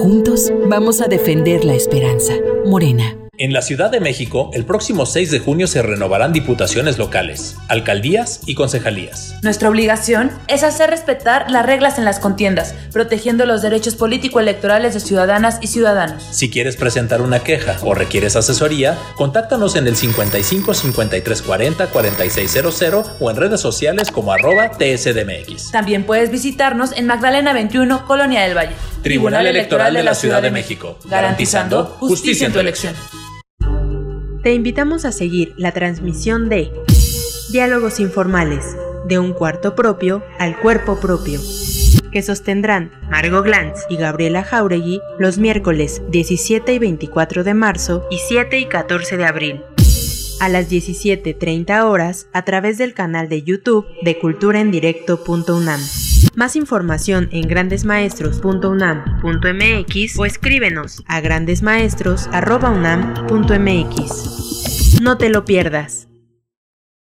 Juntos vamos a defender la esperanza. Morena. En la Ciudad de México, el próximo 6 de junio se renovarán diputaciones locales, alcaldías y concejalías. Nuestra obligación es hacer respetar las reglas en las contiendas, protegiendo los derechos político-electorales de ciudadanas y ciudadanos. Si quieres presentar una queja o requieres asesoría, contáctanos en el 55 53 40 4600 o en redes sociales como arroba tsdmx. También puedes visitarnos en Magdalena 21, Colonia del Valle. Tribunal Electoral de la Ciudad de México, garantizando justicia en tu elección. Te invitamos a seguir la transmisión de Diálogos Informales, de un cuarto propio al cuerpo propio, que sostendrán Margot Glantz y Gabriela Jauregui los miércoles 17 y 24 de marzo y 7 y 14 de abril, a las 17.30 horas a través del canal de YouTube de culturaendirecto.unam. Más información en grandesmaestros.unam.mx o escríbenos a grandesmaestros.unam.mx. No te lo pierdas.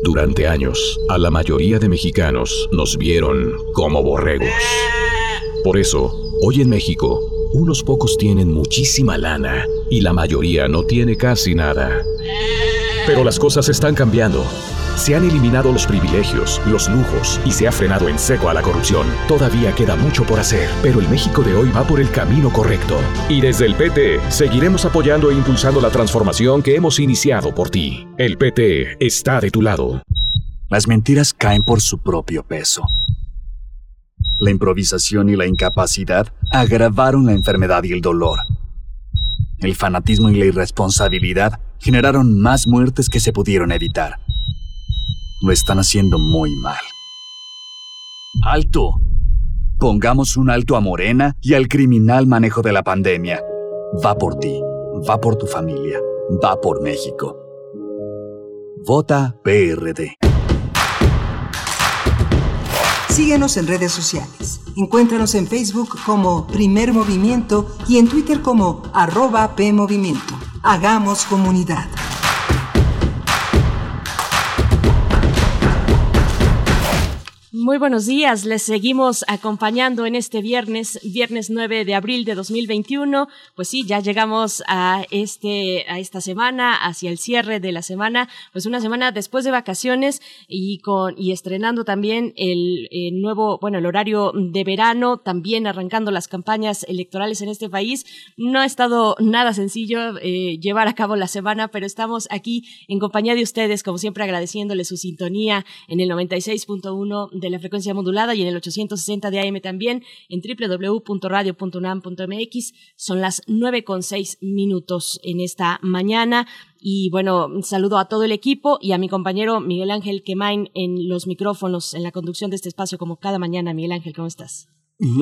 Durante años, a la mayoría de mexicanos nos vieron como borregos. Por eso, hoy en México, unos pocos tienen muchísima lana y la mayoría no tiene casi nada. Pero las cosas están cambiando. Se han eliminado los privilegios, los lujos y se ha frenado en seco a la corrupción. Todavía queda mucho por hacer, pero el México de hoy va por el camino correcto. Y desde el PT seguiremos apoyando e impulsando la transformación que hemos iniciado por ti. El PT está de tu lado. Las mentiras caen por su propio peso. La improvisación y la incapacidad agravaron la enfermedad y el dolor. El fanatismo y la irresponsabilidad generaron más muertes que se pudieron evitar. Lo están haciendo muy mal. ¡Alto! Pongamos un alto a Morena y al criminal manejo de la pandemia. Va por ti, va por tu familia, va por México. Vota PRD. Síguenos en redes sociales. Encuéntranos en Facebook como Primer Movimiento y en Twitter como arroba PMovimiento. Hagamos comunidad. Muy buenos días, les seguimos acompañando en este viernes, viernes 9 de abril de 2021. Pues sí, ya llegamos a este a esta semana, hacia el cierre de la semana, pues una semana después de vacaciones y con y estrenando también el, el nuevo, bueno, el horario de verano, también arrancando las campañas electorales en este país. No ha estado nada sencillo eh, llevar a cabo la semana, pero estamos aquí en compañía de ustedes, como siempre agradeciéndoles su sintonía en el 96.1 de la frecuencia modulada y en el 860 de AM también en www.radio.unam.mx. Son las nueve con seis minutos en esta mañana. Y bueno, saludo a todo el equipo y a mi compañero Miguel Ángel Quemain en los micrófonos, en la conducción de este espacio, como cada mañana. Miguel Ángel, ¿cómo estás?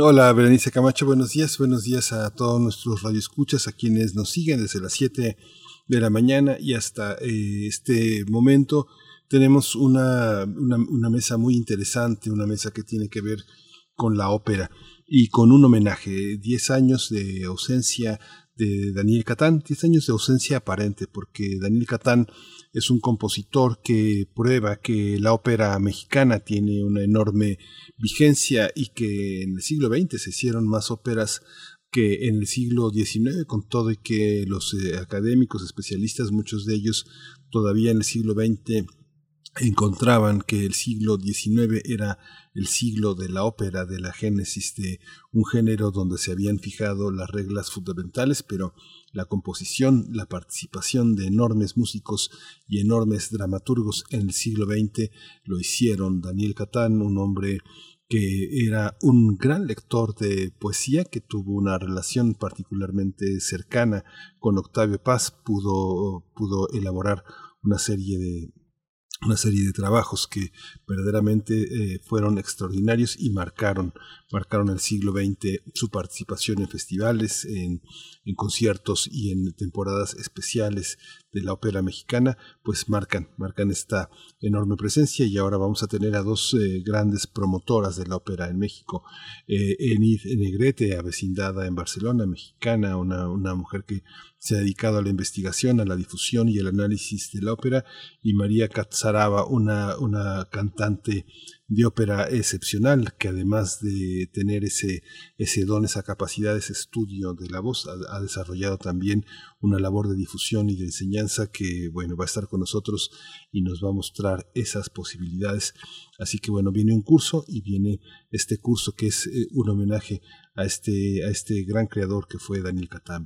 Hola, Berenice Camacho, buenos días, buenos días a todos nuestros radioescuchas, a quienes nos siguen desde las 7 de la mañana y hasta eh, este momento. Tenemos una, una, mesa muy interesante, una mesa que tiene que ver con la ópera y con un homenaje, 10 años de ausencia de Daniel Catán, 10 años de ausencia aparente, porque Daniel Catán es un compositor que prueba que la ópera mexicana tiene una enorme vigencia y que en el siglo XX se hicieron más óperas que en el siglo XIX, con todo y que los eh, académicos, especialistas, muchos de ellos todavía en el siglo XX encontraban que el siglo XIX era el siglo de la ópera, de la génesis de un género donde se habían fijado las reglas fundamentales, pero la composición, la participación de enormes músicos y enormes dramaturgos en el siglo XX lo hicieron. Daniel Catán, un hombre que era un gran lector de poesía, que tuvo una relación particularmente cercana con Octavio Paz, pudo, pudo elaborar una serie de una serie de trabajos que verdaderamente eh, fueron extraordinarios y marcaron, marcaron el siglo XX su participación en festivales, en, conciertos y en temporadas especiales de la ópera mexicana, pues marcan, marcan esta enorme presencia y ahora vamos a tener a dos eh, grandes promotoras de la ópera en México, eh, Enid Negrete, avecindada en Barcelona, mexicana, una, una mujer que se ha dedicado a la investigación, a la difusión y el análisis de la ópera, y María Catzaraba, una, una cantante de ópera excepcional, que además de tener ese, ese don, esa capacidad, ese estudio de la voz, ha, desarrollado también una labor de difusión y de enseñanza que, bueno, va a estar con nosotros y nos va a mostrar esas posibilidades. Así que, bueno, viene un curso y viene este curso que es eh, un homenaje a este, a este gran creador que fue Daniel Catán.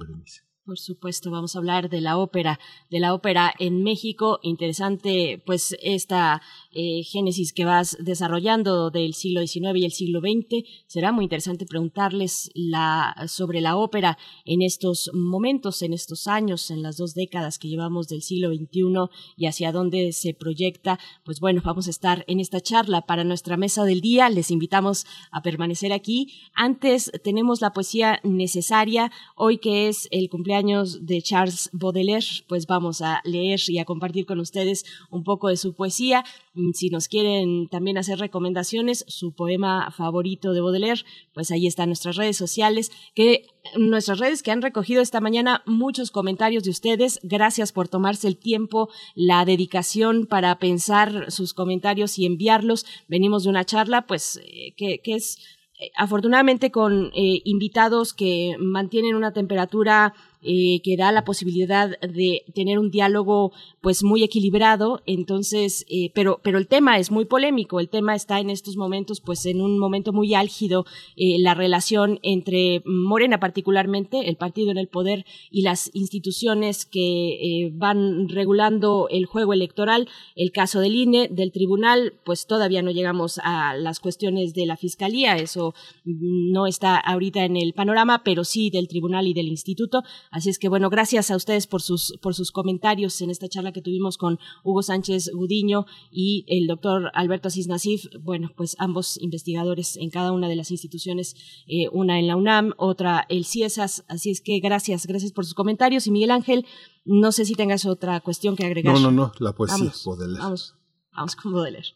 Por supuesto, vamos a hablar de la ópera, de la ópera en México. Interesante, pues, esta eh, génesis que vas desarrollando del siglo XIX y el siglo XX. Será muy interesante preguntarles la, sobre la ópera en estos momentos, en estos años, en las dos décadas que llevamos del siglo XXI y hacia dónde se proyecta. Pues bueno, vamos a estar en esta charla para nuestra mesa del día. Les invitamos a permanecer aquí. Antes tenemos la poesía necesaria, hoy que es el cumpleaños de Charles Baudelaire, pues vamos a leer y a compartir con ustedes un poco de su poesía. Mm, si nos quieren también hacer recomendaciones, su poema favorito de Baudelaire, pues ahí están nuestras redes sociales, que nuestras redes que han recogido esta mañana muchos comentarios de ustedes. Gracias por tomarse el tiempo, la dedicación para pensar sus comentarios y enviarlos. Venimos de una charla, pues, eh, que, que es eh, afortunadamente con eh, invitados que mantienen una temperatura eh, que da la posibilidad de tener un diálogo pues muy equilibrado, entonces, eh, pero, pero el tema es muy polémico, el tema está en estos momentos pues en un momento muy álgido, eh, la relación entre Morena particularmente, el partido en el poder y las instituciones que van regulando el juego electoral, el caso del INE, del tribunal, pues todavía no llegamos a las cuestiones de la fiscalía, eso no está ahorita en el panorama, pero sí del tribunal y del instituto. Así es que bueno, gracias a ustedes por sus, por sus comentarios en esta charla que tuvimos con Hugo Sánchez Gudiño y el doctor Alberto Asís Nasif. Bueno, pues ambos investigadores en cada una de las instituciones, eh, una en la UNAM, otra el CIESAS. Así es que gracias, gracias por sus comentarios. Y Miguel Ángel, no sé si tengas otra cuestión que agregar. No, no, no, la poesía vamos, Vamos, vamos con Baudelaire.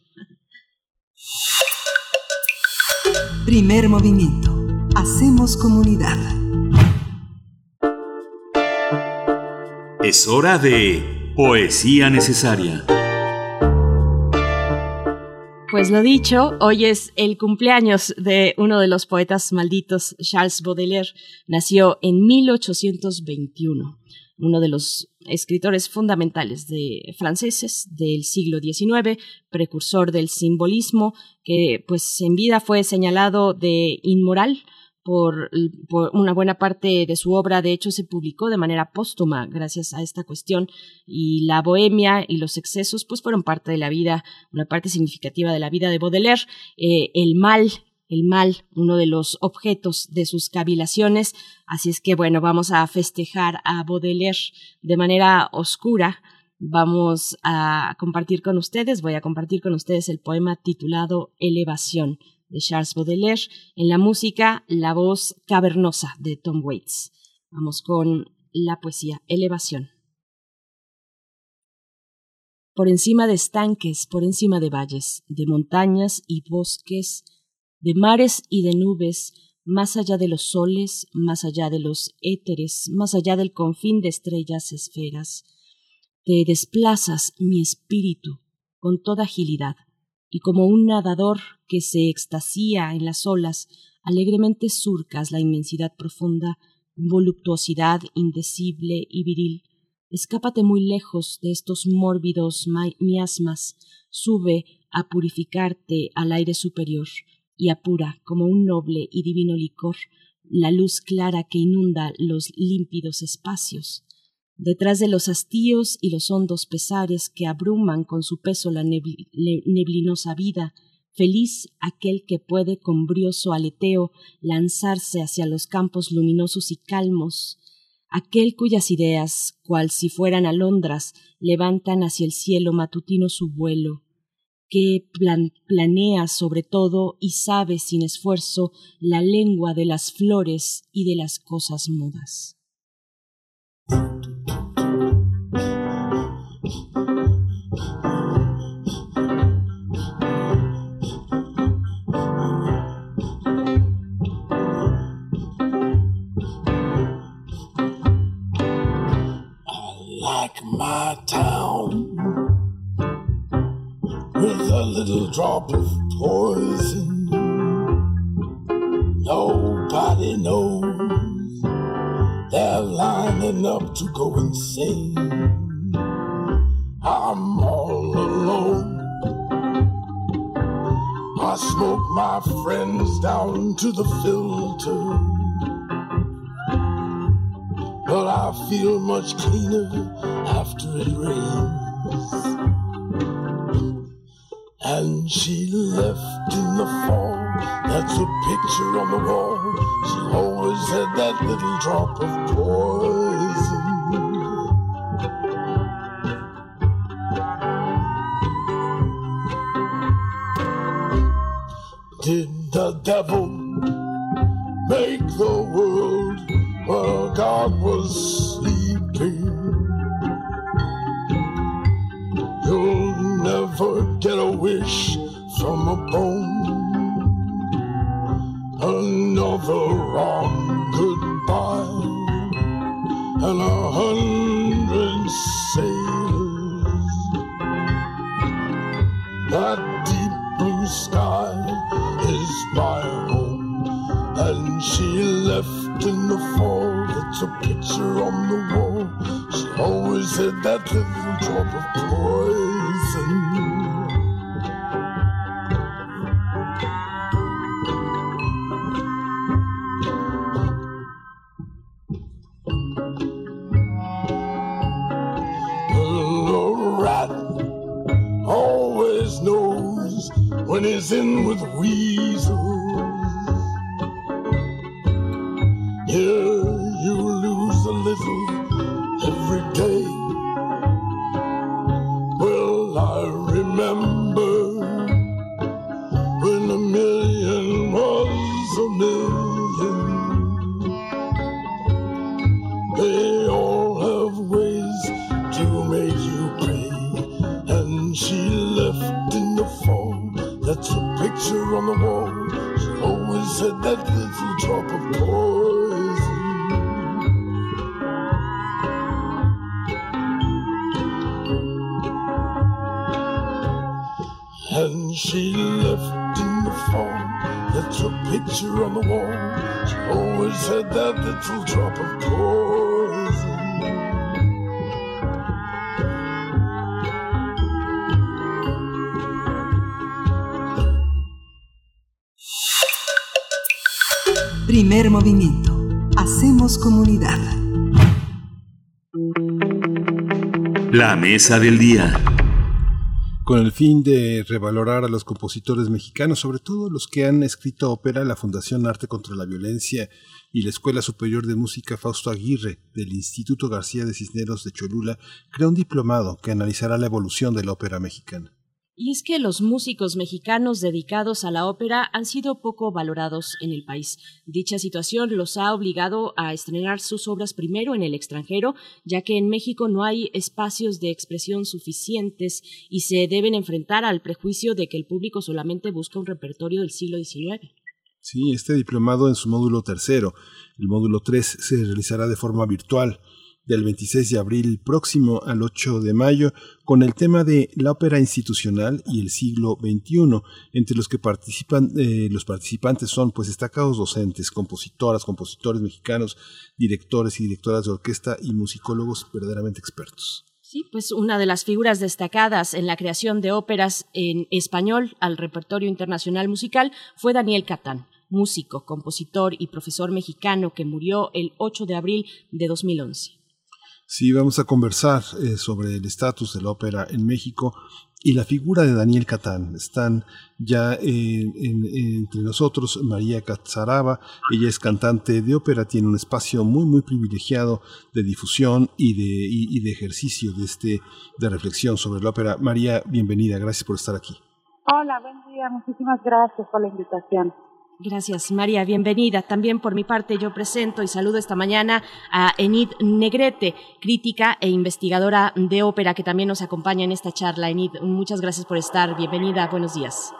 Primer movimiento. Hacemos comunidad. Es hora de Poesía Necesaria. Pues lo dicho, hoy es el cumpleaños de uno de los poetas malditos, Charles Baudelaire. Nació en 1821, uno de los escritores fundamentales de franceses del siglo XIX, precursor del simbolismo, que pues en vida fue señalado de inmoral por, una buena parte de su obra, de hecho, se publicó de manera póstuma gracias a esta cuestión y la bohemia y los excesos pues fueron parte de la vida, una parte significativa de la vida de Baudelaire. Eh, el mal, el mal, uno de los objetos de sus cavilaciones, así es que bueno, vamos a festejar a Baudelaire de manera oscura. Vamos a compartir con ustedes, voy a compartir con ustedes el poema titulado Elevación de Charles Baudelaire. En la música, la voz cavernosa de Tom Waits. Vamos con la poesía Elevación. Por encima de estanques, por encima de valles, de montañas y bosques, de mares y de nubes, más allá de los soles, más allá de los éteres, más allá del confín de estrellas esferas. Te desplazas, mi espíritu, con toda agilidad, y como un nadador que se extasía en las olas, alegremente surcas la inmensidad profunda, voluptuosidad indecible y viril. Escápate muy lejos de estos mórbidos miasmas, sube a purificarte al aire superior, y apura como un noble y divino licor la luz clara que inunda los límpidos espacios. Detrás de los hastíos y los hondos pesares que abruman con su peso la neblinosa vida, feliz aquel que puede con brioso aleteo lanzarse hacia los campos luminosos y calmos, aquel cuyas ideas, cual si fueran alondras, levantan hacia el cielo matutino su vuelo, que planea sobre todo y sabe sin esfuerzo la lengua de las flores y de las cosas mudas. My town. with a little drop of poison. Nobody knows they're lining up to go insane. I'm all alone. I smoke my friends down to the filter. But I feel much cleaner after it rains. And she left in the fall. That's a picture on the wall. She always had that little drop of poison. Did the devil make the world God was sleeping? You'll never get a wish from a bone. Another wrong goodbye, and a hundred sailors. That deep blue sky is my home, and she left in the fall. It's a picture on the wall. She always had that little drop of poison. The rat always knows when he's in with weasels. Del día. Con el fin de revalorar a los compositores mexicanos, sobre todo los que han escrito ópera, la Fundación Arte contra la Violencia y la Escuela Superior de Música Fausto Aguirre del Instituto García de Cisneros de Cholula creó un diplomado que analizará la evolución de la ópera mexicana. Y es que los músicos mexicanos dedicados a la ópera han sido poco valorados en el país. Dicha situación los ha obligado a estrenar sus obras primero en el extranjero, ya que en México no hay espacios de expresión suficientes y se deben enfrentar al prejuicio de que el público solamente busca un repertorio del siglo XIX. Sí, este diplomado en su módulo tercero. El módulo 3 se realizará de forma virtual del 26 de abril próximo al 8 de mayo con el tema de la ópera institucional y el siglo XXI, entre los que participan eh, los participantes son pues destacados docentes, compositoras, compositores mexicanos, directores y directoras de orquesta y musicólogos verdaderamente expertos. Sí, pues una de las figuras destacadas en la creación de óperas en español al repertorio internacional musical fue Daniel Catán, músico, compositor y profesor mexicano que murió el 8 de abril de 2011. Sí, vamos a conversar eh, sobre el estatus de la ópera en México y la figura de Daniel Catán. Están ya entre nosotros María Catzaraba, ella es cantante de ópera, tiene un espacio muy muy privilegiado de difusión y de, y de ejercicio de, este, de reflexión sobre la ópera. María, bienvenida, gracias por estar aquí. Hola, buen día, muchísimas gracias por la invitación. Gracias, María. Bienvenida. También por mi parte yo presento y saludo esta mañana a Enid Negrete, crítica e investigadora de ópera, que también nos acompaña en esta charla. Enid, muchas gracias por estar. Bienvenida. Buenos días.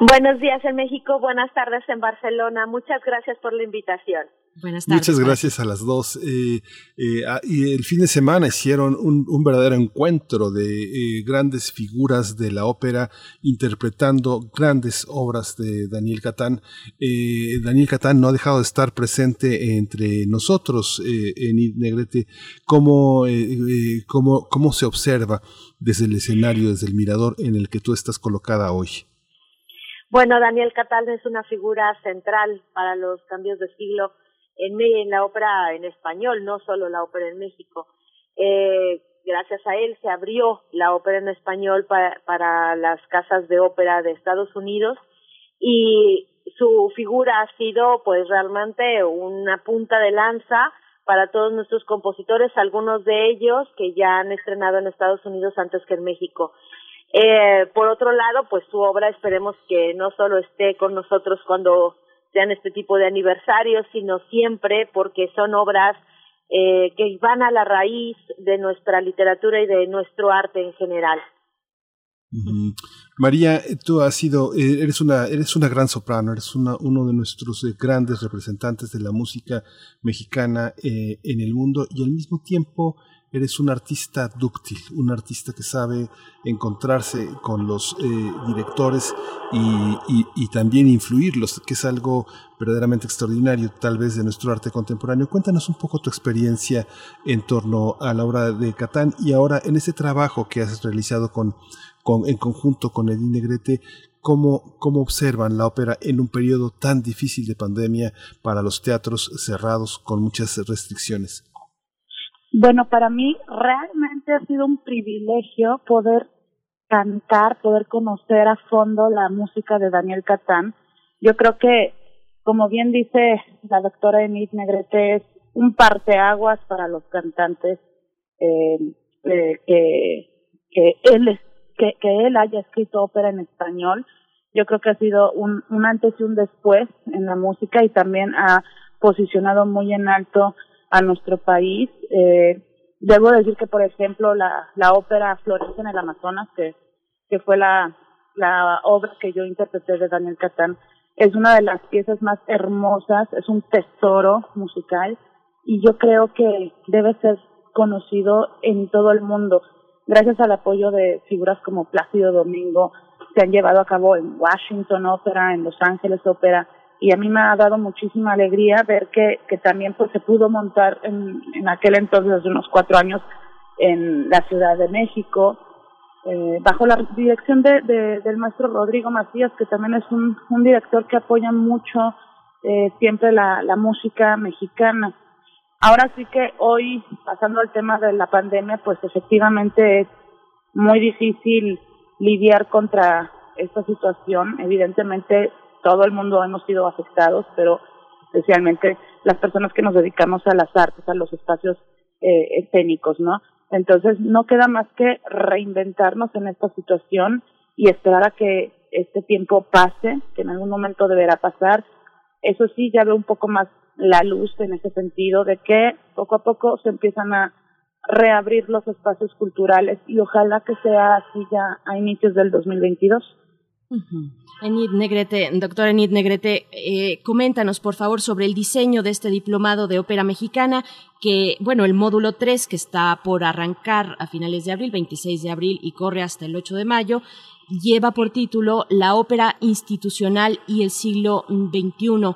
Buenos días en México, buenas tardes en Barcelona. Muchas gracias por la invitación. Buenas tardes. Muchas gracias a las dos. Eh, eh, ah, y el fin de semana hicieron un, verdadero encuentro de eh, grandes figuras de la ópera interpretando grandes obras de Daniel Catán. Daniel Catán no ha dejado de estar presente entre nosotros en Negrete. ¿Cómo, cómo, ¿Cómo se observa desde el escenario, desde el mirador en el que tú estás colocada hoy? Bueno, Daniel Catán es una figura central para los cambios de siglo en, la ópera en español, no solo la ópera en México. Eh, gracias a él se abrió la ópera en español para, para las casas de ópera de Estados Unidos y su figura ha sido pues realmente una punta de lanza para todos nuestros compositores, algunos de ellos que ya han estrenado en Estados Unidos antes que en México. Eh, por otro lado, pues su obra esperemos que no solo esté con nosotros cuando sean este tipo de aniversarios, sino siempre porque son obras eh, que van a la raíz de nuestra literatura y de nuestro arte en general. María, tú has sido, eh, eres una, eres una gran soprano, eres una, uno de nuestros eh, grandes representantes de la música mexicana en el mundo y al mismo tiempo eres un artista dúctil, un artista que sabe encontrarse con los eh, directores y, también influirlos, que es algo verdaderamente extraordinario tal vez de nuestro arte contemporáneo. Cuéntanos un poco tu experiencia en torno a la obra de Catán y ahora en ese trabajo que has realizado con, con, en conjunto con Edith Negrete, ¿Cómo, ¿Cómo observan la ópera en un periodo tan difícil de pandemia para los teatros cerrados con muchas restricciones? Bueno, para mí realmente ha sido un privilegio poder cantar, poder conocer a fondo la música de Daniel Catán. Yo creo que, como bien dice la doctora Enid Negrete, es un parteaguas para los cantantes eh, eh, que, que él que, él haya escrito ópera en español. Yo creo que ha sido un antes y un después en la música y también ha posicionado muy en alto a nuestro país. Eh, debo decir que, por ejemplo, la, la ópera Florece en el Amazonas, que, que fue la, la obra que yo interpreté de Daniel Catán, es una de las piezas más hermosas, es un tesoro musical y yo creo que debe ser conocido en todo el mundo. Gracias al apoyo de figuras como Plácido Domingo, se han llevado a cabo en Washington Opera, en Los Ángeles Opera, y a mí me ha dado muchísima alegría ver que, que también pues se pudo montar en, en aquel entonces, hace unos cuatro años, en la Ciudad de México, eh, bajo la dirección de, de, del maestro Rodrigo Macías, que también es un, un director que apoya mucho eh, siempre la, la música mexicana. Ahora sí que hoy, pasando al tema de la pandemia, pues efectivamente es muy difícil lidiar contra esta situación. Evidentemente todo el mundo hemos sido afectados, pero especialmente las personas que nos dedicamos a las artes, a los espacios eh, escénicos, ¿no? Entonces, no queda más que reinventarnos en esta situación y esperar a que este tiempo pase, que en algún momento deberá pasar. Eso sí, ya veo un poco más la luz en ese sentido de que poco a poco se empiezan a reabrir los espacios culturales y ojalá que sea así ya a inicios del 2022. Enid Negrete, doctora Enid Negrete, eh, coméntanos por favor sobre el diseño de este diplomado de ópera mexicana, que, bueno, el módulo 3 que está por arrancar a finales de abril, 26 de abril y corre hasta el 8 de mayo, lleva por título La ópera institucional y el siglo XXI.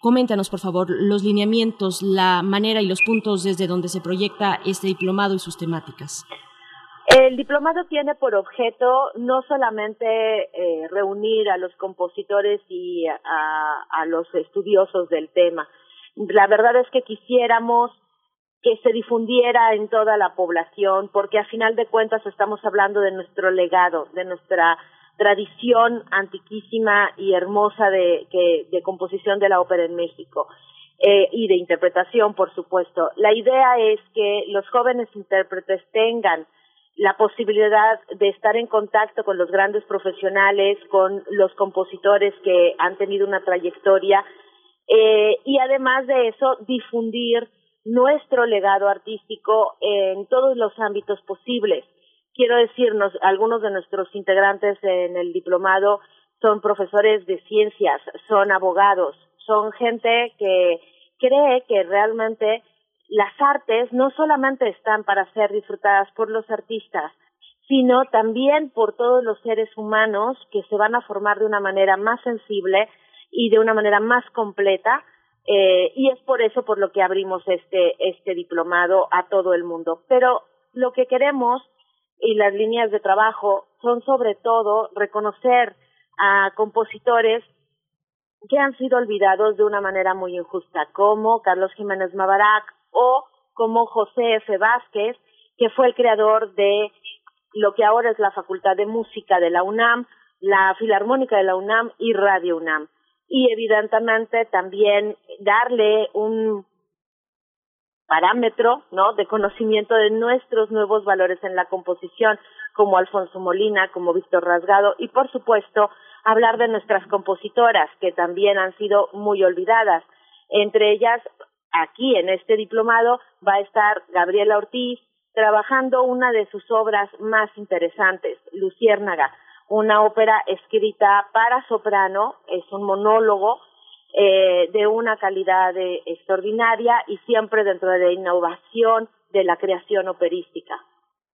Coméntanos, por favor, los lineamientos, la manera y los puntos desde donde se proyecta este diplomado y sus temáticas. El diplomado tiene por objeto no solamente eh, reunir a los compositores y a, los estudiosos del tema. La verdad es que quisiéramos que se difundiera en toda la población, porque a final de cuentas estamos hablando de nuestro legado, de nuestra tradición antiquísima y hermosa de, de composición de la ópera en México eh, y de interpretación, por supuesto. La idea es que los jóvenes intérpretes tengan la posibilidad de estar en contacto con los grandes profesionales, con los compositores que han tenido una trayectoria eh, y además de eso difundir nuestro legado artístico en todos los ámbitos posibles. Quiero decirnos, algunos de nuestros integrantes en el diplomado son profesores de ciencias, son abogados, son gente que cree que realmente las artes no solamente están para ser disfrutadas por los artistas, sino también por todos los seres humanos que se van a formar de una manera más sensible y de una manera más completa. Eh, y es por eso por lo que abrimos este, este diplomado a todo el mundo. Pero lo que queremos y las líneas de trabajo son sobre todo reconocer a compositores que han sido olvidados de una manera muy injusta, como Carlos Jiménez Mavarac o como José F. Vázquez, que fue el creador de lo que ahora es la Facultad de Música de la UNAM, la Filarmónica de la UNAM y Radio UNAM. Y evidentemente también darle un parámetro, ¿no? De conocimiento de nuestros nuevos valores en la composición, como Alfonso Molina, como Víctor Rasgado, y por supuesto, hablar de nuestras compositoras, que también han sido muy olvidadas. Entre ellas, aquí en este diplomado, va a estar Gabriela Ortiz, trabajando una de sus obras más interesantes, Luciérnaga, una ópera escrita para soprano, es un monólogo eh, de una calidad extraordinaria y siempre dentro de la innovación de la creación operística.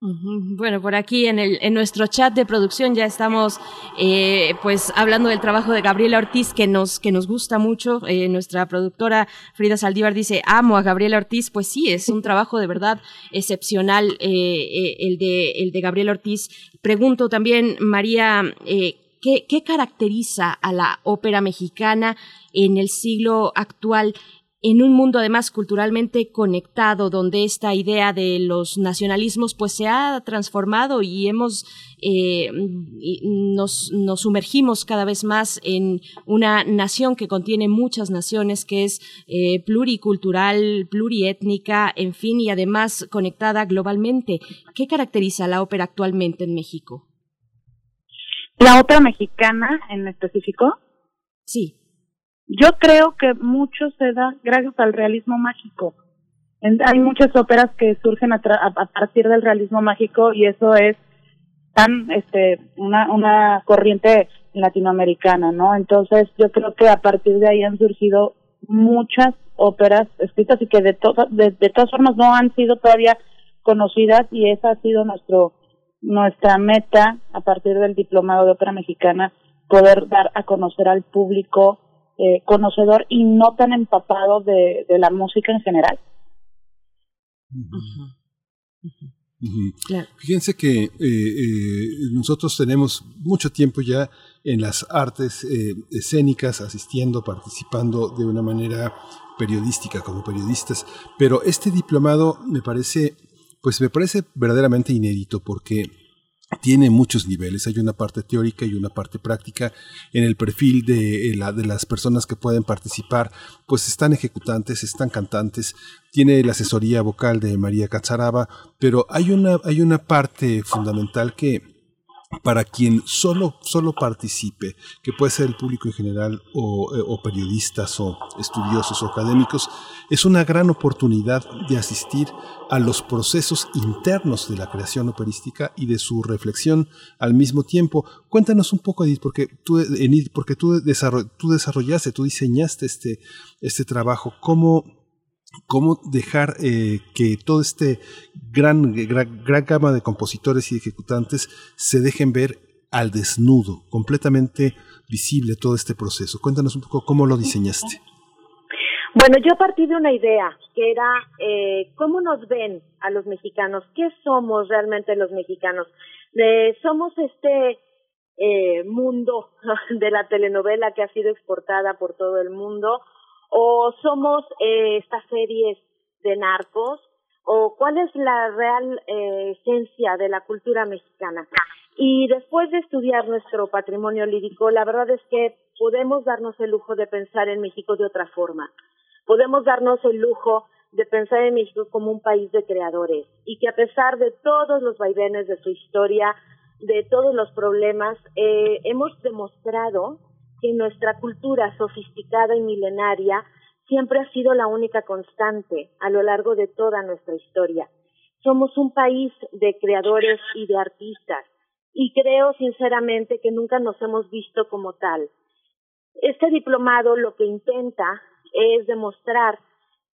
Bueno, por aquí en, el, en nuestro chat de producción ya estamos eh, pues hablando del trabajo de Gabriela Ortiz que nos, que nos gusta mucho. Eh, nuestra productora Frida Saldívar dice, amo a Gabriela Ortiz. Pues sí, es un trabajo de verdad excepcional eh, el, de, el de Gabriela Ortiz. Pregunto también, María, ¿qué, ¿qué caracteriza a la ópera mexicana en el siglo actual en un mundo además culturalmente conectado, donde esta idea de los nacionalismos pues se ha transformado y hemos eh, nos, nos, sumergimos cada vez más en una nación que contiene muchas naciones, que es eh, pluricultural, pluriétnica, en fin, y además conectada globalmente. ¿Qué caracteriza la ópera actualmente en México? La ópera mexicana en específico. Sí. Yo creo que mucho se da gracias al realismo mágico. hay muchas óperas que surgen a, partir del realismo mágico y eso es tan este una una corriente latinoamericana, ¿no? Entonces, yo creo que a partir de ahí han surgido muchas óperas escritas y que de, de, de todas formas no han sido todavía conocidas y esa ha sido nuestro nuestra meta a partir del diplomado de ópera mexicana poder dar a conocer al público eh, conocedor y no tan empapado de, de la música en general. Fíjense que eh, eh, nosotros tenemos mucho tiempo ya en las artes escénicas, asistiendo, participando de una manera periodística como periodistas, pero este diplomado me parece, pues me parece verdaderamente inédito porque tiene muchos niveles. Hay una parte teórica y una parte práctica. En el perfil de, eh, la, de las personas que pueden participar, pues están ejecutantes, están cantantes. Tiene la asesoría vocal de María Cazaraba, pero hay una, hay una parte fundamental que para quien solo, solo participe, que puede ser el público en general o, eh, periodistas o estudiosos o académicos, es una gran oportunidad de asistir a los procesos internos de la creación operística y de su reflexión al mismo tiempo. Cuéntanos un poco, Edith, porque tú, porque tú, tú desarrollaste, tú diseñaste este, este trabajo, cómo cómo dejar eh, que todo este gran, gran, gama de compositores y ejecutantes se dejen ver al desnudo, completamente visible todo este proceso. Cuéntanos un poco cómo lo diseñaste. Bueno, yo partí de una idea que era eh, cómo nos ven a los mexicanos, qué somos realmente los mexicanos. Eh, somos este eh, mundo de la telenovela que ha sido exportada por todo el mundo, o somos eh, estas series de narcos o cuál es la real eh, esencia de la cultura mexicana. Y después de estudiar nuestro patrimonio lírico, la verdad es que podemos darnos el lujo de pensar en México de otra forma. Podemos darnos el lujo de pensar en México como un país de creadores y que a pesar de todos los vaivenes de su historia, de todos los problemas, eh, hemos demostrado que nuestra cultura sofisticada y milenaria siempre ha sido la única constante a lo largo de toda nuestra historia. Somos un país de creadores y de artistas y creo sinceramente que nunca nos hemos visto como tal. Este diplomado lo que intenta es demostrar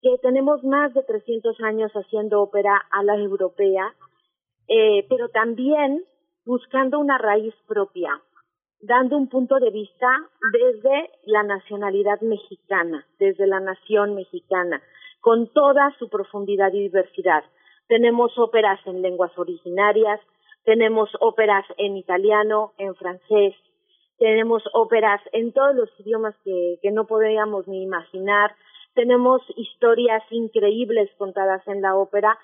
que tenemos más de 300 años haciendo ópera a la europea, eh, pero también buscando una raíz propia, dando un punto de vista desde la nacionalidad mexicana, desde la nación mexicana, con toda su profundidad y diversidad. Tenemos óperas en lenguas originarias, tenemos óperas en italiano, en francés, tenemos óperas en todos los idiomas que, que no podríamos ni imaginar, tenemos historias increíbles contadas en la ópera,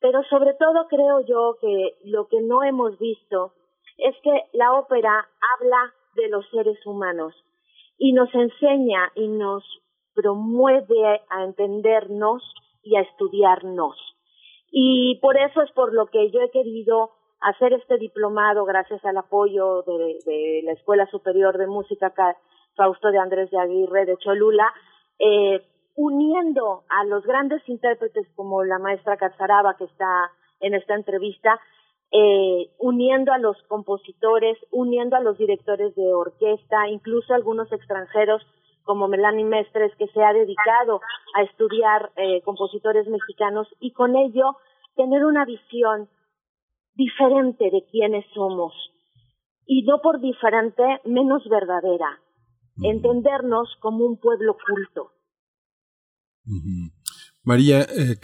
pero sobre todo creo yo que lo que no hemos visto es que la ópera habla de los seres humanos y nos enseña y nos promueve a entendernos y a estudiarnos. Y por eso es por lo que yo he querido hacer este diplomado gracias al apoyo de, la Escuela Superior de Música Fausto de Andrés de Aguirre de Cholula, eh, uniendo a los grandes intérpretes como la maestra Cazaraba que está en esta entrevista eh, uniendo a los compositores, uniendo a los directores de orquesta, incluso algunos extranjeros como Melanie Mestres, que se ha dedicado a estudiar eh, compositores mexicanos y con ello tener una visión diferente de quiénes somos. Y no por diferente menos verdadera, entendernos como un pueblo culto. María eh,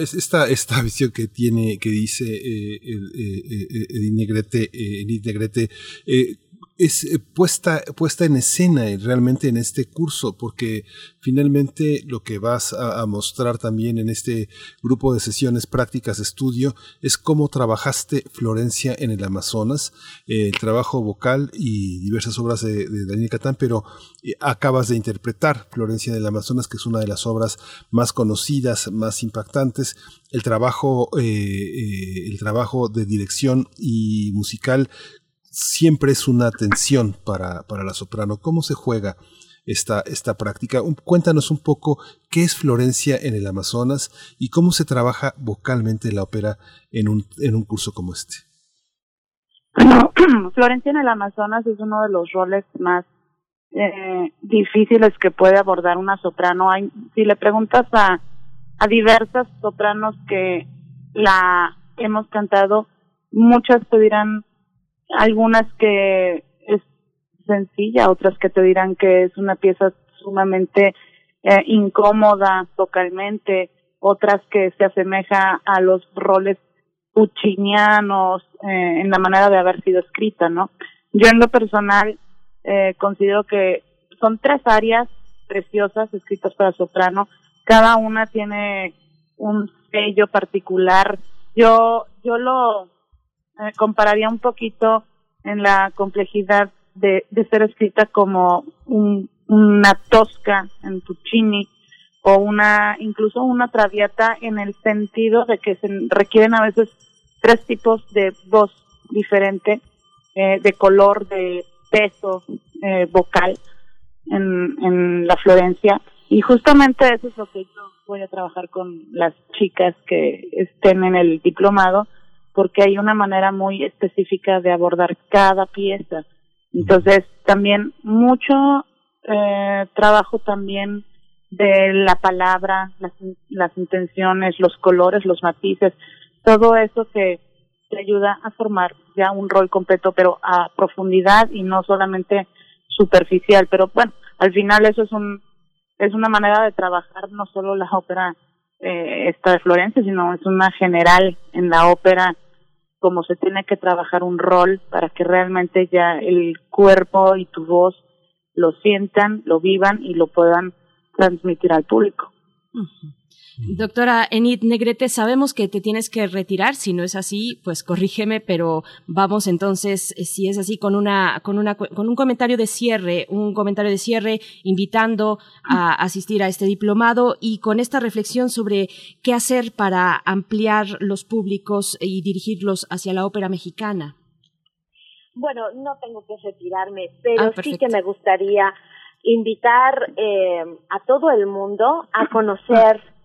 es esta, esta visión que tiene, que dice eh, eh, Edith Negrete, Edith Negrete es eh, puesta, puesta en escena realmente en este curso, porque finalmente lo que vas a, mostrar también en este grupo de sesiones prácticas de estudio es cómo trabajaste Florencia en el Amazonas, el trabajo vocal y diversas obras de, Daniel Catán, pero eh, acabas de interpretar Florencia en el Amazonas, que es una de las obras más conocidas, más impactantes, el trabajo, eh, el trabajo de dirección y musical siempre es una tensión para, para la soprano. ¿Cómo se juega esta, esta práctica? cuéntanos un poco qué es Florencia en el Amazonas y cómo se trabaja vocalmente la ópera en un, en un curso como este. Florencia en el Amazonas es uno de los roles más eh, difíciles que puede abordar una soprano. Hay, si le preguntas a, a diversas sopranos que la hemos cantado, muchas te dirán algunas que es sencilla, otras que te dirán que es una pieza sumamente eh, incómoda vocalmente, otras que se asemeja a los roles puccinianos eh, en la manera de haber sido escrita, ¿no? Yo en lo personal eh, considero que son tres áreas preciosas escritas para soprano, cada una tiene un sello particular. Yo yo lo eh, compararía un poquito en la complejidad de, ser escrita como un, una tosca en Puccini o una incluso una traviata en el sentido de que se requieren a veces tres tipos de voz diferente eh, de color, de peso eh, vocal en, en la Florencia. Y justamente eso es lo que yo voy a trabajar con las chicas que estén en el diplomado, porque hay una manera muy específica de abordar cada pieza. Entonces, también mucho eh, trabajo también de la palabra, las, las intenciones, los colores, los matices, todo eso que te ayuda a formar ya un rol completo, pero a profundidad y no solamente superficial. Pero bueno, al final eso es un es una manera de trabajar no solo la ópera eh, esta de Florencia, sino es una general en la ópera como se tiene que trabajar un rol para que realmente ya el cuerpo y tu voz lo sientan, lo vivan y lo puedan transmitir al público. Doctora Enid Negrete, sabemos que te tienes que retirar, si no es así, pues corrígeme, pero vamos entonces, eh, si es así, con una, con una, con un comentario de cierre, un comentario de cierre invitando a asistir a este diplomado y con esta reflexión sobre qué hacer para ampliar los públicos y dirigirlos hacia la ópera mexicana. Bueno, no tengo que retirarme, pero ah, sí que me gustaría invitar eh, a todo el mundo a conocer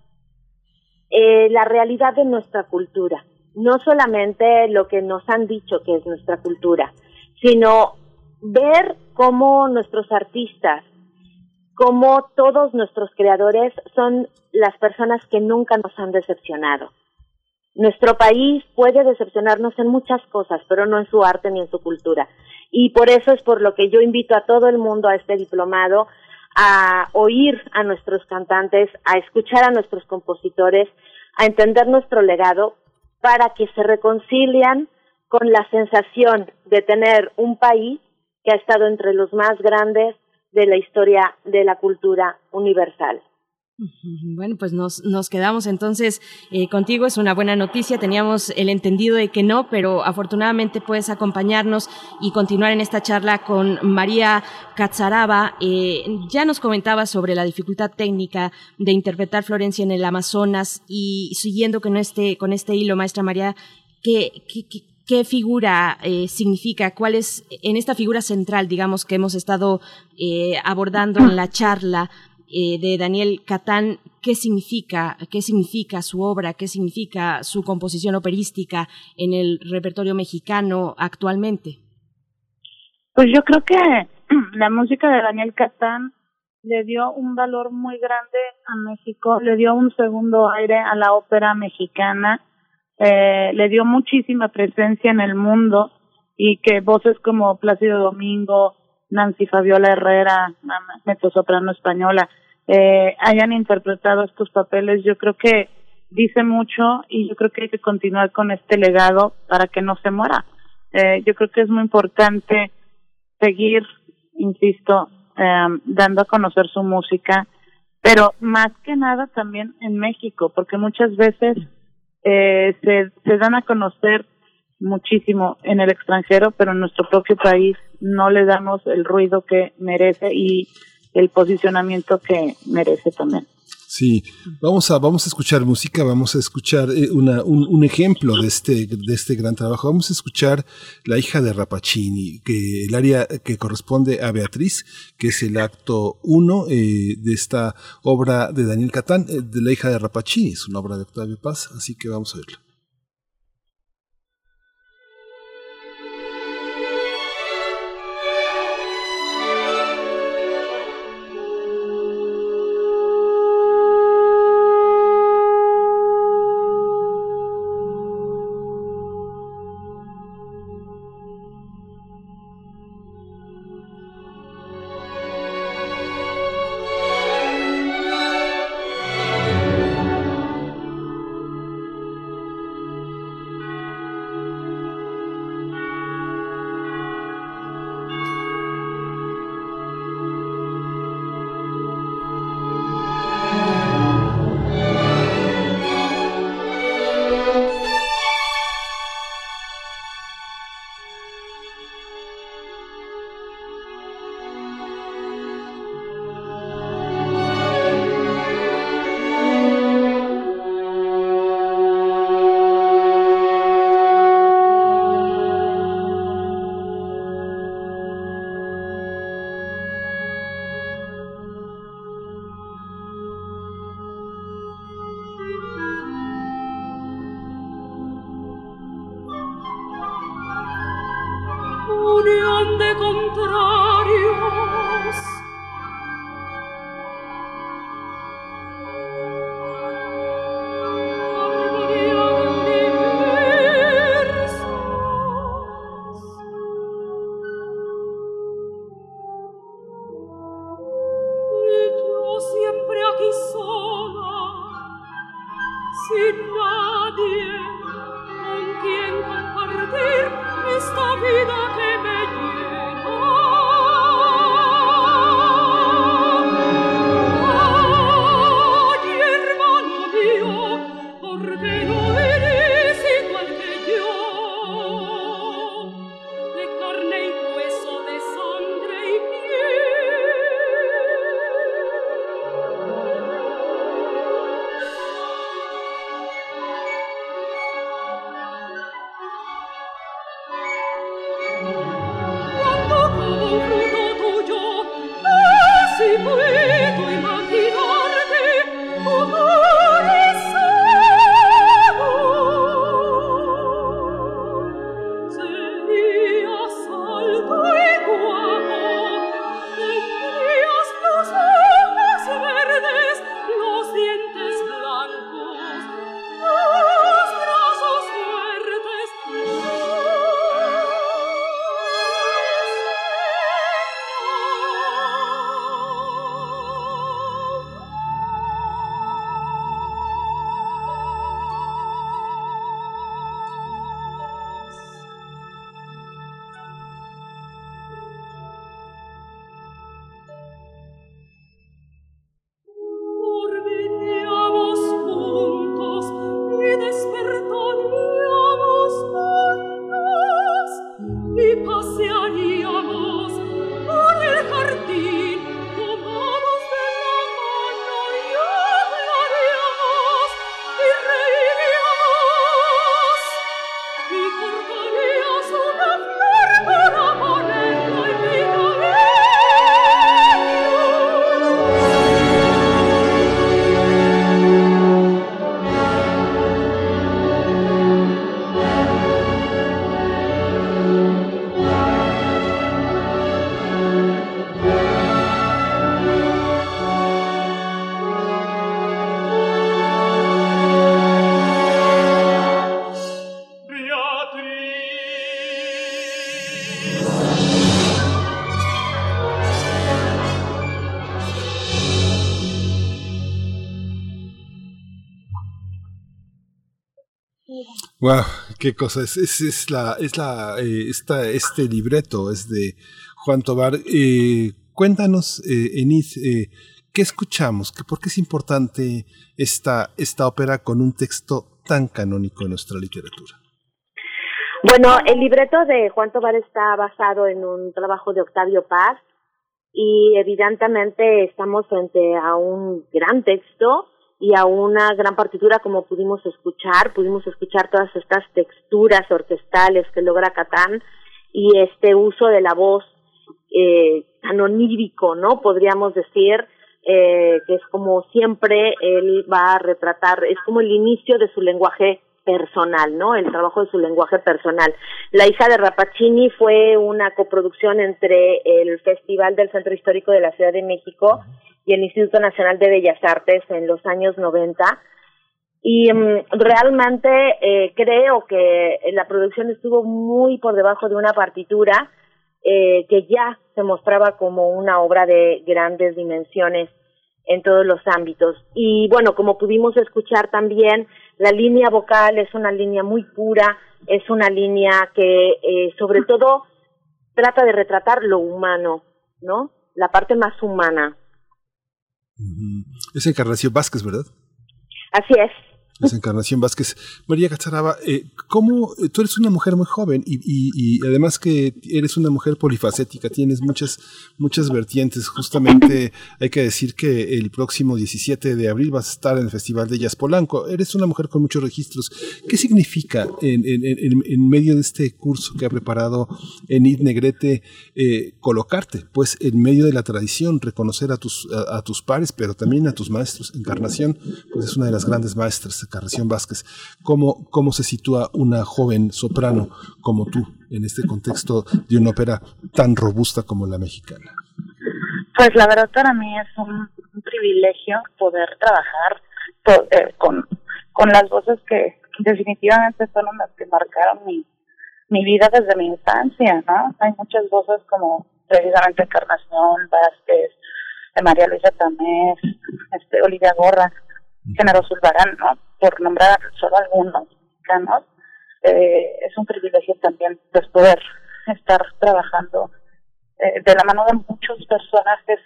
eh, la realidad de nuestra cultura, no solamente lo que nos han dicho que es nuestra cultura, sino ver cómo nuestros artistas, cómo todos nuestros creadores son las personas que nunca nos han decepcionado. Nuestro país puede decepcionarnos en muchas cosas, pero no en su arte ni en su cultura. Y por eso es por lo que yo invito a todo el mundo a este diplomado a oír a nuestros cantantes, a escuchar a nuestros compositores, a entender nuestro legado para que se reconcilian con la sensación de tener un país que ha estado entre los más grandes de la historia de la cultura universal. Bueno, pues nos, nos quedamos entonces eh, contigo. Es una buena noticia. Teníamos el entendido de que no, pero afortunadamente puedes acompañarnos y continuar en esta charla con María Catzaraba. Eh, ya nos comentaba sobre la dificultad técnica de interpretar Florencia en el Amazonas y siguiendo con este, con este hilo, maestra María, ¿qué, qué, figura eh, significa, cuál es en esta figura central, digamos, que hemos estado abordando en la charla, eh, de Daniel Catán, qué significa, qué significa su obra, qué significa su composición operística en el repertorio mexicano actualmente. Pues yo creo que la música de Daniel Catán le dio un valor muy grande a México, le dio un segundo aire a la ópera mexicana, eh, le dio muchísima presencia en el mundo y que voces como Plácido Domingo, Nancy Fabiola Herrera, soprano española, eh, hayan interpretado estos papeles, yo creo que dice mucho y yo creo que hay que continuar con este legado para que no se muera. Eh, yo creo que es muy importante seguir, insisto, eh, dando a conocer su música, pero más que nada también en México, porque muchas veces eh, se, se dan a conocer muchísimo en el extranjero, pero en nuestro propio país no le damos el ruido que merece y el posicionamiento que merece también. Sí, vamos a, vamos a escuchar música, vamos a escuchar eh, una, un, ejemplo de este, de este gran trabajo. Vamos a escuchar La hija de Rapacini, que el área que corresponde a Beatriz, que es el acto uno eh, de esta obra de Daniel Catán, eh, de La hija de Rapacini, es una obra de Octavio Paz, así que vamos a verlo. Qué cosa es, es, es la, es la, eh, esta, este libreto es de Juan Tobar. Eh, cuéntanos, eh, Enid, eh, ¿qué escuchamos? ¿Qué, ¿Por qué es importante esta, esta ópera con un texto tan canónico en nuestra literatura? Bueno, el libreto de Juan Tobar está basado en un trabajo de Octavio Paz y evidentemente estamos frente a un gran texto y a una gran partitura como pudimos escuchar, pudimos escuchar todas estas texturas orquestales que logra Catán y este uso de la voz eh, tan ¿no? Podríamos decir eh, que es como siempre él va a retratar, es como el inicio de su lenguaje personal, ¿no? El trabajo de su lenguaje personal. La hija de Rapacini fue una coproducción entre el Festival del Centro Histórico de la Ciudad de México y el Instituto Nacional de Bellas Artes en los años 90. Y mm, realmente eh, creo que la producción estuvo muy por debajo de una partitura eh, que ya se mostraba como una obra de grandes dimensiones en todos los ámbitos. Y bueno, como pudimos escuchar también, la línea vocal es una línea muy pura, es una línea que eh, sobre todo trata de retratar lo humano, ¿no? La parte más humana. Es Encarnación Vázquez, ¿verdad? Así es. Encarnación Vázquez. María Cazaraba, eh, ¿cómo tú eres una mujer muy joven y, y, y, además que eres una mujer polifacética, tienes muchas, muchas vertientes. Justamente hay que decir que el próximo 17 de abril vas a estar en el Festival de Jazz Polanco. Eres una mujer con muchos registros. ¿Qué significa en, en, en, en medio de este curso que ha preparado Enid Negrete eh, colocarte pues en medio de la tradición, reconocer a tus, a, a tus pares, pero también a tus maestros? Encarnación, pues es una de las grandes maestras Encarnación Vázquez, ¿cómo, ¿cómo se sitúa una joven soprano como tú en este contexto de una ópera tan robusta como la mexicana? Pues la verdad para mí es un, privilegio poder trabajar eh, con, con las voces que definitivamente fueron las que marcaron mi, mi vida desde mi infancia, ¿no? Hay muchas voces como precisamente Encarnación, Vázquez, de María Luisa Tamés, este, Olivia Gorra, Género Zulbarán, ¿no? Por nombrar solo algunos mexicanos, eh, es un privilegio también pues, poder estar trabajando eh, de la mano de muchos personajes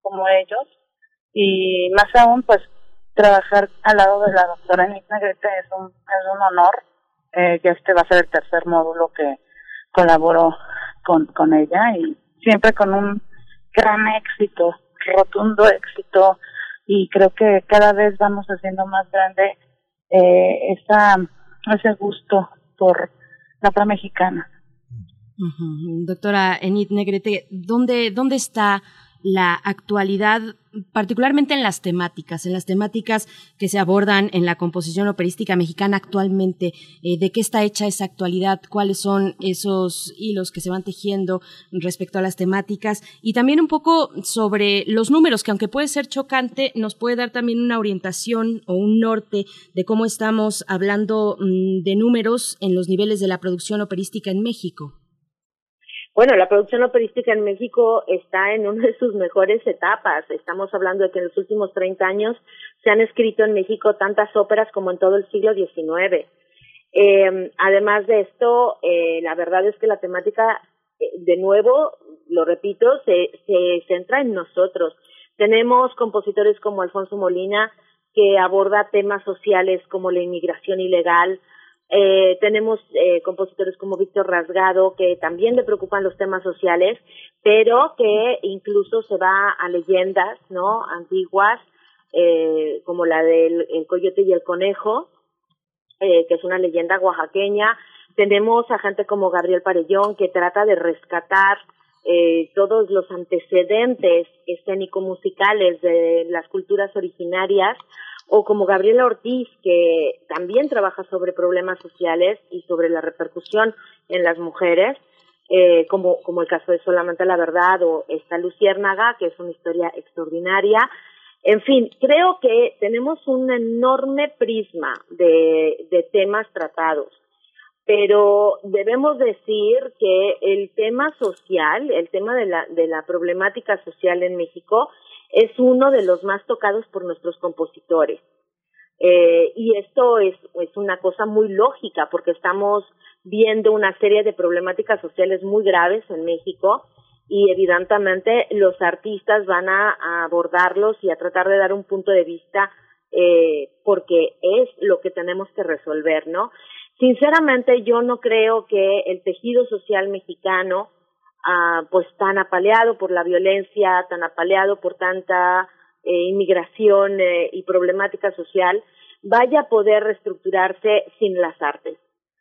como ellos y más aún pues trabajar al lado de la doctora Enid Negrete es un, es un honor eh, este va a ser el tercer módulo que colaboro con, con ella y siempre con un gran éxito, rotundo éxito y creo que cada vez vamos haciendo más grande eh, esa, ese gusto por la obra mexicana. Doctora Enid Negrete, ¿dónde, ¿dónde está la actualidad, particularmente en las temáticas, en las temáticas que se abordan en la composición operística mexicana actualmente, eh, de qué está hecha esa actualidad, cuáles son esos hilos que se van tejiendo respecto a las temáticas y también un poco sobre los números, que aunque puede ser chocante, nos puede dar también una orientación o un norte de cómo estamos hablando mm, de números en los niveles de la producción operística en México. Bueno, la producción operística en México está en una de sus mejores etapas. Estamos hablando de que en los últimos 30 años se han escrito en México tantas óperas como en todo el siglo XIX. Eh, además de esto, eh, la verdad es que la temática, eh, de nuevo, lo repito, se, se centra en nosotros. Tenemos compositores como Alfonso Molina, que aborda temas sociales como la inmigración ilegal, eh, tenemos eh, compositores como Víctor Rasgado, que también le preocupan los temas sociales, pero que incluso se va a leyendas no antiguas, eh, como la del el coyote y el conejo, eh, que es una leyenda oaxaqueña. Tenemos a gente como Gabriel Parellón, que trata de rescatar eh, todos los antecedentes escénico-musicales de las culturas originarias o como Gabriela Ortiz, que también trabaja sobre problemas sociales y sobre la repercusión en las mujeres, eh, como, como el caso de Solamente la Verdad o esta Luciérnaga, que es una historia extraordinaria. En fin, creo que tenemos un enorme prisma de, de temas tratados, pero debemos decir que el tema social, el tema de la, de la problemática social en México, es uno de los más tocados por nuestros compositores. Eh, y esto es, es una cosa muy lógica porque estamos viendo una serie de problemáticas sociales muy graves en México y evidentemente los artistas van a, abordarlos y a tratar de dar un punto de vista eh, porque es lo que tenemos que resolver, ¿no? Sinceramente yo no creo que el tejido social mexicano ah, pues tan apaleado por la violencia, tan apaleado por tanta eh, inmigración eh, y problemática social, vaya a poder reestructurarse sin las artes.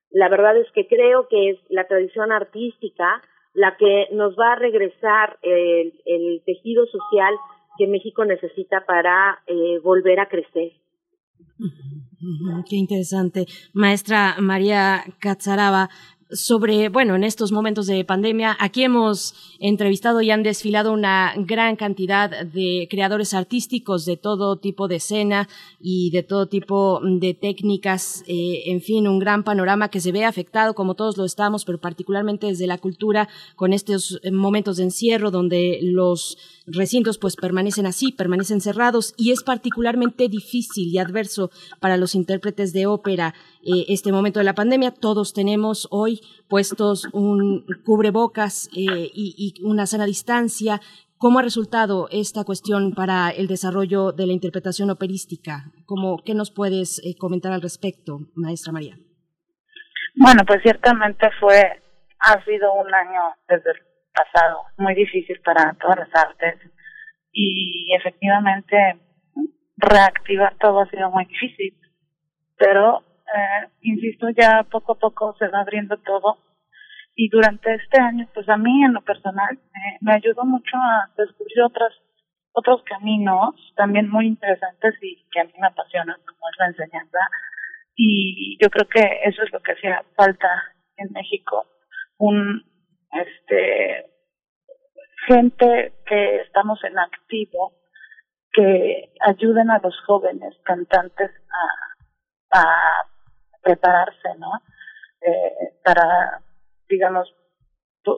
La verdad es que creo que es la tradición artística la que nos va a regresar el, el tejido social que México necesita para eh, volver a crecer. Qué interesante. Maestra María Catzaraba, sobre, bueno, en estos momentos de pandemia, aquí hemos entrevistado y han desfilado una gran cantidad de creadores artísticos de todo tipo de escena y de todo tipo de técnicas, eh, en fin, un gran panorama que se ve afectado como todos lo estamos, pero particularmente desde la cultura con estos momentos de encierro donde los recintos pues permanecen así, permanecen cerrados y es particularmente difícil y adverso para los intérpretes de ópera eh, este momento de la pandemia. Todos tenemos hoy puestos un cubrebocas eh, y, una sana distancia. ¿Cómo ha resultado esta cuestión para el desarrollo de la interpretación operística? ¿Cómo, ¿Qué nos puedes eh, comentar al respecto, maestra María? Bueno, pues ciertamente fue, ha sido un año desde el pasado muy difícil para todas las artes y efectivamente reactivar todo ha sido muy difícil, pero eh, insisto, ya poco a poco se va abriendo todo. Y durante este año, pues a mí en lo personal, me ayudó mucho a descubrir otras, otros caminos también muy interesantes y que a mí me apasionan, como es la enseñanza, y yo creo que eso es lo que hacía falta en México, un este gente que estamos en activo que ayuden a los jóvenes cantantes a, a prepararse, ¿no? Eh, para, digamos,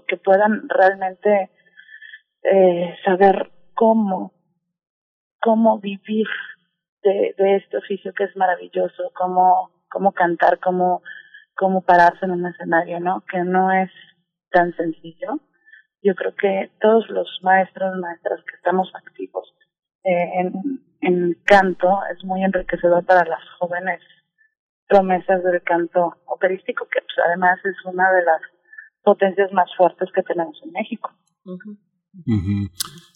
que puedan realmente eh, saber cómo, cómo vivir de, este oficio que es maravilloso, cómo, cómo cantar, cómo, cómo pararse en un escenario, ¿no? Que no es tan sencillo. Yo creo que todos los maestros, maestras que estamos activos eh, en, en canto es muy enriquecedor para las jóvenes promesas del canto operístico, que pues, además es una de las potencias más fuertes que tenemos en México.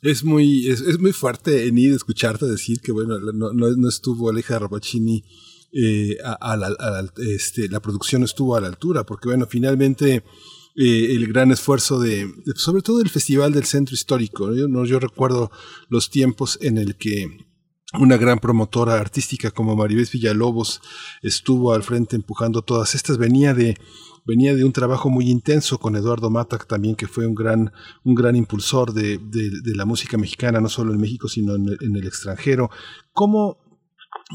Es muy es, es muy fuerte, Enid, escucharte decir que bueno no, no, no estuvo Aleja Rapacini eh, a, a, la, a, este, la producción estuvo a la altura, porque bueno, finalmente eh, el gran esfuerzo de, de, sobre todo el Festival del Centro Histórico, yo, no, yo recuerdo los tiempos en el que una gran promotora artística como Maribés Villalobos estuvo al frente empujando todas estas, venía de venía de un trabajo muy intenso con Eduardo Matac también, que fue un gran, un gran impulsor de, de, la música mexicana, no solo en México, sino en el, extranjero. ¿Cómo,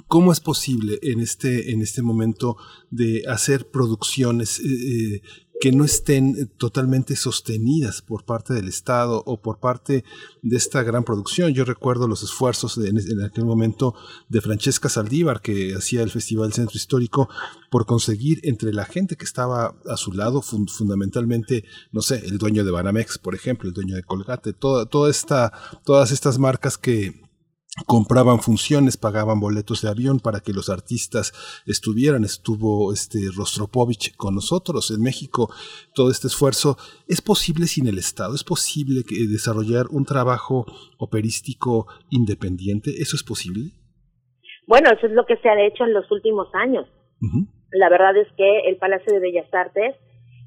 ¿Cómo es posible en este, en este momento de hacer producciones eh, que no estén totalmente sostenidas por parte del Estado o por parte de esta gran producción. Yo recuerdo los esfuerzos en aquel momento de Francesca Saldívar, que hacía el Festival Centro Histórico, por conseguir entre la gente que estaba a su lado, fund fundamentalmente, no sé, el dueño de Banamex, por ejemplo, el dueño de Colgate, toda, toda esta, todas estas marcas que compraban funciones, pagaban boletos de avión para que los artistas estuvieran. Estuvo este Rostropovich con nosotros en México. Todo este esfuerzo es posible sin el Estado. Es posible que desarrollar un trabajo operístico independiente. ¿Eso es posible? Bueno, eso es lo que se ha hecho en los últimos años. Uh -huh. La verdad es que el Palacio de Bellas Artes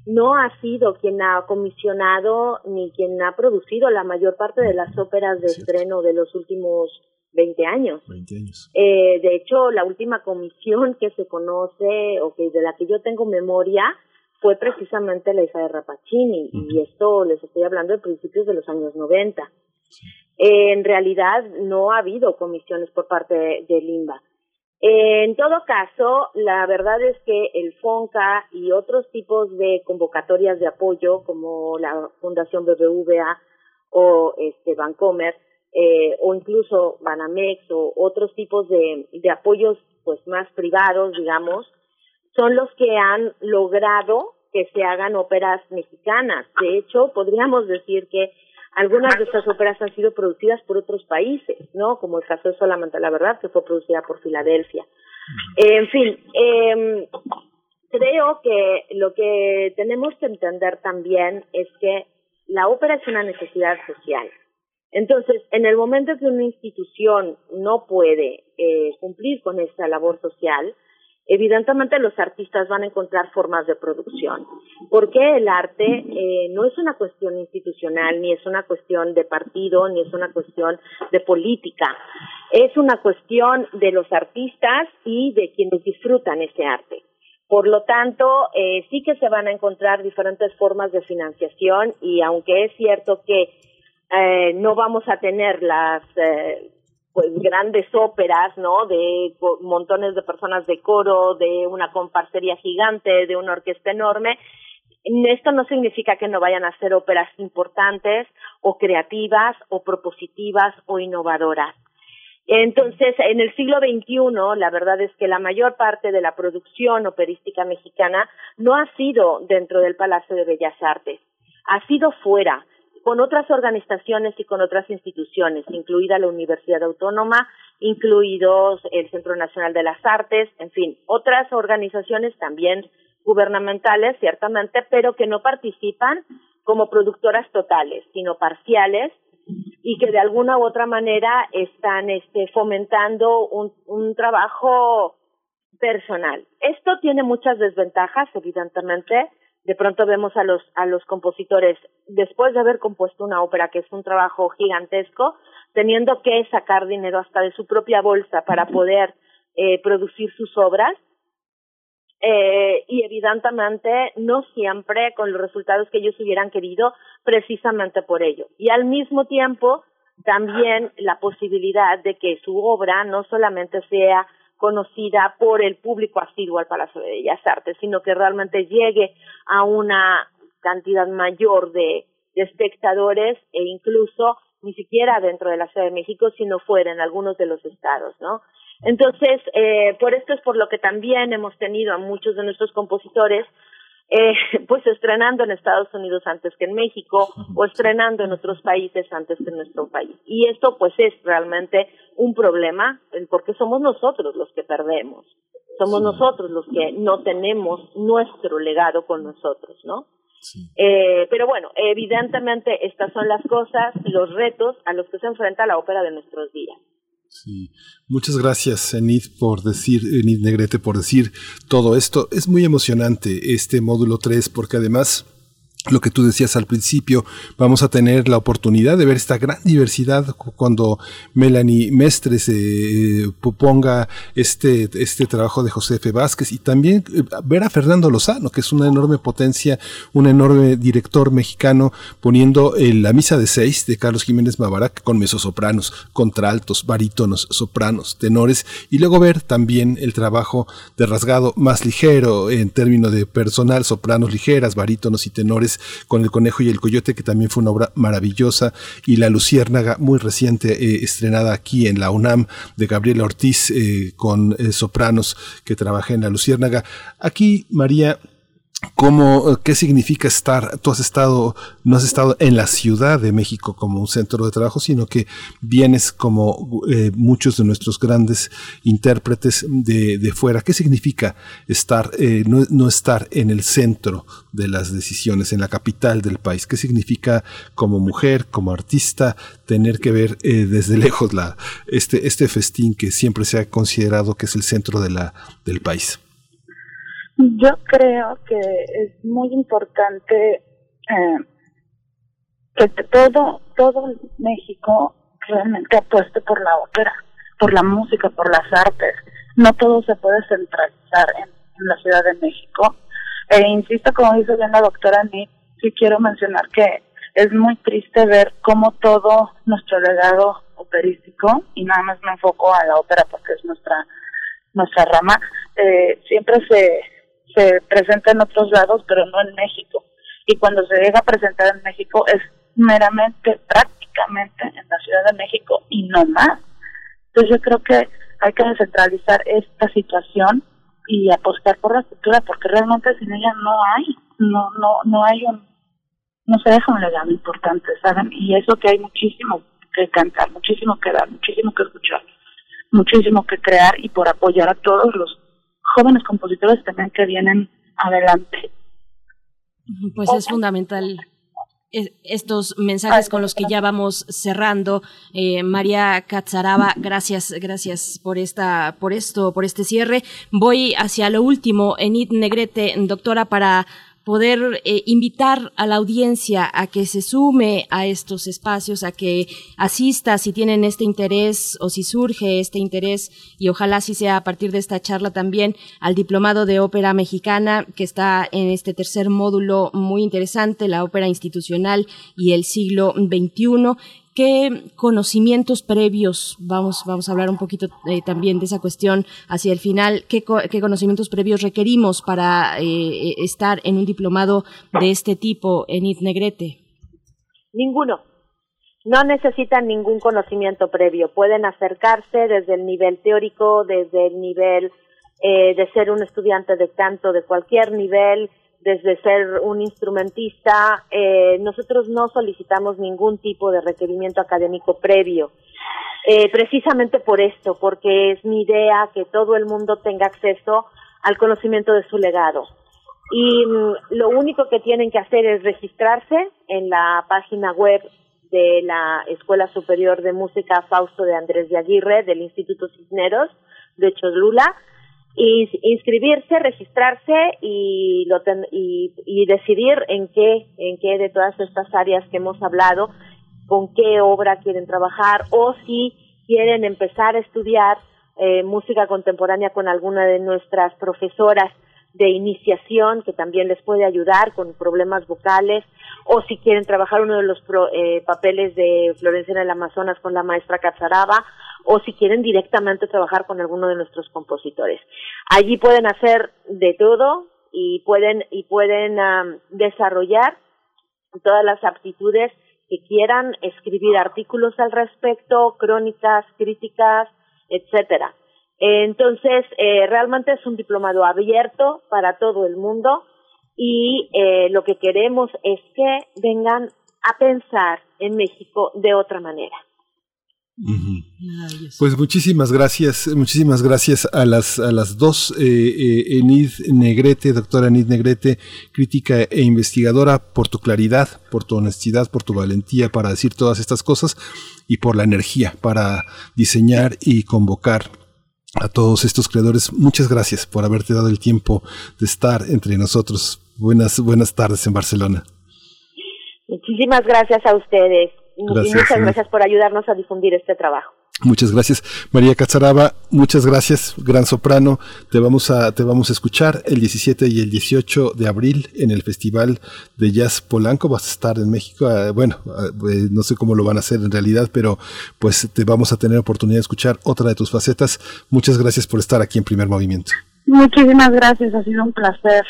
no ha sido quien ha comisionado ni quien ha producido la mayor parte de las óperas de Cierto. estreno de los últimos 20 años. 20 años. Eh, de hecho, la última comisión que se conoce o que de la que yo tengo memoria fue precisamente la hija de Rapacini uh -huh. y esto les estoy hablando de principios de los años 90. Sí. Eh, en realidad no ha habido comisiones por parte de, de Limba. Eh, en todo caso, la verdad es que el FONCA y otros tipos de convocatorias de apoyo como la Fundación BBVA o este Bancomer eh, o incluso Banamex o otros tipos de, de apoyos pues más privados, digamos, son los que han logrado que se hagan óperas mexicanas. De hecho, podríamos decir que algunas de estas óperas han sido producidas por otros países, ¿no? Como el caso de Solamente la Verdad, que fue producida por Filadelfia. Eh, en fin, eh, creo que lo que tenemos que entender también es que la ópera es una necesidad social. Entonces, en el momento que una institución no puede eh, cumplir con esta labor social, evidentemente los artistas van a encontrar formas de producción, porque el arte eh, no es una cuestión institucional, ni es una cuestión de partido, ni es una cuestión de política, es una cuestión de los artistas y de quienes disfrutan ese arte. Por lo tanto, eh, sí que se van a encontrar diferentes formas de financiación y aunque es cierto que eh, no vamos a tener las eh, pues grandes óperas, ¿no? De montones de personas de coro, de una comparsería gigante, de una orquesta enorme. Esto no significa que no vayan a ser óperas importantes o creativas o propositivas o innovadoras. Entonces, en el siglo XXI, la verdad es que la mayor parte de la producción operística mexicana no ha sido dentro del Palacio de Bellas Artes, ha sido fuera con otras organizaciones y con otras instituciones, incluida la Universidad Autónoma, incluidos el Centro Nacional de las Artes, en fin, otras organizaciones también gubernamentales, ciertamente, pero que no participan como productoras totales, sino parciales y que de alguna u otra manera están este, fomentando un, un trabajo personal. Esto tiene muchas desventajas, evidentemente, de pronto vemos a los a los compositores después de haber compuesto una ópera que es un trabajo gigantesco teniendo que sacar dinero hasta de su propia bolsa para poder eh, producir sus obras eh, y evidentemente no siempre con los resultados que ellos hubieran querido precisamente por ello. Y al mismo tiempo también la posibilidad de que su obra no solamente sea conocida por el público asiduo al Palacio de Bellas Artes, sino que realmente llegue a una cantidad mayor de, de espectadores e incluso ni siquiera dentro de la Ciudad de México, sino fuera en algunos de los estados, ¿no? Entonces, eh, por esto es por lo que también hemos tenido a muchos de nuestros compositores eh, pues estrenando en Estados Unidos antes que en México o estrenando en otros países antes que en nuestro país. Y esto pues es realmente un problema porque somos nosotros los que perdemos, somos nosotros los que no tenemos nuestro legado con nosotros, ¿no? Eh, pero bueno, evidentemente estas son las cosas, los retos a los que se enfrenta la ópera de nuestros días. Sí, muchas gracias Enid por decir, Enid Negrete por decir todo esto. Es muy emocionante este módulo 3 porque además lo que tú decías al principio, vamos a tener la oportunidad de ver esta gran diversidad cuando Melanie Mestres eh, ponga este, este trabajo de José F. Vázquez y también eh, ver a Fernando Lozano, que es una enorme potencia, un enorme director mexicano, poniendo la misa de seis de Carlos Jiménez Mabarak con mesosopranos, contraltos, barítonos, sopranos, tenores, y luego ver también el trabajo de rasgado más ligero en términos de personal, sopranos ligeras, barítonos y tenores con El Conejo y el Coyote, que también fue una obra maravillosa, y La Luciérnaga, muy reciente, eh, estrenada aquí en la UNAM, de Gabriela Ortiz, eh, con eh, sopranos que trabajé en La Luciérnaga. Aquí, María, ¿Cómo, eh, ¿Qué significa estar? Tú has estado, no has estado en la Ciudad de México como un centro de trabajo, sino que vienes como eh, muchos de nuestros grandes intérpretes de, de fuera. ¿Qué significa estar, eh, no, no, estar en el centro de las decisiones, en la capital del país? ¿Qué significa como mujer, como artista, tener que ver desde lejos la, este, este festín que siempre se ha considerado que es el centro de la, del país? Yo creo que es muy importante eh, que todo todo México realmente apueste por la ópera, por la música, por las artes. No todo se puede centralizar en, la Ciudad de México. E insisto, como dice bien la doctora Nick, sí quiero mencionar que es muy triste ver cómo todo nuestro legado operístico, y nada más me enfoco a la ópera porque es nuestra nuestra rama, eh, siempre se se presenta en otros lados, pero no en México. Y cuando se llega a presentar en México es meramente, prácticamente en la Ciudad de México y no más. Entonces yo creo que hay que descentralizar esta situación y apostar por la cultura, porque realmente sin ella no hay, no, no, no hay un, no se deja un legado importante, ¿saben? Y eso que hay muchísimo que cantar, muchísimo que dar, muchísimo que escuchar, muchísimo que crear y por apoyar a todos los jóvenes compositores también que vienen adelante. Pues es fundamental estos mensajes con los que ya vamos cerrando. Eh, María Catzaraba, gracias, gracias por esta, por esto, por este cierre. Voy hacia lo último, Enid Negrete, doctora, para poder eh, invitar a la audiencia a que se sume a estos espacios, a que asista si tienen este interés o si surge este interés. Y ojalá si sea a partir de esta charla también al diplomado de ópera mexicana que está en este tercer módulo muy interesante, la ópera institucional y el siglo XXI ¿Qué conocimientos previos, vamos, vamos a hablar un poquito eh, también de esa cuestión hacia el final, qué, qué conocimientos previos requerimos para eh, estar en un diplomado de este tipo en IT Negrete? Ninguno. No necesitan ningún conocimiento previo. Pueden acercarse desde el nivel teórico, desde el nivel eh, de ser un estudiante de canto de cualquier nivel, desde ser un instrumentista, eh, nosotros no solicitamos ningún tipo de requerimiento académico previo. Eh, precisamente por esto, porque es mi idea que todo el mundo tenga acceso al conocimiento de su legado. Y mm, lo único que tienen que hacer es registrarse en la página web de la Escuela Superior de Música Fausto de Andrés de Aguirre del Instituto Cisneros de Cholula inscribirse, registrarse y, lo y, y, decidir en qué, en qué de todas estas áreas que hemos hablado, con qué obra quieren trabajar o si quieren empezar a estudiar eh, música contemporánea con alguna de nuestras profesoras de iniciación que también les puede ayudar con problemas vocales o si quieren trabajar uno de los eh, papeles de Florencia en el Amazonas con la maestra Cazaraba o si quieren directamente trabajar con alguno de nuestros compositores. Allí pueden hacer de todo y pueden y pueden desarrollar todas las aptitudes que quieran escribir artículos al respecto, crónicas, críticas, etcétera. Entonces, eh, realmente es un diplomado abierto para todo el mundo y eh, lo que queremos es que vengan a pensar en México de otra manera. Pues muchísimas gracias, muchísimas gracias a las a las dos, eh, eh, Enid Negrete, doctora Enid Negrete, crítica e investigadora, por tu claridad, por tu honestidad, por tu valentía para decir todas estas cosas y por la energía para diseñar y convocar a todos estos creadores. Muchas gracias por haberte dado el tiempo de estar entre nosotros. Buenas buenas tardes en Barcelona. Muchísimas gracias a ustedes y muchas gracias por ayudarnos a difundir este trabajo. Muchas gracias. María Cazaraba, muchas gracias, gran soprano. Te vamos a te vamos a escuchar el 17 y el 18 de abril en el Festival de Jazz Polanco. Vas a estar en México. Ah, bueno, ah, eh, no sé cómo lo van a hacer en realidad, pero pues te vamos a tener oportunidad de escuchar otra de tus facetas. Muchas gracias por estar aquí en Primer Movimiento. Muchísimas gracias, ha sido un placer.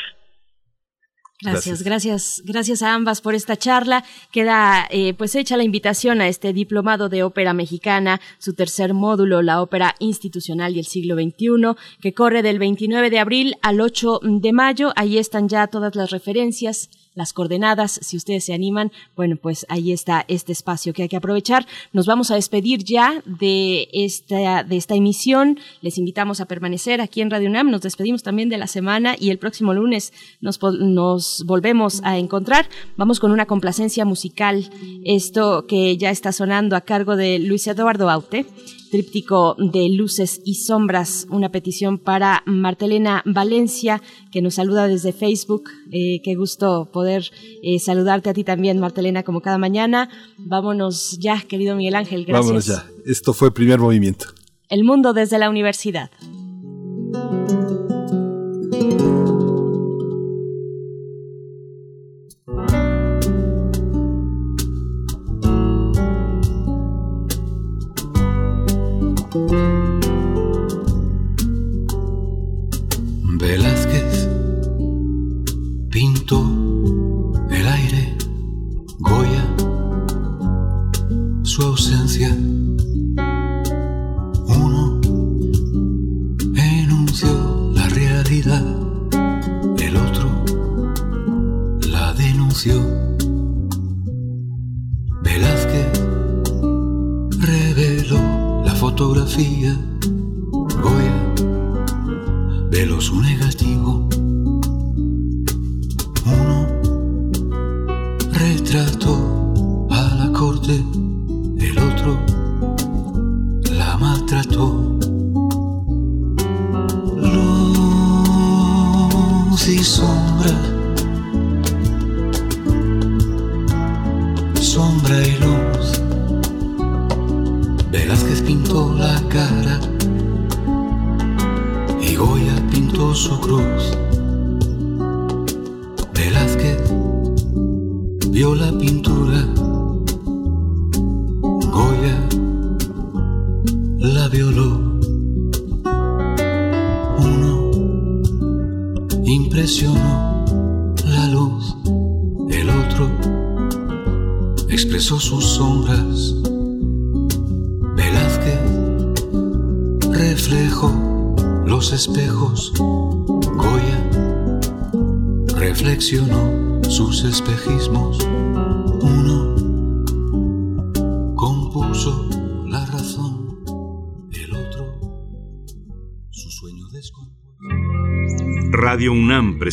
Gracias, gracias, gracias a ambas por esta charla. Queda eh, pues hecha la invitación a este diplomado de ópera mexicana, su tercer módulo, la ópera institucional y el siglo XXI, que corre del 29 de abril al 8 de mayo. Ahí están ya todas las referencias las coordenadas, si ustedes se animan, bueno, pues ahí está este espacio que hay que aprovechar. Nos vamos a despedir ya de esta, de esta emisión. Les invitamos a permanecer aquí en Radio UNAM. Nos despedimos también de la semana y el próximo lunes nos, nos volvemos a encontrar. Vamos con una complacencia musical. Esto que ya está sonando a cargo de Luis Eduardo Aute tríptico de luces y sombras, una petición para Martelena Valencia, que nos saluda desde Facebook. Eh, qué gusto poder eh, saludarte a ti también, Martelena, como cada mañana. Vámonos ya, querido Miguel Ángel, gracias. Vámonos ya. Esto fue Primer Movimiento. El mundo desde la universidad.